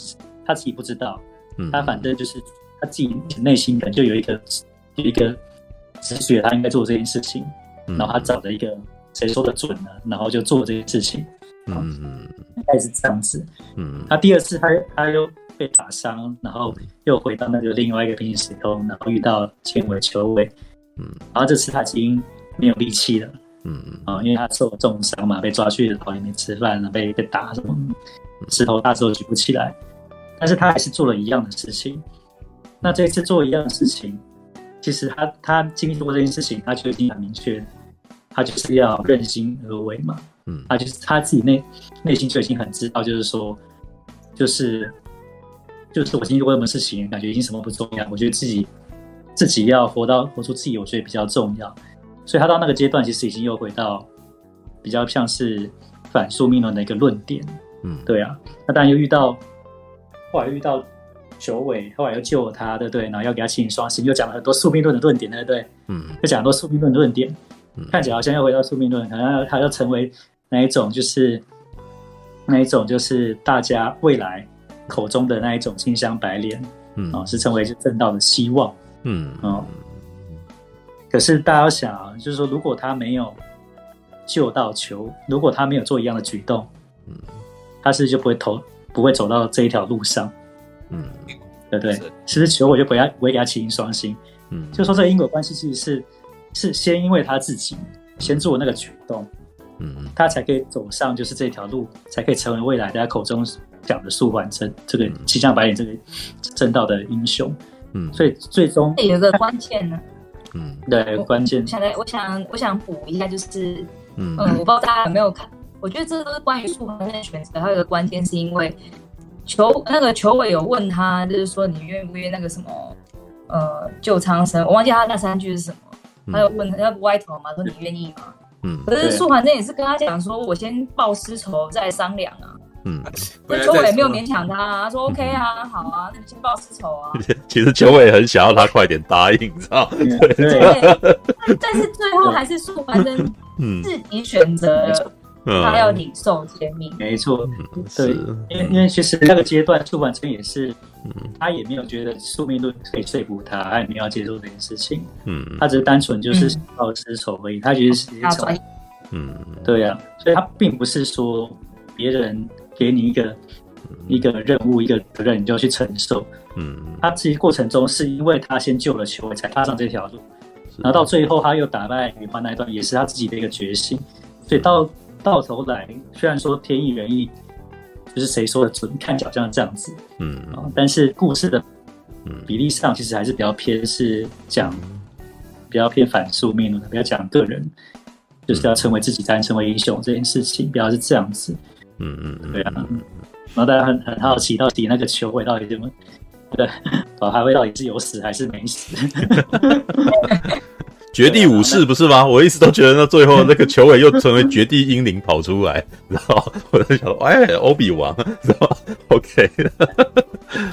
他自己不知道，嗯，他反正就是他自己内心可能就有一个有一个直觉，他应该做这件事情。然后他找了一个谁说的准呢？然后就做这件事情。嗯嗯，应该是这样子。嗯，他第二次他他又被打伤，然后又回到那个另外一个平行时空，然后遇到千尾球尾。嗯，然后这次他已经没有力气了。嗯嗯，啊，因为他受了重伤嘛，被抓去牢里面吃饭了，被被打什么，石头大石头举不起来。但是他还是做了一样的事情。那这次做一样的事情。其实他他经历过这件事情，他就已经很明确，他就是要任心而为嘛。嗯，他就是他自己内内心就已经很知道，就是说，就是就是我经历过什么事情，感觉已经什么不重要。我觉得自己自己要活到活出自己，我觉得比较重要。所以他到那个阶段，其实已经又回到比较像是反宿命论的一个论点。嗯，对啊。那当然又遇到后来遇到。九尾后来又救了他，对不对？然后要给他请双星，又讲了很多宿命论的论点，对不对？嗯，又讲很多宿命论的论点，嗯，看起来好像又回到宿命论，好像他要成为那一种，就是那一种，就是大家未来口中的那一种清香白莲，嗯，哦，是成为正道的希望，嗯，哦。可是大家要想啊，就是说，如果他没有救到球，如果他没有做一样的举动，嗯，他是就不会投，不会走到这一条路上。嗯，对不对？其实求我就不要我也给他起因双星。嗯，就说这个因果关系其实是是先因为他自己先做那个举动，嗯，他才可以走上就是这条路，才可以成为未来大家口中讲的素还真这个七香白莲这个正道的英雄。嗯，所以最终有个关键呢。嗯，对，关键。我想来，我想我想补一下，就是嗯，我不知道大家有没有看，我觉得这都是关于素还真的选择，还有一个关键是因为。球那个球委有问他，就是说你愿不愿意那个什么，呃，救苍生？我忘记他那三句是什么。嗯、他有问他要不歪头嘛，说你愿意吗？嗯。可是素还真也是跟他讲说，我先报私仇再商量啊。嗯。那球委没有勉强他，啊，他说 OK 啊，嗯、好啊，那你先报私仇啊。其实球委很想要他快点答应，你知道吗？对。但是最后还是素还真自己选择。他要领受天命，没错，对，因为因为其实那个阶段，素还真也是，他也没有觉得宿命论可以说服他，他也没有接受这件事情，嗯，他只是单纯就是报私仇而已，他觉得是一种，嗯，对呀，所以他并不是说别人给你一个一个任务一个责任你就要去承受，嗯，他其实过程中是因为他先救了球才踏上这条路，然后到最后他又打败女嫔那一段也是他自己的一个决心，所以到。到头来，虽然说天意人意，就是谁说的准，看起来好像这样子，嗯，但是故事的比例上，其实还是比较偏是讲，比较偏反宿命论的，比较讲个人，就是要成为自己才能成为英雄这件事情，比较是这样子，嗯嗯，对啊，然后大家很很好奇，到底那个球会到底怎么，对，还会到底是有死还是没死？绝地武士不是吗？我一直都觉得那最后那个球尾又成为绝地英灵跑出来，然后 我就想说，哎，欧比王，是吧？OK，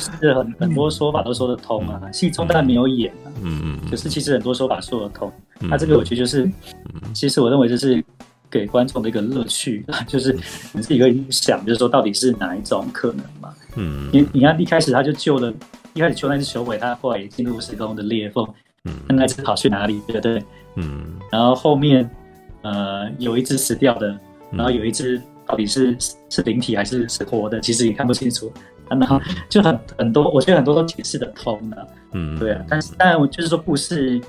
是很很多说法都说得通啊，戏中当然没有演啊，嗯嗯，可是其实很多说法说得通。那这个我觉得就是，其实我认为就是给观众的一个乐趣，就是你自己可以想，就是说到底是哪一种可能嘛？嗯，你你看一开始他就救了，一开始救那只球尾，他后来也进入时空的裂缝。嗯，那只跑去哪里？对不对？嗯，然后后面，呃，有一只死掉的，然后有一只到底是是灵体还是是活的，其实也看不清楚。然后就很很多，我觉得很多都解释得通的。嗯，对啊。但是当然，我就是说故事，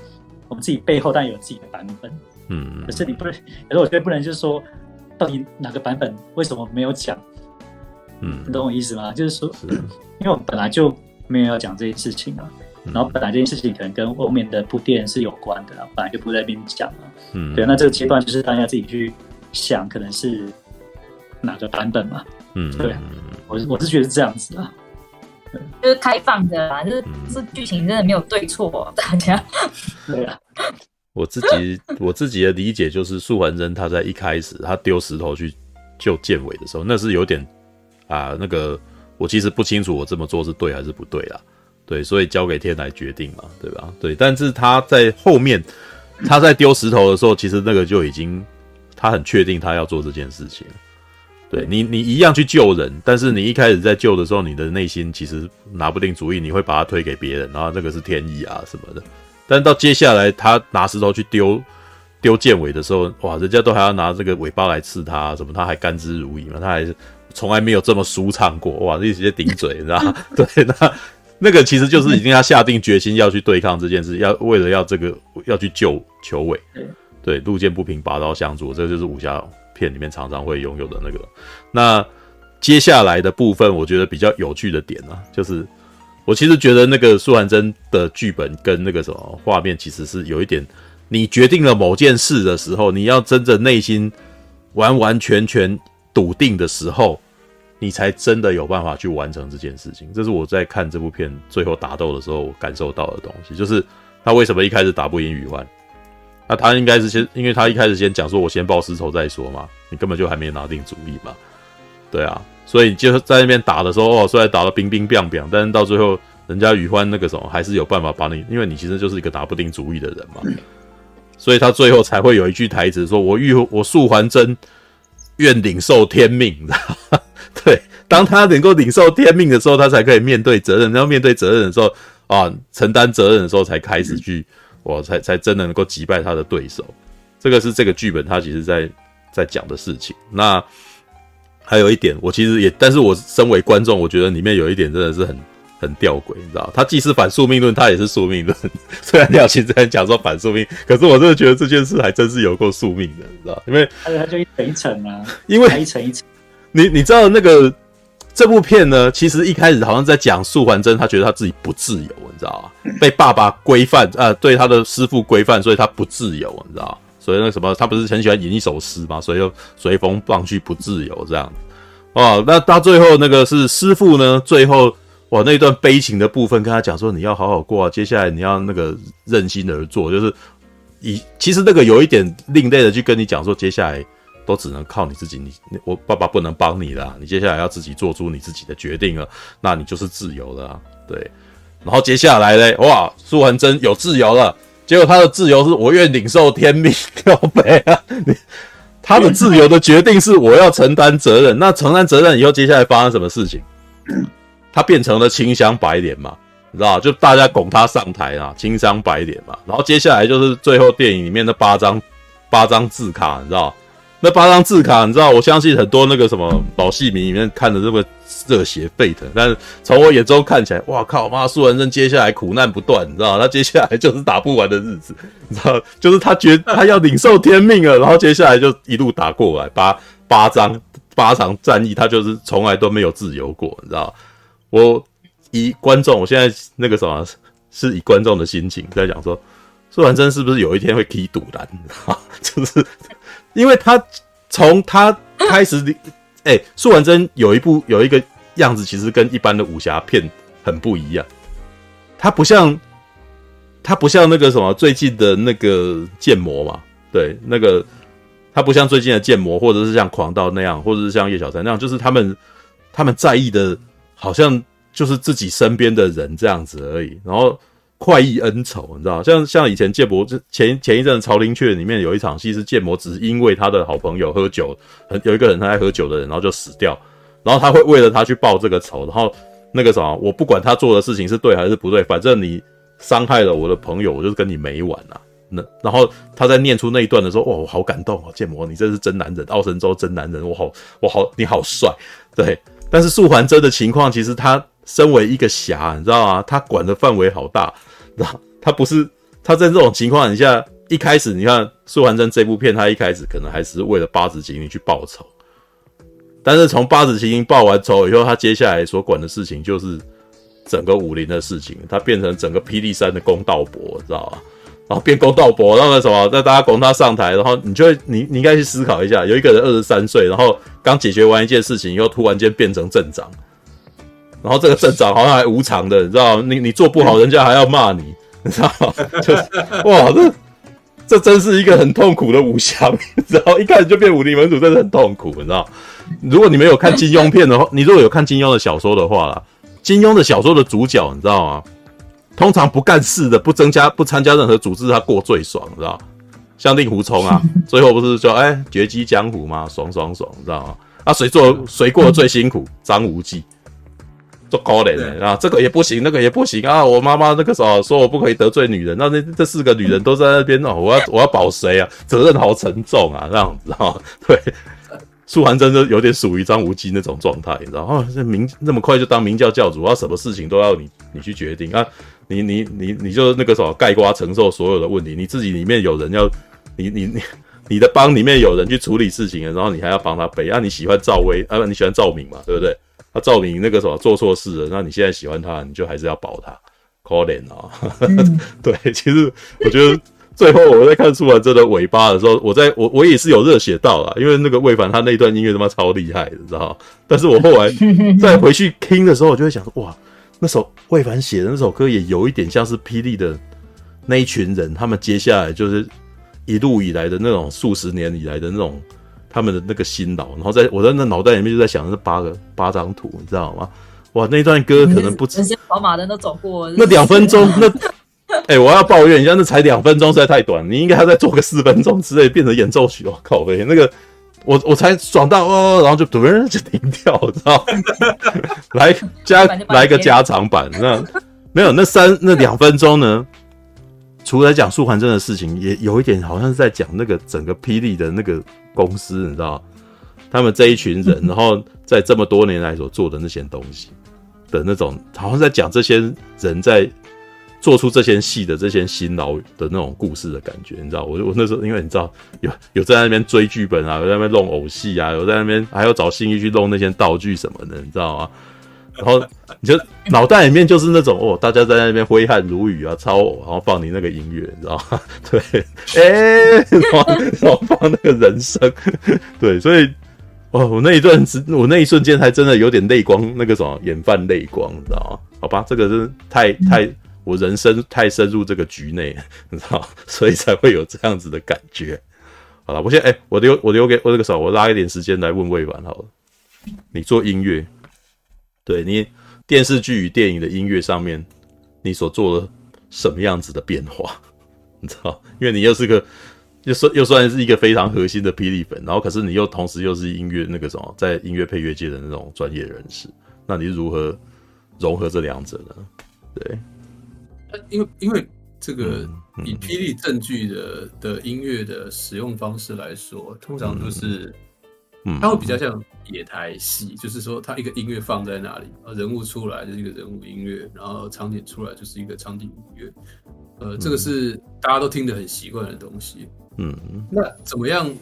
我们自己背后当然有自己的版本。嗯，可是你不能，可是我觉得不能就是说，到底哪个版本为什么没有讲？嗯，你懂我意思吗？就是说，因为我们本来就没有要讲这些事情啊。然后本来这件事情可能跟后面的铺垫是有关的，本来就不在那边讲了。嗯，对，那这个阶段就是大家自己去想，可能是哪个版本嘛？嗯，对，我我是觉得是这样子啊，就是开放的啦，就是这剧情真的没有对错，大家。对啊，我自己我自己的理解就是，素还真他在一开始他丢石头去救建伟的时候，那是有点啊，那个我其实不清楚我这么做是对还是不对啦，对，所以交给天来决定嘛，对吧？对，但是他在后面他在丢石头的时候，其实那个就已经他很确定他要做这件事情。对你，你一样去救人，但是你一开始在救的时候，你的内心其实拿不定主意，你会把它推给别人，然后这个是天意啊什么的。但到接下来，他拿石头去丢丢剑尾的时候，哇，人家都还要拿这个尾巴来刺他，什么他还甘之如饴嘛，他还是从来没有这么舒畅过，哇，一直接顶嘴，你知道吗？对，那那个其实就是已经要下定决心要去对抗这件事，要为了要这个要去救裘伟，对，路见不平拔刀相助，这就是武侠。片里面常常会拥有的那个，那接下来的部分，我觉得比较有趣的点呢、啊，就是我其实觉得那个素还真的剧本跟那个什么画面，其实是有一点，你决定了某件事的时候，你要真正内心完完全全笃定的时候，你才真的有办法去完成这件事情。这是我在看这部片最后打斗的时候我感受到的东西，就是他为什么一开始打不赢宇欢。那他应该是先，因为他一开始先讲说，我先报私仇再说嘛，你根本就还没拿定主意嘛，对啊，所以就在那边打的时候，哦，虽然打得冰冰冰冰，但是到最后，人家宇欢那个什么，还是有办法把你，因为你其实就是一个拿不定主意的人嘛，所以他最后才会有一句台词说：“我欲我素还真愿领受天命。” 对，当他能够领受天命的时候，他才可以面对责任，然后面对责任的时候啊，承担责任的时候，才开始去。我才才真的能够击败他的对手，这个是这个剧本他其实在在讲的事情。那还有一点，我其实也，但是我身为观众，我觉得里面有一点真的是很很吊诡，你知道，他既是反宿命论，他也是宿命论。虽然廖庆在讲说反宿命，可是我真的觉得这件事还真是有够宿命的，你知道，因为而且他就一层一层啊，因为一层一层，你你知道那个。这部片呢，其实一开始好像在讲素还真，他觉得他自己不自由，你知道吗？被爸爸规范，呃，对他的师傅规范，所以他不自由，你知道？所以那什么，他不是很喜欢吟一首诗嘛，所以就随风放去不自由这样。哦，那到最后那个是师傅呢，最后哇那一段悲情的部分，跟他讲说，你要好好过啊，接下来你要那个任心而做，就是以其实那个有一点另类的去跟你讲说，接下来。都只能靠你自己，你我爸爸不能帮你了，你接下来要自己做出你自己的决定了，那你就是自由了，对。然后接下来嘞，哇，素还真有自由了，结果他的自由是我愿领受天命，靠北啊，他的自由的决定是我要承担责任，那承担责任以后，接下来发生什么事情？他变成了清香白脸嘛，你知道就大家拱他上台啊，清香白脸嘛。然后接下来就是最后电影里面的八张八张字卡，你知道。那八张字卡，你知道？我相信很多那个什么老戏迷里面看的这么热血沸腾，但是从我眼中看起来，哇靠妈！素还真接下来苦难不断，你知道？他接下来就是打不完的日子，你知道？就是他觉他要领受天命了，然后接下来就一路打过来，八八张八场战役，他就是从来都没有自由过，你知道？我以观众，我现在那个什么，是以观众的心情在讲说，素还真是不是有一天会踢赌篮？你知道？就是。因为他从他开始，哎、欸，素还真有一部有一个样子，其实跟一般的武侠片很不一样。他不像，他不像那个什么最近的那个剑魔嘛，对，那个他不像最近的剑魔，或者是像狂刀那样，或者是像叶小三那样，就是他们他们在意的，好像就是自己身边的人这样子而已，然后。快意恩仇，你知道，像像以前剑魔，就前前一阵《曹林阙》里面有一场戏是剑魔，只是因为他的好朋友喝酒，很有一个人他爱喝酒的人，然后就死掉，然后他会为了他去报这个仇，然后那个什么，我不管他做的事情是对还是不对，反正你伤害了我的朋友，我就是跟你没完啊。那然后他在念出那一段的时候，哇，我好感动啊！剑魔，你真是真男人，奥神州真男人，我好，我好，你好帅，对。但是素还真的情况，其实他身为一个侠，你知道吗？他管的范围好大。他不是他在这种情况底下，一开始你看素还真这部片，他一开始可能还是为了八子棋灵去报仇，但是从八子棋灵报完仇以后，他接下来所管的事情就是整个武林的事情，他变成整个霹雳山的公道伯，知道吧？然后变公道伯，然后什么，在大家拱他上台，然后你就会你你应该去思考一下，有一个人二十三岁，然后刚解决完一件事情又，突然间变成镇长。然后这个镇长好像还无偿的，你知道？你你做不好，人家还要骂你，你知道吗？就是哇，这这真是一个很痛苦的武侠，然后一开始就变武林盟主，真的很痛苦，你知道？如果你没有看金庸片的话，你如果有看金庸的小说的话啦，金庸的小说的主角，你知道吗？通常不干事的，不增加，不参加任何组织，他过最爽，你知道？像令狐冲啊，最后不是说哎绝迹江湖吗？爽爽爽，你知道吗？啊，谁做谁过得最辛苦？张无忌。做高冷的啊，这个也不行，那个也不行啊！我妈妈那个时候说我不可以得罪女人，那那这四个女人都在那边哦，我要我要保谁啊？责任好沉重啊，这样子啊，对，苏寒真的有点属于张无忌那种状态，你知道吗？这明那么快就当明教教主，啊，什么事情都要你你去决定啊？你你你你就那个什么盖瓜承受所有的问题，你自己里面有人要你你你你的帮里面有人去处理事情，然后你还要帮他背啊？你喜欢赵薇啊？你喜欢赵敏嘛？对不对？他赵明那个什么做错事了，那你现在喜欢他，你就还是要保他，可怜哦。嗯、对，其实我觉得最后我在看素还真的尾巴的时候，我在我我也是有热血到了，因为那个魏凡他那段音乐他妈超厉害的，知道？但是我后来 再回去听的时候，我就会想说，哇，那首魏凡写的那首歌也有一点像是霹雳的那一群人，他们接下来就是一路以来的那种数十年以来的那种。他们的那个辛劳，然后在我在那脑袋里面就在想，这八个八张图，你知道吗？哇，那段歌可能不止，跑马灯都走过。那两分钟，那 哎、欸，我要抱怨一下，那才两分钟，实在太短。你应该要再做个四分钟之类，变成演奏曲。我靠呗，那个我我才爽到哦，然后就突然就停掉，知道 来加来个加长版，那没有那三那两分钟呢？除了讲素还真的事情，也有一点好像是在讲那个整个霹雳的那个。公司，你知道，他们这一群人，然后在这么多年来所做的那些东西的那种，好像在讲这些人在做出这些戏的这些辛劳的那种故事的感觉，你知道？我我那时候因为你知道有有在那边追剧本啊，有在那边弄偶戏啊，有在那边还要找信义去弄那些道具什么的，你知道吗？然后你就脑袋里面就是那种哦，大家在那边挥汗如雨啊，超偶，然后放你那个音乐，你知道吗？对，哎、欸，然后放那个人声，对，所以哦，我那一段时，我那一瞬间还真的有点泪光，那个什么眼泛泪光，你知道吗？好吧，这个是太太我人生太深入这个局内，你知道，所以才会有这样子的感觉。好了，我先哎、欸，我留我留给我这个手，我拉一点时间来问魏凡好了，你做音乐。对你电视剧与电影的音乐上面，你所做了什么样子的变化？你知道，因为你又是个又算又算是一个非常核心的霹雳粉，然后可是你又同时又是音乐那个什么，在音乐配乐界的那种专业人士，那你是如何融合这两者呢？对，因为因为这个以霹雳正剧的的音乐的使用方式来说，通常都是。它会比较像野台戏，就是说，它一个音乐放在那里，人物出来就是一个人物音乐，然后场景出来就是一个场景音乐，呃，这个是大家都听得很习惯的东西。嗯，那怎么样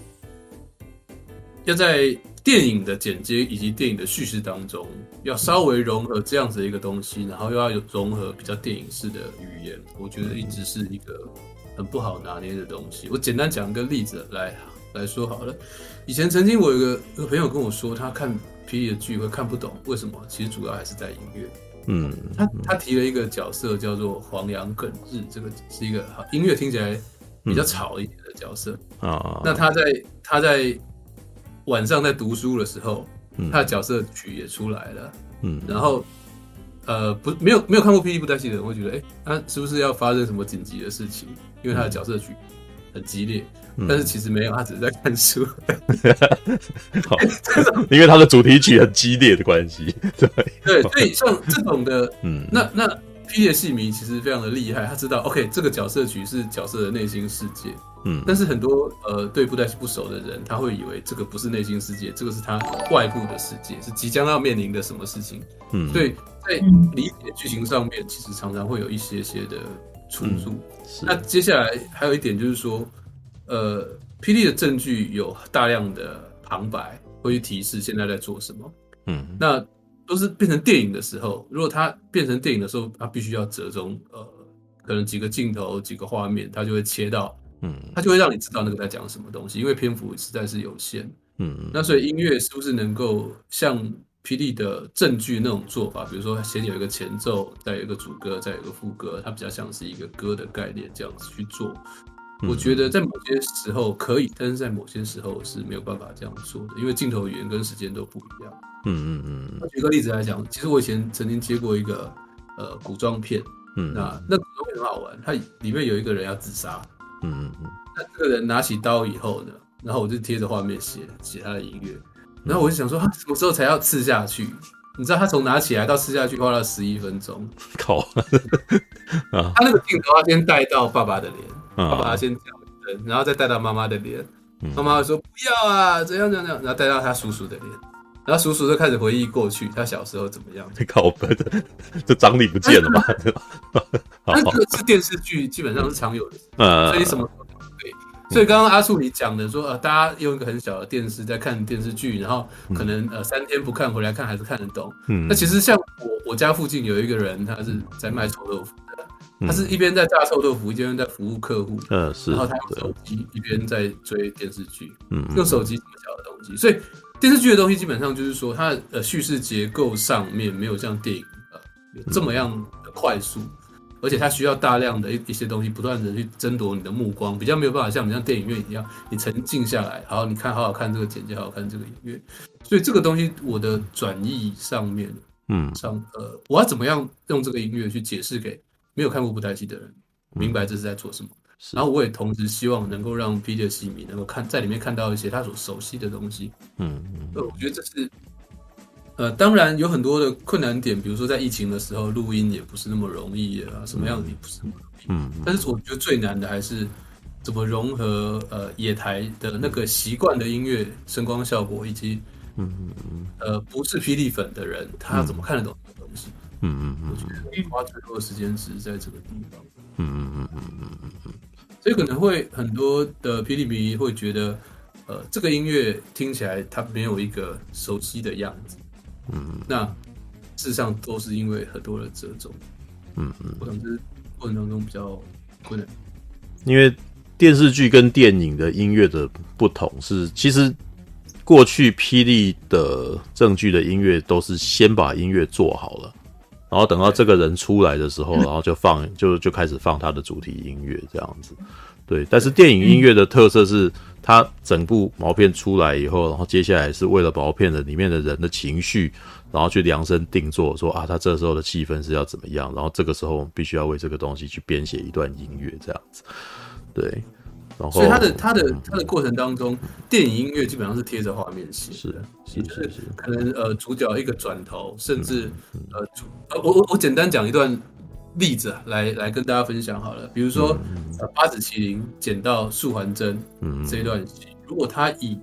要在电影的剪接以及电影的叙事当中，要稍微融合这样子的一个东西，然后又要有融合比较电影式的语言，我觉得一直是一个很不好拿捏的东西。我简单讲一个例子来。来说好了，以前曾经我有个有个朋友跟我说，他看 P.E. 的剧会看不懂，为什么？其实主要还是在音乐。嗯，他他提了一个角色叫做黄杨耿日，这个是一个好音乐听起来比较吵一点的角色啊。嗯、那他在他在晚上在读书的时候，嗯、他的角色曲也出来了。嗯，然后呃不没有没有看过霹雳布袋戏的人会觉得，哎，他是不是要发生什么紧急的事情？因为他的角色曲很激烈。但是其实没有，他只是在看书。好，因为他的主题曲很激烈的关系，对。对，所以像这种的，嗯，那那霹雳的戏迷其实非常的厉害，他知道，OK，这个角色曲是角色的内心世界，嗯，但是很多呃对布袋戏不熟的人，他会以为这个不是内心世界，这个是他外部的世界，是即将要面临的什么事情，嗯，所以在理解剧情上面，其实常常会有一些些的出入。嗯，那接下来还有一点就是说。呃，霹雳的证据有大量的旁白会去提示现在在做什么。嗯，那都是变成电影的时候，如果它变成电影的时候，它必须要折中，呃，可能几个镜头、几个画面，它就会切到，嗯，它就会让你知道那个在讲什么东西，因为篇幅实在是有限。嗯，那所以音乐是不是能够像霹雳的证据那种做法，比如说先有一个前奏，再有一个主歌，再有一个副歌，它比较像是一个歌的概念这样子去做。我觉得在某些时候可以，但是在某些时候是没有办法这样做的，因为镜头语言跟时间都不一样。嗯嗯嗯。举个例子来讲，其实我以前曾经接过一个呃古装片，嗯，那那古装片很好玩，它里面有一个人要自杀，嗯嗯嗯，那这个人拿起刀以后呢，然后我就贴着画面写写他的音乐，然后我就想说他什么时候才要刺下去？你知道他从拿起来到刺下去花了十一分钟，靠！他那个镜头要先带到爸爸的脸，爸爸先讲一声，然后再带到妈妈的脸，妈妈说不要啊，怎样怎样，然后带到他叔叔的脸，然后叔叔就开始回忆过去他小时候怎么样，靠北的，这张力不见了吧？那这个是电视剧，基本上是常有的，所以什么？所以刚刚阿树你讲的说，呃，大家用一个很小的电视在看电视剧，然后可能呃三天不看回来看还是看得懂。嗯，那其实像我我家附近有一个人，他是在卖臭豆腐的，他是一边在炸臭豆腐，一边在服务客户。嗯，是。然后他用手机一边在追电视剧，嗯，用手机这么小的东西，所以电视剧的东西基本上就是说，它的呃叙事结构上面没有像电影呃这么样的快速。而且它需要大量的一一些东西，不断的去争夺你的目光，比较没有办法像你像电影院一样，你沉静下来，好，你看好好看这个剪辑，好好看这个音乐。所以这个东西我的转译上面，嗯，上呃，我要怎么样用这个音乐去解释给没有看过布袋戏的人，明白这是在做什么？然后我也同时希望能够让的戏迷能够看在里面看到一些他所熟悉的东西。嗯嗯，呃，我觉得这是。呃，当然有很多的困难点，比如说在疫情的时候录音也不是那么容易啊，什么样子也不是那么容易。嗯，但是我觉得最难的还是怎么融合呃野台的那个习惯的音乐、声光效果，以及嗯嗯嗯呃不是霹雳粉的人，他怎么看得懂这个东西？嗯嗯嗯，我觉得花最多的时间是在这个地方。嗯嗯嗯嗯嗯嗯嗯，所以可能会很多的霹雳迷会觉得，呃，这个音乐听起来它没有一个熟悉的样子。嗯，那事实上都是因为很多的折中。嗯嗯，我想这过程当中比较困难。因为电视剧跟电影的音乐的不同是，其实过去霹雳的正剧的音乐都是先把音乐做好了，然后等到这个人出来的时候，然后就放就就开始放他的主题音乐这样子。对，但是电影音乐的特色是。它整部毛片出来以后，然后接下来是为了毛片的里面的人的情绪，然后去量身定做，说啊，他这时候的气氛是要怎么样，然后这个时候我们必须要为这个东西去编写一段音乐，这样子。对，然后所以他的他的他的过程当中，电影音乐基本上是贴着画面写，是是是是，可能呃主角一个转头，甚至呃主呃我我我简单讲一段。例子啊，来来跟大家分享好了。比如说，呃，八子麒麟捡到素还真这一段戏，如果他以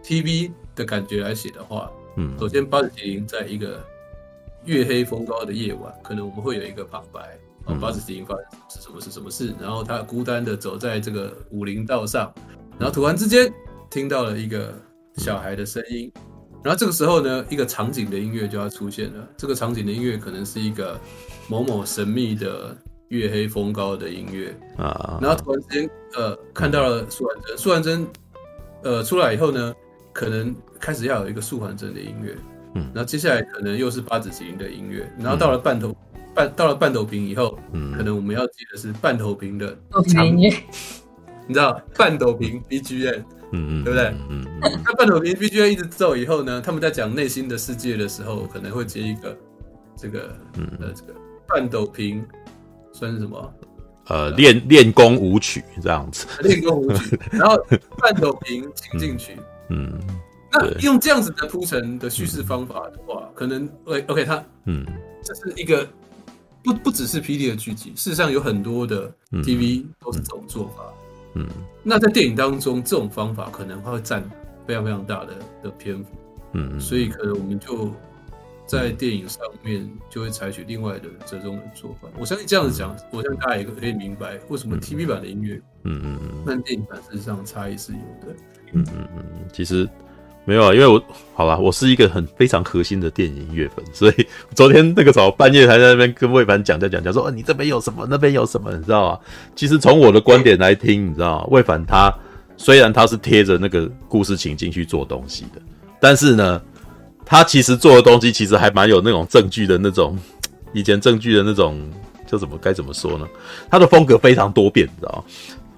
TV 的感觉来写的话，嗯，首先八子麒麟在一个月黑风高的夜晚，可能我们会有一个旁白，八子麒麟发生是什么是什么事，然后他孤单的走在这个武林道上，然后突然之间听到了一个小孩的声音。然后这个时候呢，一个场景的音乐就要出现了。这个场景的音乐可能是一个某某神秘的月黑风高的音乐啊。然后突然之间，呃，看到了素素还真，呃，出来以后呢，可能开始要有一个素还真的音乐。嗯。然后接下来可能又是八子麒麟的音乐。然后到了半头半到了半斗瓶以后，嗯，可能我们要接的是半斗瓶的音乐。你知道半斗瓶 BGM。嗯嗯，对不对？嗯嗯。那半斗瓶 BGM 一直奏以后呢，他们在讲内心的世界的时候，可能会接一个这个嗯呃这个半斗瓶算是什么？呃，练练功舞曲这样子。练功舞曲，然后半斗瓶情境曲。嗯。那用这样子的铺陈的叙事方法的话，可能 OK OK，他嗯，这是一个不不只是 PD 的剧集，事实上有很多的 TV 都是这种做法。嗯，那在电影当中，这种方法可能会占非常非常大的的篇幅，嗯，所以可能我们就在电影上面就会采取另外的折中的做法。我相信这样子讲，我相信大家也可以明白为什么 TV 版的音乐，嗯嗯嗯，跟电影版事实上差异是有的，嗯嗯嗯，其实。没有啊，因为我好了，我是一个很非常核心的电影音乐粉，所以昨天那个早半夜还在那边跟魏凡讲在讲讲说，你这边有什么，那边有什么，你知道吗？其实从我的观点来听，你知道吗？魏凡他虽然他是贴着那个故事情境去做东西的，但是呢，他其实做的东西其实还蛮有那种证据的那种，以前证据的那种，就怎么该怎么说呢？他的风格非常多变，你知道吗？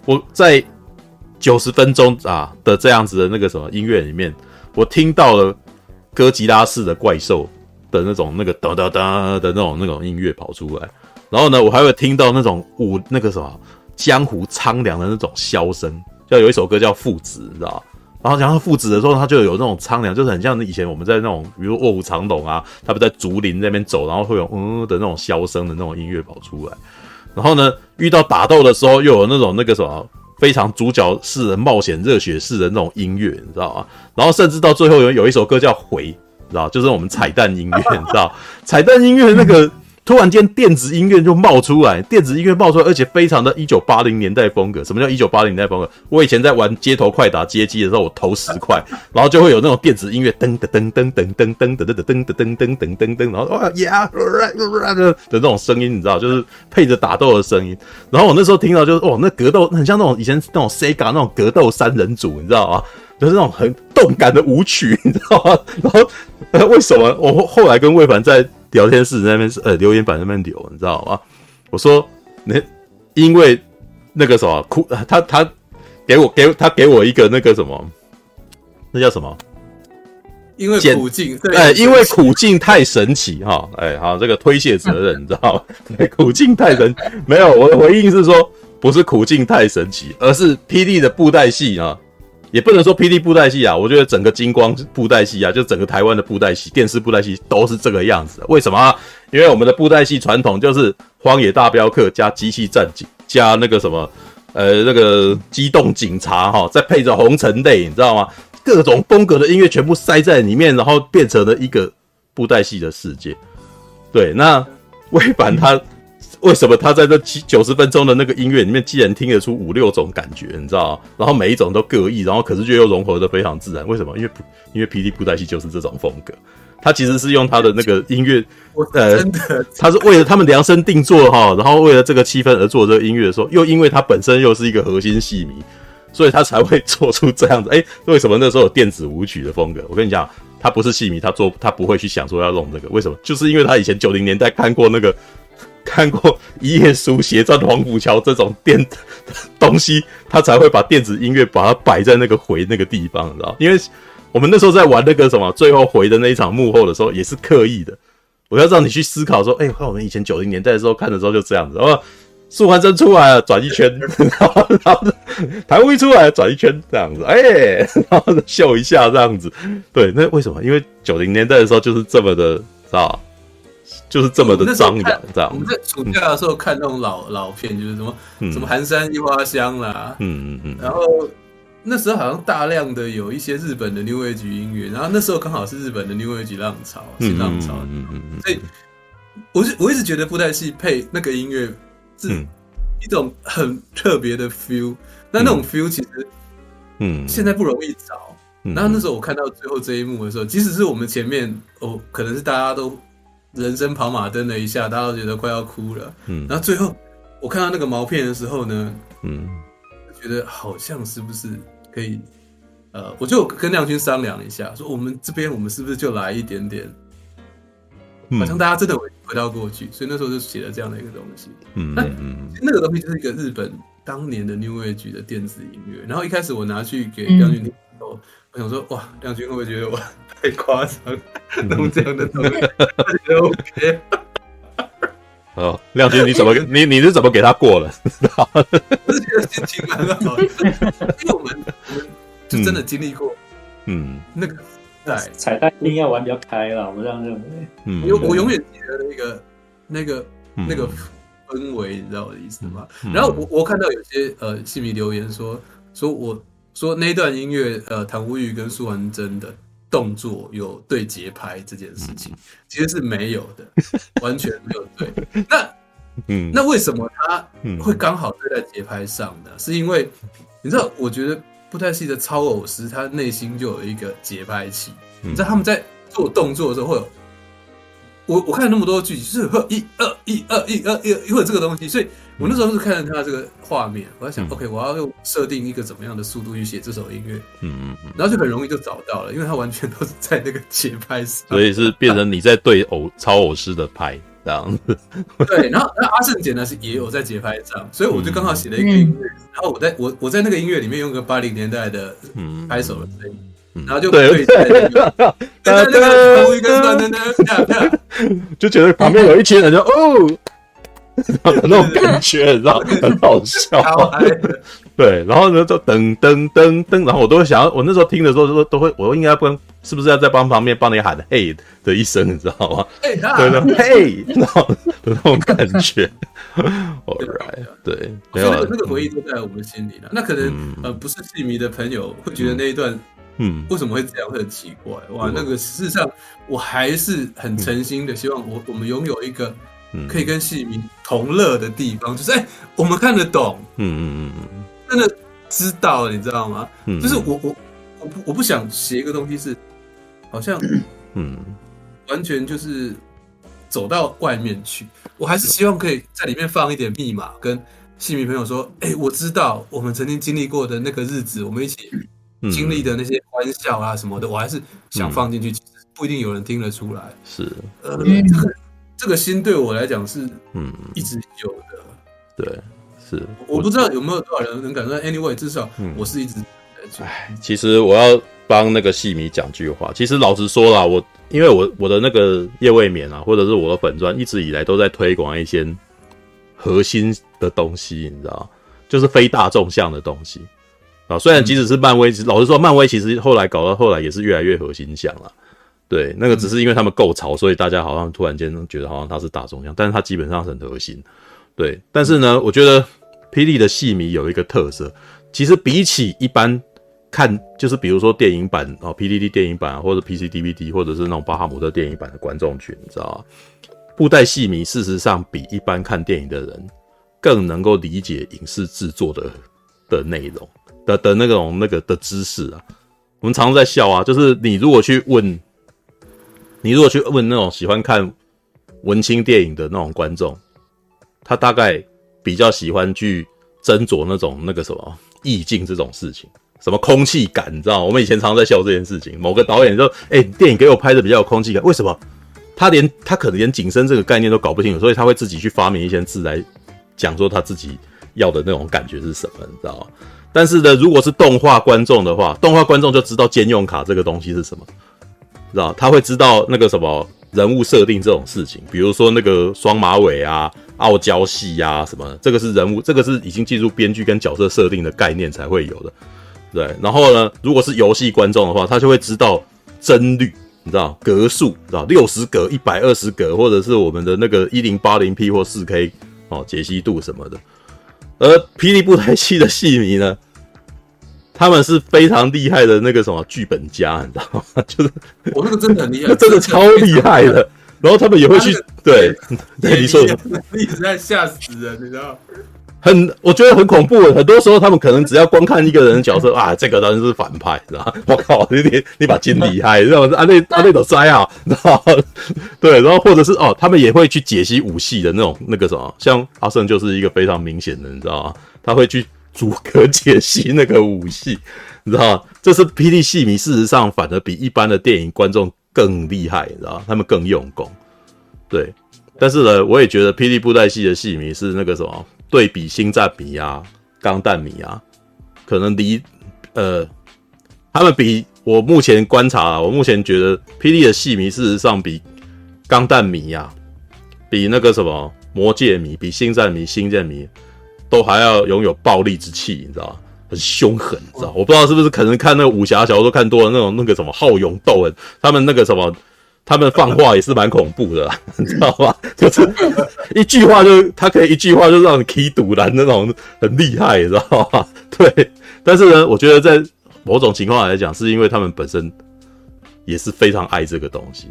我在九十分钟啊的这样子的那个什么音乐里面，我听到了哥吉拉式的怪兽的那种那个哒哒哒的那种那种音乐跑出来，然后呢，我还会听到那种武那个什么江湖苍凉的那种箫声，就有一首歌叫《父子》，你知道。然后讲到父子的时候，他就有那种苍凉，就是很像以前我们在那种，比如卧虎藏龙啊，他们在竹林那边走，然后会有嗯的那种箫声的那种音乐跑出来。然后呢，遇到打斗的时候，又有那种那个什么非常主角式的冒险热血式的那种音乐，你知道吗？然后甚至到最后有有一首歌叫《回》，你知道，就是我们彩蛋音乐，你知道，彩蛋音乐那个。突然间，电子音乐就冒出来，电子音乐冒出来，而且非常的一九八零年代风格。什么叫一九八零年代风格？我以前在玩街头快打街机的时候，我投十块，然后就会有那种电子音乐，噔噔噔噔噔噔噔噔噔噔噔噔噔噔噔，然后哇呀的那种声音，你知道，就是配着打斗的声音。然后我那时候听到，就是哇，那格斗很像那种以前那种 Sega 那种格斗三人组，你知道吗？就是那种很动感的舞曲，你知道吗？然后为什么我后来跟魏凡在？聊天室那边是呃留言板那边留，你知道吗？我说那因为那个什么哭，他他给我给他给我一个那个什么，那叫什么？因为苦境哎，因为苦境太神奇哈，哎好，这个推卸责任，你知道吗？对，苦境太神，没有，我的回应是说不是苦境太神奇，而是霹雳的布袋戏啊。也不能说霹雳布袋戏啊，我觉得整个金光布袋戏啊，就整个台湾的布袋戏、电视布袋戏都是这个样子。为什么？因为我们的布袋戏传统就是《荒野大镖客》加机器战警加那个什么，呃，那个机动警察哈，再配着红尘泪，你知道吗？各种风格的音乐全部塞在里面，然后变成了一个布袋戏的世界。对，那魏凡他。为什么他在这七九十分钟的那个音乐里面，既然听得出五六种感觉，你知道吗？然后每一种都各异，然后可是却又融合的非常自然。为什么？因为因为霹雳布袋戏就是这种风格。他其实是用他的那个音乐，呃，他是为了他们量身定做哈，然后为了这个气氛而做这个音乐的时候，又因为他本身又是一个核心戏迷，所以他才会做出这样子。哎，为什么那时候有电子舞曲的风格？我跟你讲，他不是戏迷，他做他不会去想说要弄这个。为什么？就是因为他以前九零年代看过那个。看过《一页书写在黄浦桥》这种电东西，他才会把电子音乐把它摆在那个回那个地方，你知道？因为我们那时候在玩那个什么最后回的那一场幕后的时候，也是刻意的。我要让你去思考说，哎、欸，我们以前九零年代的时候看的时候就这样子，然后素还真出来了，转一圈，然后然后谭威出来转一圈，这样子，哎、然后秀一下这样子。对，那为什么？因为九零年代的时候就是这么的，知道？就是这么的张扬，这样。我们在暑假的时候看那种老老片，就是什么、嗯、什么寒山樱花香啦，嗯嗯嗯。然后那时候好像大量的有一些日本的 New Age 音乐，然后那时候刚好是日本的 New Age 浪潮，新浪潮，嗯嗯嗯。所以，我是我一直觉得布袋戏配那个音乐是一种很特别的 feel，那、嗯、那种 feel 其实，嗯，现在不容易找。嗯、然后那时候我看到最后这一幕的时候，即使是我们前面哦，可能是大家都。人生跑马灯了一下，大家都觉得快要哭了。嗯，然后最后我看到那个毛片的时候呢，嗯，觉得好像是不是可以，呃，我就跟亮君商量了一下，说我们这边我们是不是就来一点点，好像大家真的回回到过去，所以那时候就写了这样的一个东西。嗯，那那个东西就是一个日本当年的 New Age 的电子音乐。然后一开始我拿去给亮君时候，我想说哇，亮君会不会觉得我？太夸张，弄这样的东西，OK。哦，亮君，你怎么你你是怎么给他过了？我是觉得心情蛮好的，因为我们就真的经历过，嗯，那个在彩蛋一定要玩比较开了，我这样认为。嗯，因为我永远记得那个那个那个氛围，你知道我的意思吗？然后我我看到有些呃戏迷留言说说我说那段音乐呃唐无玉跟苏文真的。动作有对节拍这件事情，其实是没有的，完全没有对。那，嗯，那为什么他会刚好对在节拍上呢？是因为你知道，我觉得布袋戏的超偶师他内心就有一个节拍器。你知道他们在做动作的时候会有。我我看了那么多剧，就是会一二一二一二一有这个东西，所以我那时候是看着他这个画面，我在想、嗯、，OK，我要用设定一个怎么样的速度去写这首音乐，嗯嗯嗯，然后就很容易就找到了，因为他完全都是在那个节拍上，所以是变成你在对偶超偶师的拍，这样。子。对，然后那阿胜姐呢是也有在节拍上，所以我就刚好写了一个音乐，嗯、然后我在我我在那个音乐里面用个八零年代的拍手的声音，嗯、然后就对在那个在那个同一个段的那就觉得旁边有一群人就哦。那种感觉，你知道，很好笑。对，然后呢，就噔噔噔噔，然后我都会想要，我那时候听的时候都都会，我应该帮，是不是要在帮旁边帮你喊嘿的一声，你知道吗？对的，嘿，那种那种感觉。All right，对，没有那个回忆都在我们心里了。那可能呃，不是戏迷的朋友会觉得那一段，嗯，为什么会这样，会很奇怪。哇，那个事实上，我还是很诚心的希望我我们拥有一个。可以跟戏迷同乐的地方，就是哎、欸，我们看得懂，嗯嗯嗯，真的知道，你知道吗？嗯，就是我我我不我不想写一个东西是，好像嗯，完全就是走到外面去。我还是希望可以在里面放一点密码，跟戏迷朋友说，哎、欸，我知道我们曾经经历过的那个日子，我们一起经历的那些欢笑啊什么的，我还是想放进去。其实不一定有人听得出来，是。呃。嗯这个心对我来讲是，嗯，一直有的。对，是。我不知道有没有多少人能感受到。Anyway，至少我是一直。哎、嗯，其实我要帮那个戏迷讲句话。其实老实说啦，我因为我我的那个夜未眠啊，或者是我的粉专，一直以来都在推广一些核心的东西，你知道，就是非大众向的东西啊。虽然即使是漫威，嗯、老实说，漫威其实后来搞到后来也是越来越核心向了。对，那个只是因为他们够潮，所以大家好像突然间觉得好像他是大众向，但是他基本上是很核心。对，但是呢，我觉得霹雳的戏迷有一个特色，其实比起一般看，就是比如说电影版哦，PDD 电影版或者 PC DVD 或者是那种巴哈姆特电影版的观众群，你知道吗？布袋戏迷事实上比一般看电影的人更能够理解影视制作的的内容的的那种那个的知识啊。我们常常在笑啊，就是你如果去问。你如果去问那种喜欢看文青电影的那种观众，他大概比较喜欢去斟酌那种那个什么意境这种事情，什么空气感，你知道？我们以前常常在笑这件事情。某个导演说：“哎、电影给我拍的比较有空气感，为什么？他连他可能连景深这个概念都搞不清楚，所以他会自己去发明一些字来讲说他自己要的那种感觉是什么，你知道吗？但是呢，如果是动画观众的话，动画观众就知道兼用卡这个东西是什么。”知道他会知道那个什么人物设定这种事情，比如说那个双马尾啊、傲娇系呀什么，这个是人物，这个是已经进入编剧跟角色设定的概念才会有的。对，然后呢，如果是游戏观众的话，他就会知道帧率，你知道格数，知道六十格、一百二十格，或者是我们的那个一零八零 P 或四 K 哦解析度什么的。而霹雳布袋戏的戏迷呢？他们是非常厉害的那个什么剧本家，你知道吗？就是我那个真的很厉害，真的超厉害的。然后他们也会去对，对你说的，一直在吓死人，你知道？很，我觉得很恐怖。很多时候他们可能只要光看一个人的角色 啊，这个人是反派，知道？我靠，你你你把金厉害，知道吗？啊那啊那种灾啊，然后？对，然后或者是哦，他们也会去解析武戏的那种那个什么，像阿胜就是一个非常明显的，你知道吗？他会去。逐格解析那个武戏，你知道？这是霹雳戏迷，事实上反而比一般的电影观众更厉害，你知道？他们更用功。对，但是呢，我也觉得霹雳布袋戏的戏迷是那个什么，对比星战迷啊、钢弹迷啊，可能离呃，他们比我目前观察，我目前觉得霹雳的戏迷事实上比钢弹迷啊，比那个什么魔戒迷，比星战迷、星舰迷。都还要拥有暴力之气，你知道吗？很凶狠，你知道？我不知道是不是可能看那个武侠小说看多了，那种那个什么好勇斗狠，他们那个什么，他们放话也是蛮恐怖的啦，你知道吗？就是一句话就他可以一句话就让你起赌烂那种，很厉害，你知道吗？对。但是呢，我觉得在某种情况来讲，是因为他们本身也是非常爱这个东西，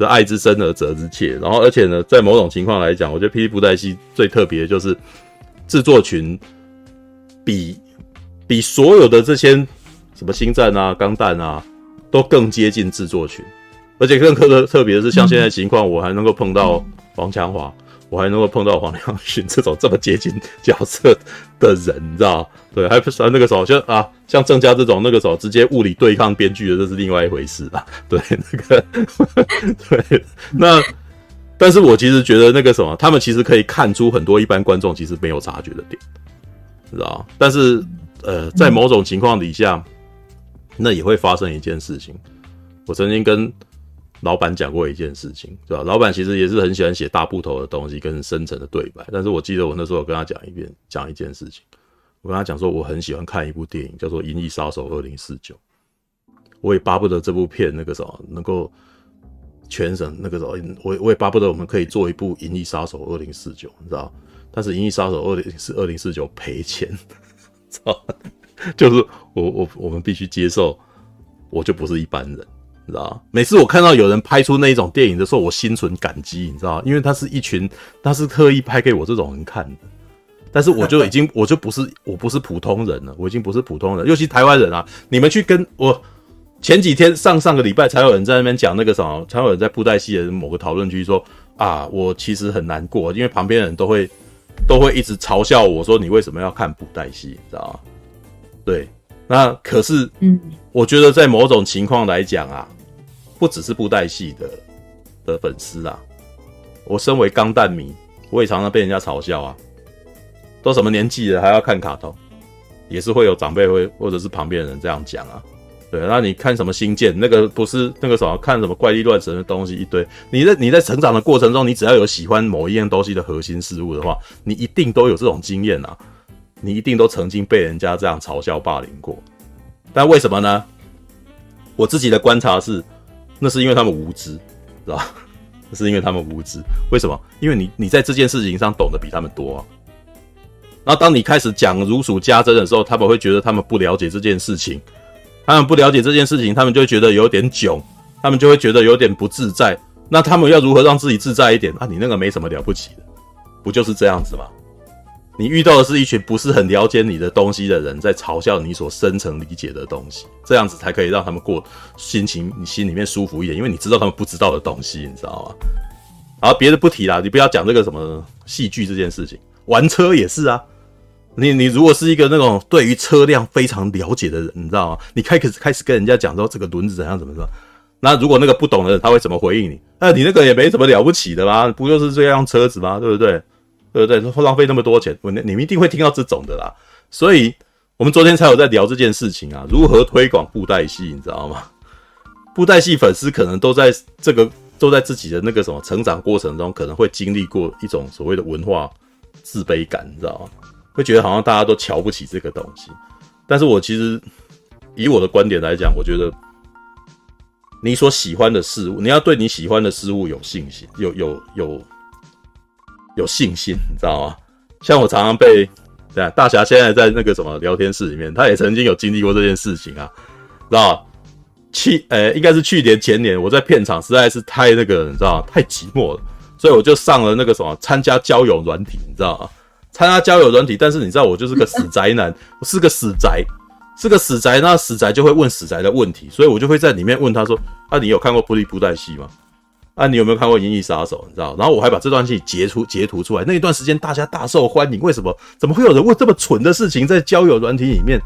是爱之深而责之切。然后，而且呢，在某种情况来讲，我觉得霹雳布袋戏最特别的就是。制作群比比所有的这些什么星战啊、钢弹啊都更接近制作群，而且更特特别的是，像现在情况，我还能够碰到王强华，我还能够碰到黄良勋 这种这么接近角色的人，你知道？对，还不是那个时候，就啊，像郑家这种那个时候直接物理对抗编剧的，这是另外一回事啊？对，那个 对，那但是我其实觉得那个什么，他们其实可以看出很多一般观众其实没有察觉的点，知道？但是呃，在某种情况底下，那也会发生一件事情。我曾经跟老板讲过一件事情，对吧？老板其实也是很喜欢写大部头的东西跟深层的对白。但是我记得我那时候跟他讲一遍，讲一件事情，我跟他讲说，我很喜欢看一部电影，叫做《银翼杀手二零四九》，我也巴不得这部片那个什么能够。全省那个时候，我我也巴不得我们可以做一部《银翼杀手二零四九》，你知道？但是《银翼杀手二零四二零四九》赔钱，操！就是我我我们必须接受，我就不是一般人，你知道？每次我看到有人拍出那一种电影的时候，我心存感激，你知道？因为他是一群，他是特意拍给我这种人看的。但是我就已经，我就不是，我不是普通人了，我已经不是普通人，尤其台湾人啊，你们去跟我。前几天上上个礼拜才有人在那边讲那个什么，才有人在布袋戏的某个讨论区说啊，我其实很难过，因为旁边的人都会都会一直嘲笑我说，你为什么要看布袋戏，知道吗？对，那可是，嗯，我觉得在某种情况来讲啊，不只是布袋戏的的粉丝啊，我身为钢弹迷，我也常常被人家嘲笑啊，都什么年纪了还要看卡通，也是会有长辈会或者是旁边的人这样讲啊。对，那你看什么星舰？那个不是那个什么，看什么怪力乱神的东西一堆。你在你在成长的过程中，你只要有喜欢某一样东西的核心事物的话，你一定都有这种经验啊！你一定都曾经被人家这样嘲笑霸凌过。但为什么呢？我自己的观察是，那是因为他们无知，是吧？那是因为他们无知。为什么？因为你你在这件事情上懂得比他们多啊。然后当你开始讲如数家珍的时候，他们会觉得他们不了解这件事情。他们不了解这件事情，他们就会觉得有点囧，他们就会觉得有点不自在。那他们要如何让自己自在一点？啊，你那个没什么了不起的，不就是这样子吗？你遇到的是一群不是很了解你的东西的人，在嘲笑你所深层理解的东西，这样子才可以让他们过心情，你心里面舒服一点，因为你知道他们不知道的东西，你知道吗？好，别的不提啦，你不要讲这个什么戏剧这件事情，玩车也是啊。你你如果是一个那种对于车辆非常了解的人，你知道吗？你开始开始跟人家讲说这个轮子怎样怎么说，那如果那个不懂的人他会怎么回应你？那你那个也没什么了不起的啦？不就是这样车子吗？对不对？对不对？浪费那么多钱，你你们一定会听到这种的啦。所以我们昨天才有在聊这件事情啊，如何推广布袋戏，你知道吗？布袋戏粉丝可能都在这个都在自己的那个什么成长过程中，可能会经历过一种所谓的文化自卑感，你知道吗？会觉得好像大家都瞧不起这个东西，但是我其实以我的观点来讲，我觉得你所喜欢的事物，你要对你喜欢的事物有信心，有有有有信心，你知道吗？像我常常被对啊，大侠现在在那个什么聊天室里面，他也曾经有经历过这件事情啊，知道？去，呃，应该是去年前年，我在片场实在是太那个，你知道吗？太寂寞了，所以我就上了那个什么参加交友软体，你知道吗？参加交友软体，但是你知道我就是个死宅男，我是个死宅，是个死宅。那死宅就会问死宅的问题，所以我就会在里面问他说：“啊，你有看过布利布袋戏吗？啊，你有没有看过《银翼杀手》？你知道？然后我还把这段戏截出截图出来。那一段时间大家大受欢迎，为什么？怎么会有人问这么蠢的事情在交友软体里面？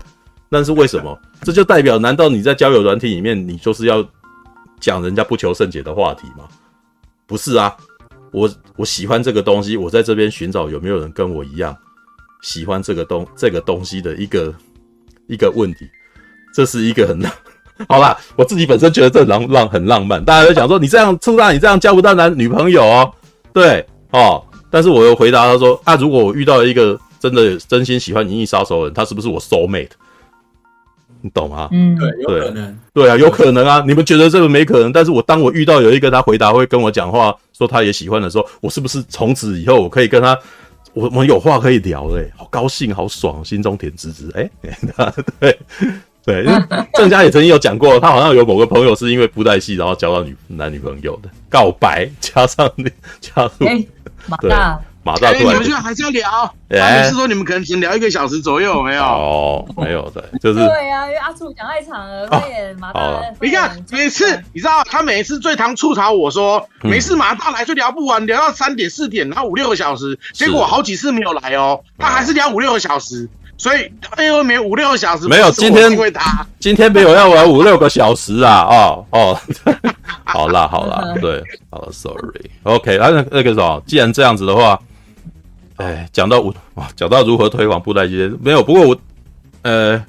那是为什么？这就代表难道你在交友软体里面，你就是要讲人家不求甚解的话题吗？不是啊。”我我喜欢这个东西，我在这边寻找有没有人跟我一样喜欢这个东这个东西的一个一个问题，这是一个很浪，好啦，我自己本身觉得这浪浪很浪漫，大家都讲说你这样出大，你这样交不到男女朋友哦，对哦，但是我又回答他说啊，如果我遇到一个真的真心喜欢《银翼杀手》的人，他是不是我 soul mate？你懂吗？嗯，对，有可能，对啊，有可能啊。你们觉得这个没可能，但是我当我遇到有一个他回答会跟我讲话，说他也喜欢的时候，我是不是从此以后我可以跟他，我我们有话可以聊嘞？好高兴，好爽，心中甜滋滋。哎，对 对，因为郑家也曾经有讲过，他好像有某个朋友是因为布袋戏，然后交到女男女朋友的告白，加上加入，欸、对。马大，你们现在还是要聊？哎，是说你们可能只能聊一个小时左右，没有？哦，没有的，就是对呀，因为阿处讲太长了，快点，马大。你看，每次你知道，他每次最常吐槽我说，每次，马大来就聊不完，聊到三点四点，然后五六个小时，结果好几次没有来哦，他还是聊五六个小时，所以哎呦，没五六个小时，没有今天，因为他今天没有要玩五六个小时啊，哦哦，好啦好啦，对，好了，sorry，OK，那那个什么，既然这样子的话，哎，讲到我哇，讲到如何推广布袋戏，没有，不过我呃，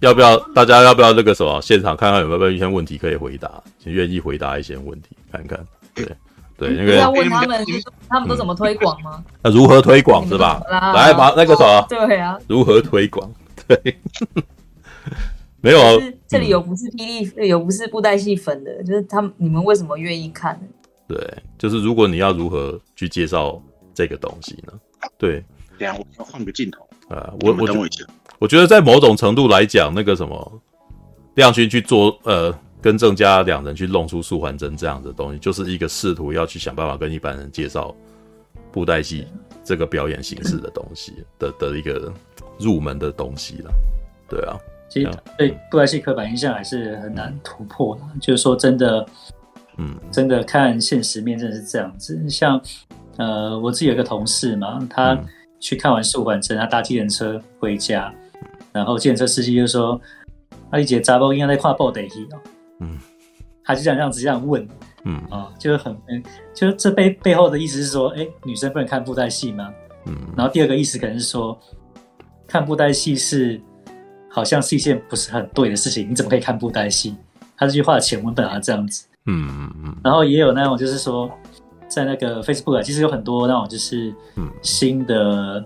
要不要大家要不要那个什么现场看看有没有一些问题可以回答，请愿意回答一些问题看看，对对，那个要问他们他们都怎么推广吗？那如何推广是吧？来把那个什么，对啊，如何推广？对。没有啊，这里有不是霹雳，嗯、有不是布袋戏粉的，就是他们，你们为什么愿意看？对，就是如果你要如何去介绍这个东西呢？对，等下我要换个镜头啊，我我等我一下，我觉得在某种程度来讲，那个什么亮勋去做，呃，跟郑家两人去弄出素还真这样的东西，就是一个试图要去想办法跟一般人介绍布袋戏这个表演形式的东西的的一个入门的东西了，对啊。其实对布袋戏刻板印象还是很难突破的，就是说真的，嗯，真的看现实面真的是这样子。像呃，我自己有一个同事嘛，他去看完素还真，他搭计程车回家，然后计程车司机就说：“阿丽姐，查包应该在看布袋戏哦。”嗯，他就这样这样子这样问，嗯啊，就是很嗯，就是这背背后的意思是说，哎，女生不能看布袋戏吗？嗯，然后第二个意思可能是说，看布袋戏是。好像是一件不是很对的事情，你怎么可以看布袋戏？他这句话的前文本来这样子，嗯嗯嗯。然后也有那种就是说，在那个 Facebook 其实有很多那种就是新的，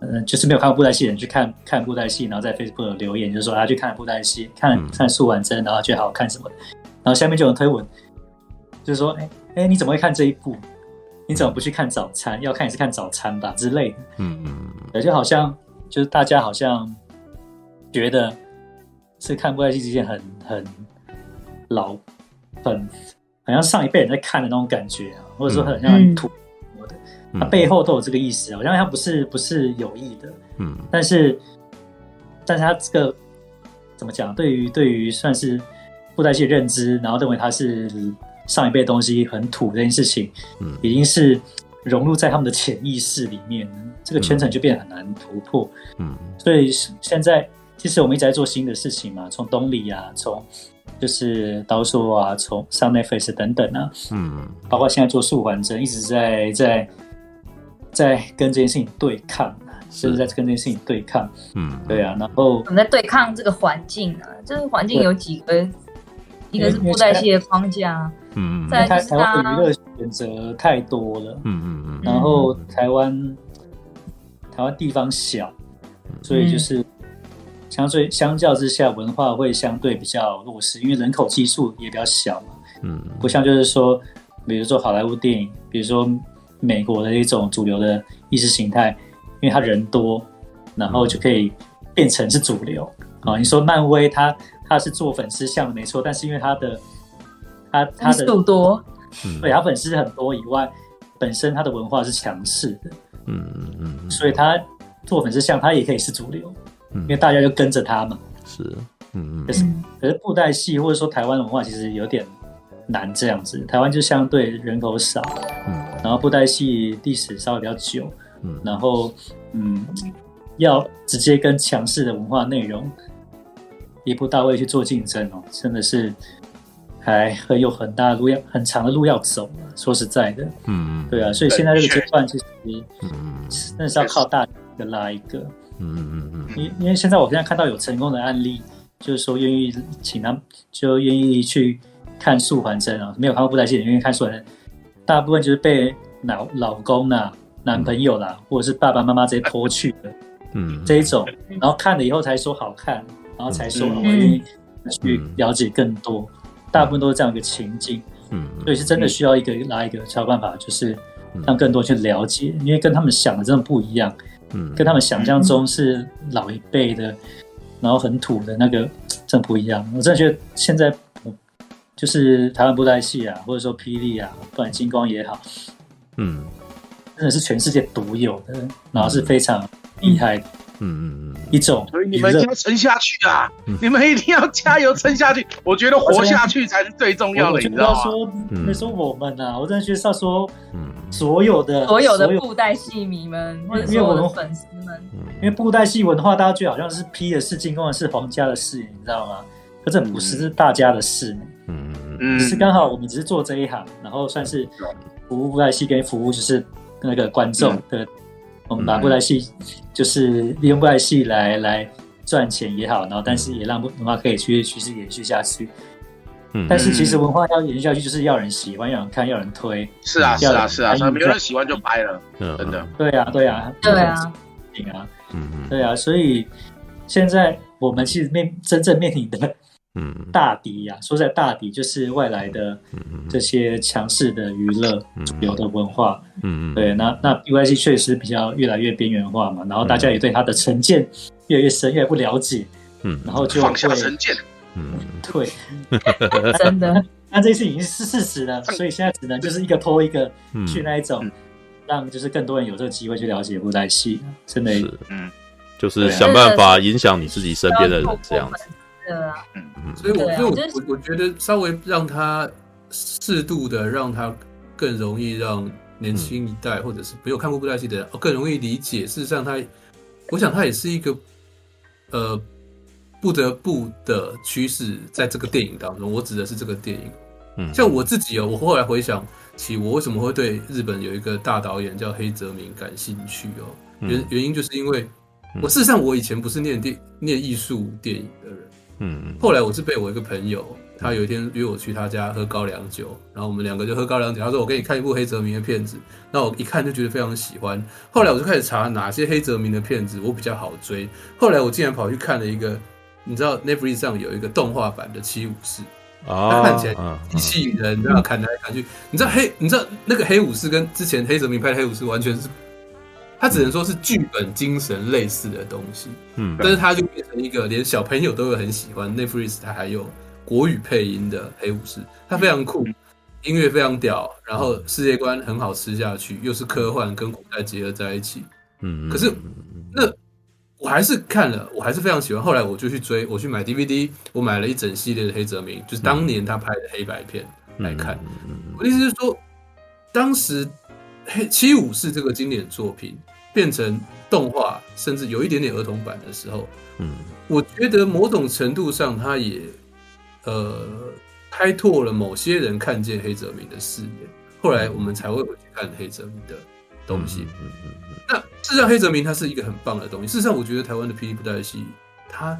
嗯、呃，就是没有看过布袋戏的人去看看布袋戏，然后在 Facebook 留言，就是说他去看布袋戏，看看素婉真，然后觉得好好看什么的。然后下面就有人推文，就是说，哎、欸、哎、欸，你怎么会看这一部？你怎么不去看早餐？要看也是看早餐吧之类的。嗯嗯嗯。也就好像就是大家好像。觉得是看布袋戏是一件很很老、很好像上一辈人在看的那种感觉啊，或者说很像很土的，它背后都有这个意思，好像它不是不是有意的，嗯，但是但是他这个怎么讲？对于对于算是布袋戏的认知，然后认为它是上一辈东西很土这件事情，嗯，已经是融入在他们的潜意识里面，这个圈层就变得很难突破，嗯，所以现在。其实我们一直在做新的事情嘛，从东里啊，从就是刀术啊，从上 Netflix 等等啊，嗯，包括现在做素还真，一直在在在跟这件事情对抗，是。不是在跟这件事情对抗？嗯，对啊，然后我们在对抗这个环境啊，这个环境有几个，一个是布袋戏的框架，嗯嗯，在台台湾的娱乐选择太多了，嗯嗯嗯，然后台湾台湾地方小，所以就是。相对相较之下，文化会相对比较弱势，因为人口基数也比较小嘛。嗯，不像就是说，比如说好莱坞电影，比如说美国的一种主流的意识形态，因为他人多，然后就可以变成是主流。啊、嗯，你说漫威它它是做粉丝向的没错，但是因为它的它它的数多，对，它粉丝很多以外，本身它的文化是强势的。嗯嗯嗯，所以它做粉丝向，它也可以是主流。因为大家就跟着他嘛，是，嗯嗯，可是可是布袋戏或者说台湾文化其实有点难这样子。台湾就相对人口少，嗯，然后布袋戏历史稍微比较久，嗯，然后嗯，要直接跟强势的文化内容一步到位去做竞争哦，真的是还很有很大的路要很长的路要走。说实在的，嗯嗯，对啊，所以现在这个阶段其实，嗯嗯，真的是要靠大家的拉一个。嗯嗯嗯，因因为现在我现在看到有成功的案例，就是说愿意请他们，就愿意去看素还真啊，没有看过布袋戏的愿意看素还真，大部分就是被老老公啊、男朋友啦，或者是爸爸妈妈直接拖去。的，嗯，这一种，然后看了以后才说好看，然后才说我愿意去了解更多，大部分都是这样一个情境，嗯，所以是真的需要一个拉一个才有办法，就是让更多去了解，因为跟他们想的真的不一样。嗯，跟他们想象中是老一辈的，嗯、然后很土的那个真不一样。我真的觉得现在，就是台湾布袋戏啊，或者说霹雳啊，不管金光也好，嗯，真的是全世界独有的，然后是非常厉害的。嗯嗯嗯嗯，一种，所以你们一定要撑下去啊！嗯、你们一定要加油撑下去。我觉得活下去才是最重要的，你知道吗？说，没说我们啊，我真的觉得是要说，嗯，所有的所有的布袋戏迷们，或者是我的粉丝们，因为布袋戏文化，大家觉得好像是批的是金光的是，皇家的事，你知道吗？可这不是，是大家的事。嗯嗯。嗯，是刚好我们只是做这一行，然后算是服务布袋戏跟服务就是那个观众的，嗯、我们把布袋戏就是利用布袋戏来来赚钱也好，然后但是也让文化可以去继续延续下去。嗯，但是其实文化要延续下去，就是要人喜欢，要人看，要人推。是啊，是啊，是啊，没有人喜欢就掰了，真的。对啊，对啊，对啊，对啊，嗯嗯，对啊，所以现在我们其实面真正面临的。嗯，大敌呀、啊，说在大敌就是外来的这些强势的娱乐主流的文化，嗯嗯，对，那那 BYC 确实比较越来越边缘化嘛，然后大家也对他的成见越来越深，越来越不了解，嗯，然后就放下成见，嗯，对，真的，那这次已经是事实了，所以现在只能就是一个拖一个去那一种，让就是更多人有这个机会去了解布袋戏，真的，嗯，就是想办法影响你自己身边的人这样子。对啊，嗯，所以我所以我我我觉得稍微让他适度的让他更容易让年轻一代或者是没有看过布袋戏的人更容易理解。事实上，他我想他也是一个呃不得不的趋势，在这个电影当中，我指的是这个电影。嗯，像我自己哦，我后来回想起我为什么会对日本有一个大导演叫黑泽明感兴趣哦，原原因就是因为我事实上我以前不是念电念艺术电影的人。嗯，后来我是被我一个朋友，他有一天约我去他家喝高粱酒，然后我们两个就喝高粱酒。他说：“我给你看一部黑泽明的片子。”那我一看就觉得非常喜欢。后来我就开始查哪些黑泽明的片子我比较好追。后来我竟然跑去看了一个，你知道 Netflix 上有一个动画版的《七武士》，他看起来机器人，然后砍来砍去。你知道黑，你知道那个黑武士跟之前黑泽明拍的黑武士完全是。他只能说是剧本精神类似的东西，嗯，但是他就变成一个连小朋友都会很喜欢。Netflix 他还有国语配音的黑武士，他非常酷，音乐非常屌，然后世界观很好吃下去，又是科幻跟古代结合在一起，嗯，可是那我还是看了，我还是非常喜欢。后来我就去追，我去买 DVD，我买了一整系列的黑泽明，就是当年他拍的黑白片来看。我的意思是说，当时。黑七武士这个经典作品变成动画，甚至有一点点儿童版的时候，嗯，我觉得某种程度上，它也呃开拓了某些人看见黑泽明的视野。后来我们才会回去看黑泽明的东西。嗯嗯嗯。那事实上，黑泽明他是一个很棒的东西。事实上，我觉得台湾的霹雳布袋戏，它。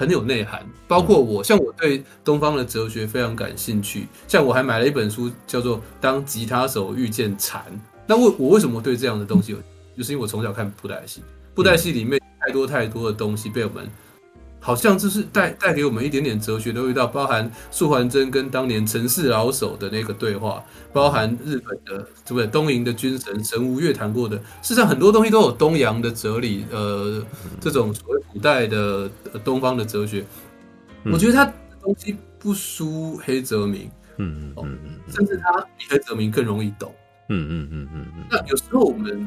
很有内涵，包括我，像我对东方的哲学非常感兴趣，像我还买了一本书，叫做《当吉他手遇见禅》。那我我为什么对这样的东西有？就是因为我从小看布袋戏，布袋戏里面太多太多的东西被我们。好像就是带带给我们一点点哲学的味道，包含素还真跟当年城市老手的那个对话，包含日本的对不对？东瀛的军神神无月谈过的，事实上很多东西都有东洋的哲理，呃，这种所谓古代的东方的哲学，我觉得他东西不输黑泽明，嗯嗯嗯，甚至他比黑泽明更容易懂，嗯嗯嗯嗯嗯。那有时候我们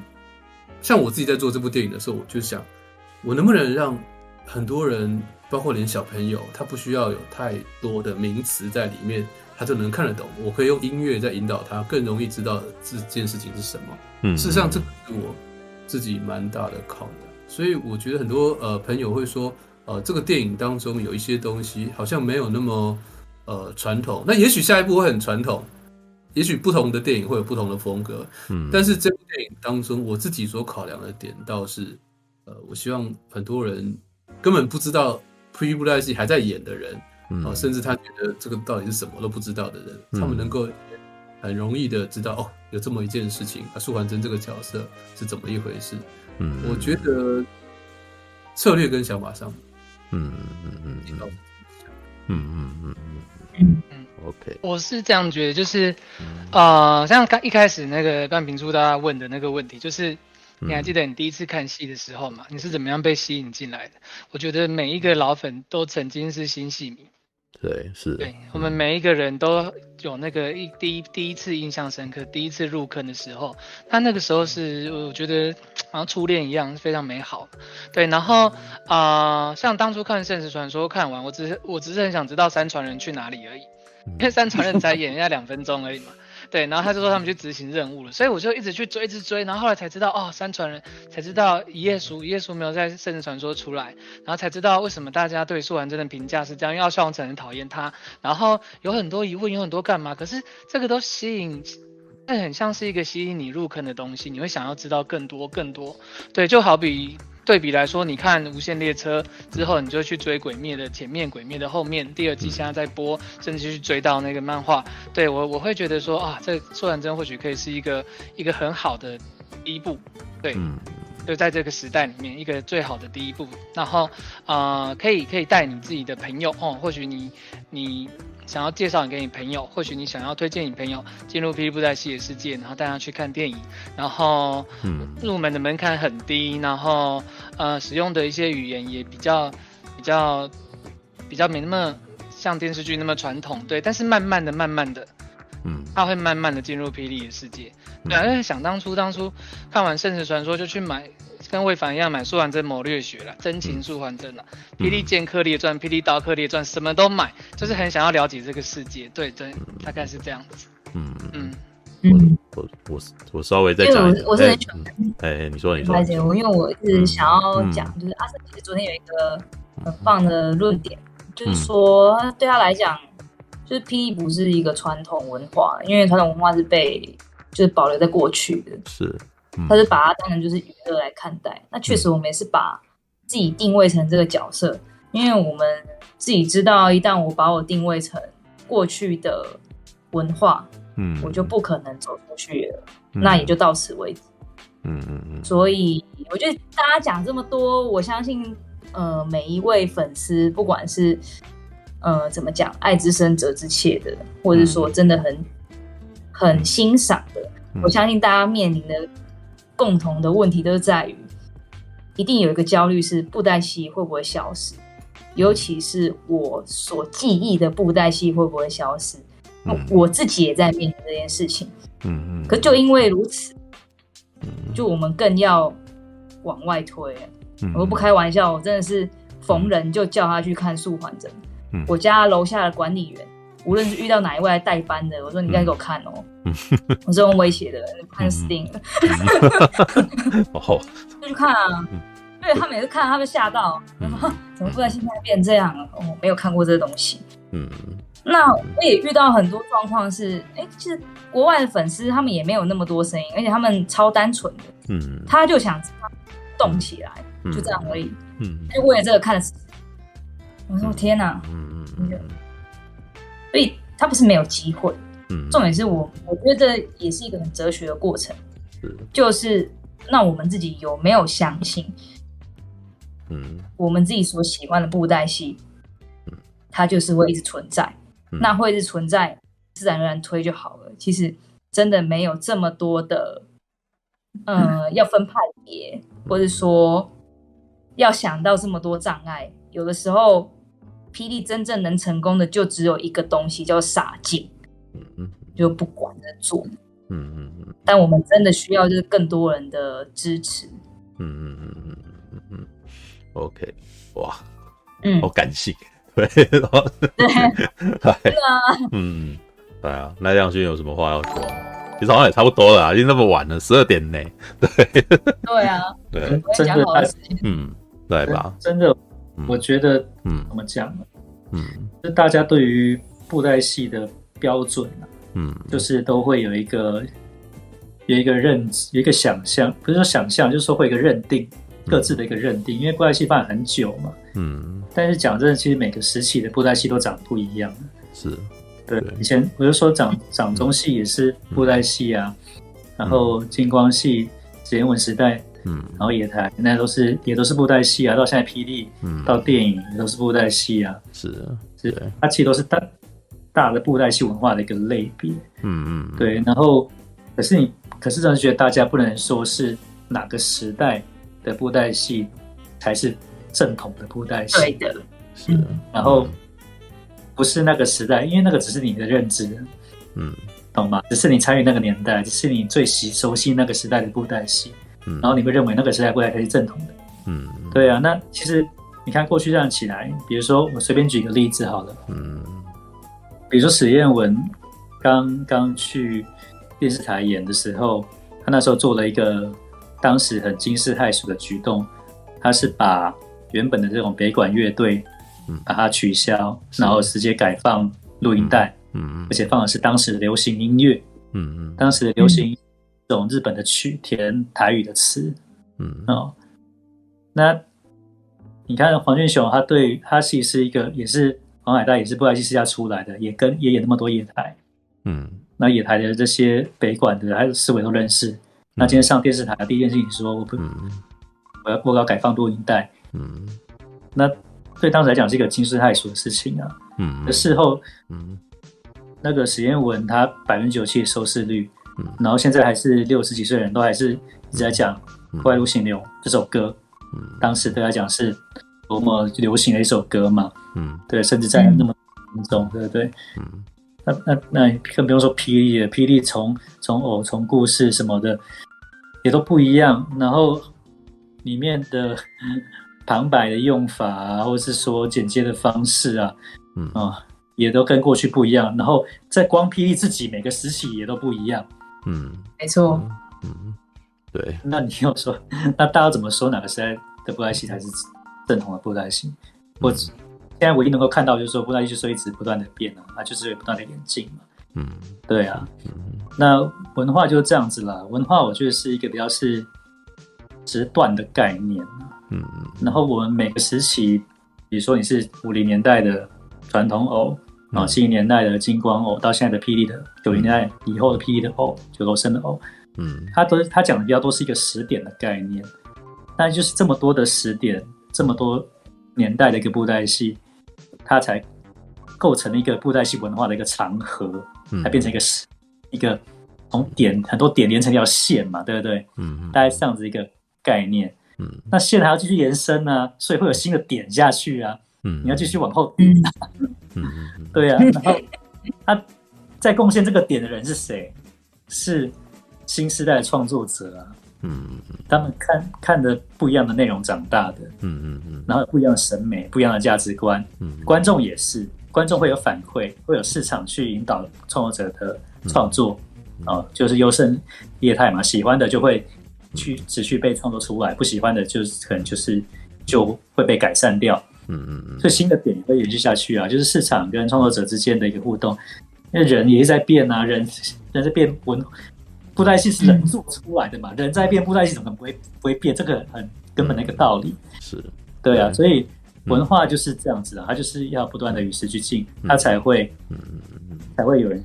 像我自己在做这部电影的时候，我就想，我能不能让很多人，包括连小朋友，他不需要有太多的名词在里面，他就能看得懂。我可以用音乐在引导他，更容易知道这件事情是什么。嗯，事实上，这是我自己蛮大的考量。所以，我觉得很多呃朋友会说，呃，这个电影当中有一些东西好像没有那么呃传统。那也许下一部会很传统，也许不同的电影会有不同的风格。嗯，但是这部电影当中，我自己所考量的点倒是，呃，我希望很多人。根本不知道霹雳布袋戏还在演的人，嗯，甚至他觉得这个到底是什么都不知道的人，嗯、他们能够很容易的知道哦，有这么一件事情啊，苏环真这个角色是怎么一回事？嗯，我觉得策略跟想法上，嗯嗯嗯嗯，嗯嗯嗯。嗯嗯，OK，我是这样觉得，就是呃，像刚一开始那个半平初大家问的那个问题，就是。你还记得你第一次看戏的时候吗？你是怎么样被吸引进来的？我觉得每一个老粉都曾经是新戏迷，对，是，对，我们每一个人都有那个一第一第一次印象深刻，第一次入坑的时候，他那个时候是我觉得好像初恋一样，非常美好。对，然后啊、呃，像当初看《圣石传说》看完，我只是我只是很想知道三传人去哪里而已，因为三传人才演一下两分钟而已嘛。对，然后他就说他们去执行任务了，所以我就一直去追，一直追，然后后来才知道哦，三传人才知道一页书，一页书没有在圣人传说出来，然后才知道为什么大家对素还真的评价是这样，因为萧煌奇很讨厌他，然后有很多疑问，有很多干嘛，可是这个都吸引，那很像是一个吸引你入坑的东西，你会想要知道更多更多，对，就好比。对比来说，你看《无限列车》之后，你就去追《鬼灭》的前面，《鬼灭》的后面，第二季现在在播，甚至去追到那个漫画。对我，我会觉得说啊，这《素还真》或许可以是一个一个很好的第一步，对，就在这个时代里面一个最好的第一步。然后，呃，可以可以带你自己的朋友哦，或许你你。想要介绍你给你朋友，或许你想要推荐你朋友进入霹雳布袋戏的世界，然后带他去看电影，然后入门的门槛很低，然后呃使用的一些语言也比较比较比较没那么像电视剧那么传统，对，但是慢慢的慢慢的，嗯，他会慢慢的进入霹雳的世界，对啊，因为想当初当初看完《圣石传说》就去买。跟魏凡一样买《素还真谋略学》了，真情素还真了，《霹雳剑客列传》、《霹雳刀客列传》，什么都买，就是很想要了解这个世界。对对，大概是这样子。嗯嗯嗯，我我我稍微再讲一下，我是很喜欢。哎，你说你说。我因为我一直想要讲，就是阿森其实昨天有一个很棒的论点，就是说对他来讲，就是霹雳不是一个传统文化，因为传统文化是被就是保留在过去的。是。他是把它当成就是娱乐来看待，那确实我们也是把自己定位成这个角色，因为我们自己知道，一旦我把我定位成过去的文化，嗯，我就不可能走出去了，那也就到此为止，嗯嗯嗯。所以我觉得大家讲这么多，我相信，呃，每一位粉丝，不管是呃怎么讲，爱之深责之切的，或者说真的很很欣赏的，我相信大家面临的。共同的问题都是在于，一定有一个焦虑是布袋戏会不会消失，尤其是我所记忆的布袋戏会不会消失？嗯、我自己也在面临这件事情。嗯嗯。可就因为如此，就我们更要往外推。嗯、我不开玩笑，我真的是逢人就叫他去看素还真。嗯、我家楼下的管理员。无论是遇到哪一位来代班的，我说你应该给我看哦，嗯、我是用威胁的，你不看死定了。哦，就去看啊，因为他每次看他们吓到，他说怎么突然现在变这样？了？我、哦、没有看过这个东西。嗯，那我也遇到很多状况是，哎、欸，其实国外的粉丝他们也没有那么多声音，而且他们超单纯的，嗯，他就想动起来，嗯、就这样而已。嗯，就为了这个看的，我说天哪，嗯嗯嗯。所以他不是没有机会，嗯，重点是我我觉得这也是一个很哲学的过程，是，就是那我们自己有没有相信，嗯，我们自己所喜欢的布袋戏，嗯，它就是会一直存在，嗯，那会一直存在，自然而然推就好了。其实真的没有这么多的，呃，要分派别，或者说要想到这么多障碍，有的时候。霹雳真正能成功的就只有一个东西，叫傻劲。嗯嗯，就不管着做。嗯嗯嗯。但我们真的需要就是更多人的支持。嗯嗯嗯嗯嗯嗯。OK，哇，嗯，好感性。对，对。嗯，对啊。那亮勋有什么话要说？其实好像也差不多了啊，已经那么晚了，十二点呢。对。对啊。对，真的。嗯，对吧？真的。我觉得，嗯，怎么讲呢？嗯，就大家对于布袋戏的标准啊，嗯，就是都会有一个有一个认知，有一个想象，不是说想象，就是说会有一个认定，各自的一个认定。因为布袋戏发展很久嘛，嗯，但是讲真的，其实每个时期的布袋戏都长不一样。是，对，以前我就说掌掌中戏也是布袋戏啊，然后金光戏、紫燕文时代。嗯，然后野台那都是也都是布袋戏啊，到现在霹雳，嗯，到电影也都是布袋戏啊，是是，它其实都是大大的布袋戏文化的一个类别，嗯嗯，对。然后，可是你，可是真的觉得大家不能说是哪个时代的布袋戏才是正统的布袋戏，对的，是。然后不是那个时代，因为那个只是你的认知，嗯，懂吗？只是你参与那个年代，只是你最喜熟悉那个时代的布袋戏。然后你会认为那个时代布袋才是正统的，嗯，对啊。那其实你看过去这样起来，比如说我随便举个例子好了，嗯，比如说史艳文刚刚去电视台演的时候，他那时候做了一个当时很惊世骇俗的举动，他是把原本的这种北管乐队，把它取消，然后直接改放录音带，嗯，而且放的是当时的流行音乐，嗯嗯，当时的流行这种日本的曲填台语的词，嗯。哦，那你看黄俊雄，他对他其实是一个也是。黄海大也是布袋戏世家出来的，也跟也演那么多野台，嗯，那野台的这些北管的还有四维都认识。嗯、那今天上电视台的第一件事情说，我不，嗯、我要我要改放录音带，嗯，那对当时来讲是一个惊世骇俗的事情啊，嗯，事后，嗯，那个史艳文他百分之九七的收视率，嗯，然后现在还是六十几岁的人都还是一直在讲《外露行流》这首歌，嗯，当时对他讲是。多么流行的一首歌嘛，嗯，对，甚至在那么中，对不对？嗯，那那那更不用说霹雳了，霹雳从从偶从故事什么的也都不一样，然后里面的 旁白的用法啊，或者是说剪接的方式啊，嗯。啊，也都跟过去不一样。然后在光霹雳自己每个时期也都不一样，嗯，没错，嗯，对。那你要说，那大家怎么说哪个时代的布袋戏才是？正统的布袋戏，我现在唯一能够看到就是说，布袋戏就是一直不断的变啊，那就是不断的演进嘛。嗯，对啊。嗯，那文化就是这样子啦。文化我觉得是一个比较是时段的概念。嗯，然后我们每个时期，比如说你是五零年代的传统偶，然后七零年代的金光偶，到现在的霹雳的九零年代以后的霹雳的偶，九头身的偶，嗯，他都他讲的比较多是一个时点的概念，但就是这么多的时点。这么多年代的一个布袋戏，它才构成了一个布袋戏文化的一个长河，它变成一个时一个从点很多点连成一条线嘛，对不对？嗯，大概是这样子一个概念。嗯，那线还要继续延伸呢，所以会有新的点下去啊。嗯，你要继续往后点。嗯，对啊。然后他在贡献这个点的人是谁？是新时代的创作者啊。嗯，他们看看的不一样的内容长大的，嗯嗯嗯，然后不一样的审美，不一样的价值观，嗯，观众也是，观众会有反馈，会有市场去引导创作者的创作，嗯、哦，就是优胜业态嘛，喜欢的就会去持续被创作出来，不喜欢的就是可能就是就会被改善掉，嗯嗯嗯，所以新的点也会延续下去啊，就是市场跟创作者之间的一个互动，因为人也是在变啊，人人在变文。布袋戏是人做出来的嘛？嗯、人在变，布袋戏怎么可能不会不会变？这个很根本的一个道理。是，对啊，所以文化就是这样子啊，它就是要不断的与时俱进，它才会，嗯才会有人，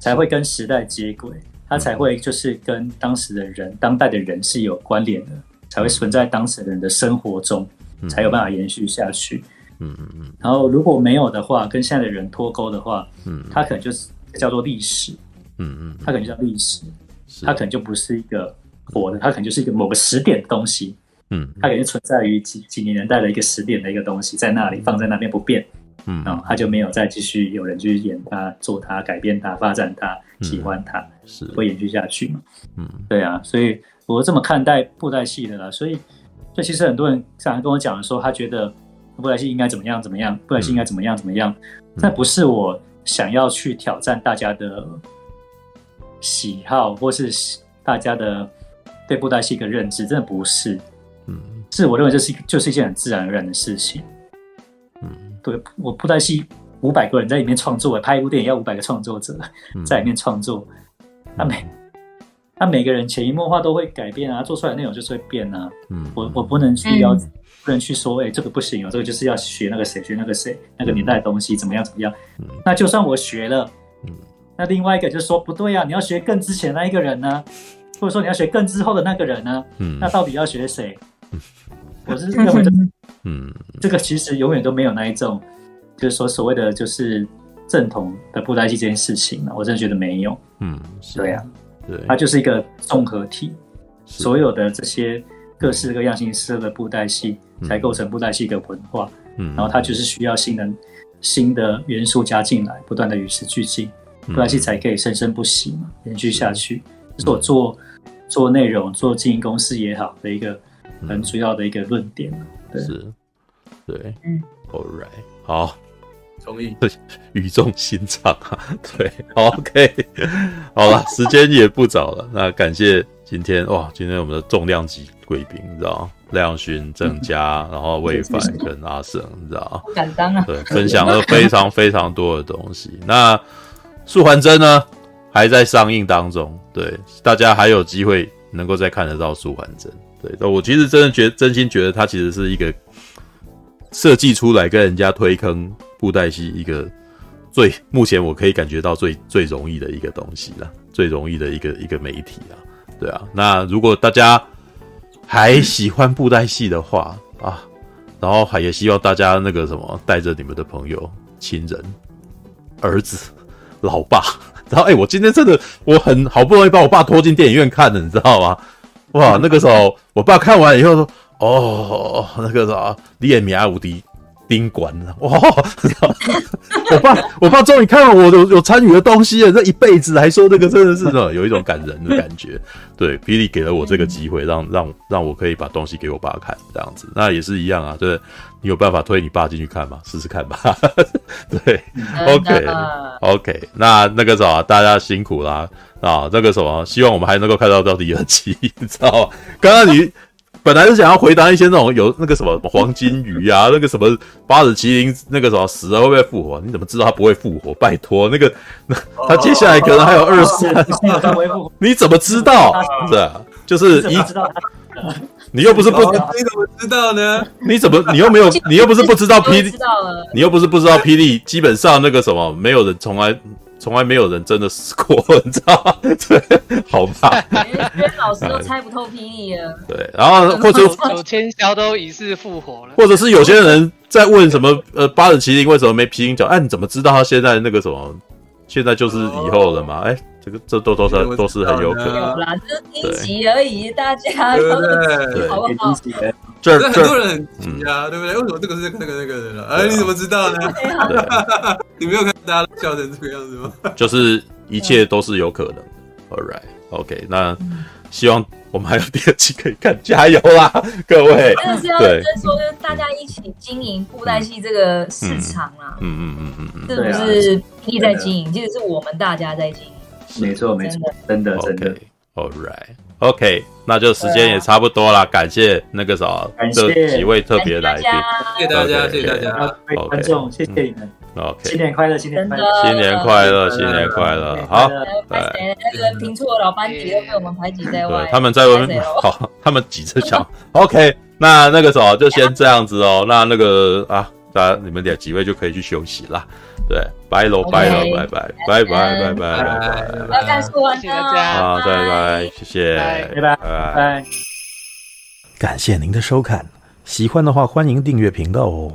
才会跟时代接轨，它才会就是跟当时的人、当代的人是有关联的，才会存在当时的人的生活中，才有办法延续下去。嗯嗯嗯。然后如果没有的话，跟现在的人脱钩的话，嗯，它可能就是叫做历史。嗯嗯，它可能就叫历史，它可能就不是一个活的，它可能就是一个某个时点的东西。嗯，它可能存在于几几年年代的一个时点的一个东西，在那里放在那边不变。嗯，然后它就没有再继续有人去演它、做它、改变它、发展它、喜欢它，是会延续下去嘛？嗯，对啊，所以我这么看待布袋戏的啦。所以，就其实很多人常常跟我讲说，他觉得布袋戏应该怎么样怎么样，布袋戏应该怎么样怎么样。那不是我想要去挑战大家的。喜好或是大家的对布袋戏一个认知，真的不是，嗯，是我认为这是一就是一件很自然而然的事情，嗯，对我布袋戏五百个人在里面创作，拍一部电影要五百个创作者在里面创作，他每他每个人潜移默化都会改变啊，做出来的内容就是会变啊，嗯，我我不能去要，不能去说，哎，这个不行哦，这个就是要学那个谁学那个谁那个年代的东西怎么样怎么样，那就算我学了，嗯。那另外一个就是说不对呀、啊，你要学更之前那一个人呢，或者说你要学更之后的那个人呢？嗯，那到底要学谁？嗯、我是认为、这个，嗯，这个其实永远都没有那一种，就是说所谓的就是正统的布袋戏这件事情呢，我真的觉得没有。嗯，对呀、啊，对，它就是一个综合体，所有的这些各式各样形式的布袋戏才构成布袋戏的文化。嗯，然后它就是需要新的新的元素加进来，不断的与时俱进。布袋戏才可以生生不息嘛，延续下去。这是我做做内容、做经营公司也好的一个很主要的一个论点。对，是，对，嗯，All right，好，同意，语重心长啊。对，OK，好了，时间也不早了，那感谢今天哇，今天我们的重量级贵宾，你知道亮勋、郑 家，然后魏凡跟阿胜，你知道不敢当啊。对，分享了非常非常多的东西。那素还真呢，还在上映当中，对，大家还有机会能够再看得到素还真。对，我其实真的觉得，真心觉得它其实是一个设计出来跟人家推坑布袋戏一个最目前我可以感觉到最最容易的一个东西了，最容易的一个一个媒体啊，对啊。那如果大家还喜欢布袋戏的话啊，然后还也希望大家那个什么，带着你们的朋友、亲人、儿子、老爸，然后哎、我今天真的我很好不容易把我爸拖进电影院看的，你知道吗？哇，那个时候我爸看完以后说：“哦，那个啥，你也米亚无敌宾馆了。”哇，我爸，我爸终于看到我有有参与的东西了，这一辈子还说这个真的是有一种感人的感觉。对，霹雳给了我这个机会，让让让我可以把东西给我爸看，这样子，那也是一样啊。对，你有办法推你爸进去看吗？试试看吧。对，OK OK，那那个啥，大家辛苦啦。啊，那个什么，希望我们还能够看到到第二期，你知道吗？刚刚你本来是想要回答一些那种有那个什么黄金鱼啊，那个什么八尺麒麟，那个什么死了会不会复活？你怎么知道他不会复活？拜托，那个 那他接下来可能还有二三，你怎么知道？是啊，就是一。你又不是不，你怎么知道呢？你怎么你又没有，你又不是不知道霹雳，你又不是不知道霹雳，基本上那个什么，没有人从来。从来没有人真的死过，你知道吗？对，好怕。连老师都猜不透霹雳了。对，然后 或者九千霄都疑似复活了，或者是有些人在问什么呃八尺麒麟为什么没皮影脚？哎，你怎么知道他现在那个什么？现在就是以后了嘛？哎、哦。这个这都都是都是很有可能，有啦，就是听集而已，大家都对好不好？这很多人很急啊，对不对？为什么这个是那个那个人了？哎，你怎么知道呢？你没有看大家笑成这个样子吗？就是一切都是有可能。All right，OK，那希望我们还有第二期可以看，加油啦，各位！真的是要认真说，就是大家一起经营布袋戏这个市场啊，嗯嗯嗯嗯嗯，是不是你在经营？其实是我们大家在经营。没错，没错，真的，真的。All right，OK，那就时间也差不多了。感谢那个啥，这几位特别来宾，谢谢大家，谢谢大家，各位观众，谢谢你们。OK，新年快乐，新年快乐，新年快乐，新年快乐。好，对，那个听错老班级都被我们排挤在外，他们在外面，好，他们挤着抢。OK，那那个啥，就先这样子哦。那那个啊，大家你们俩几位就可以去休息了。对，拜喽，拜喽，拜拜，拜拜，拜拜，拜拜，不要看书啊！谢谢大家，好，拜拜，谢谢，拜拜，拜拜。感谢您的收看，喜欢的话欢迎订阅频道哦。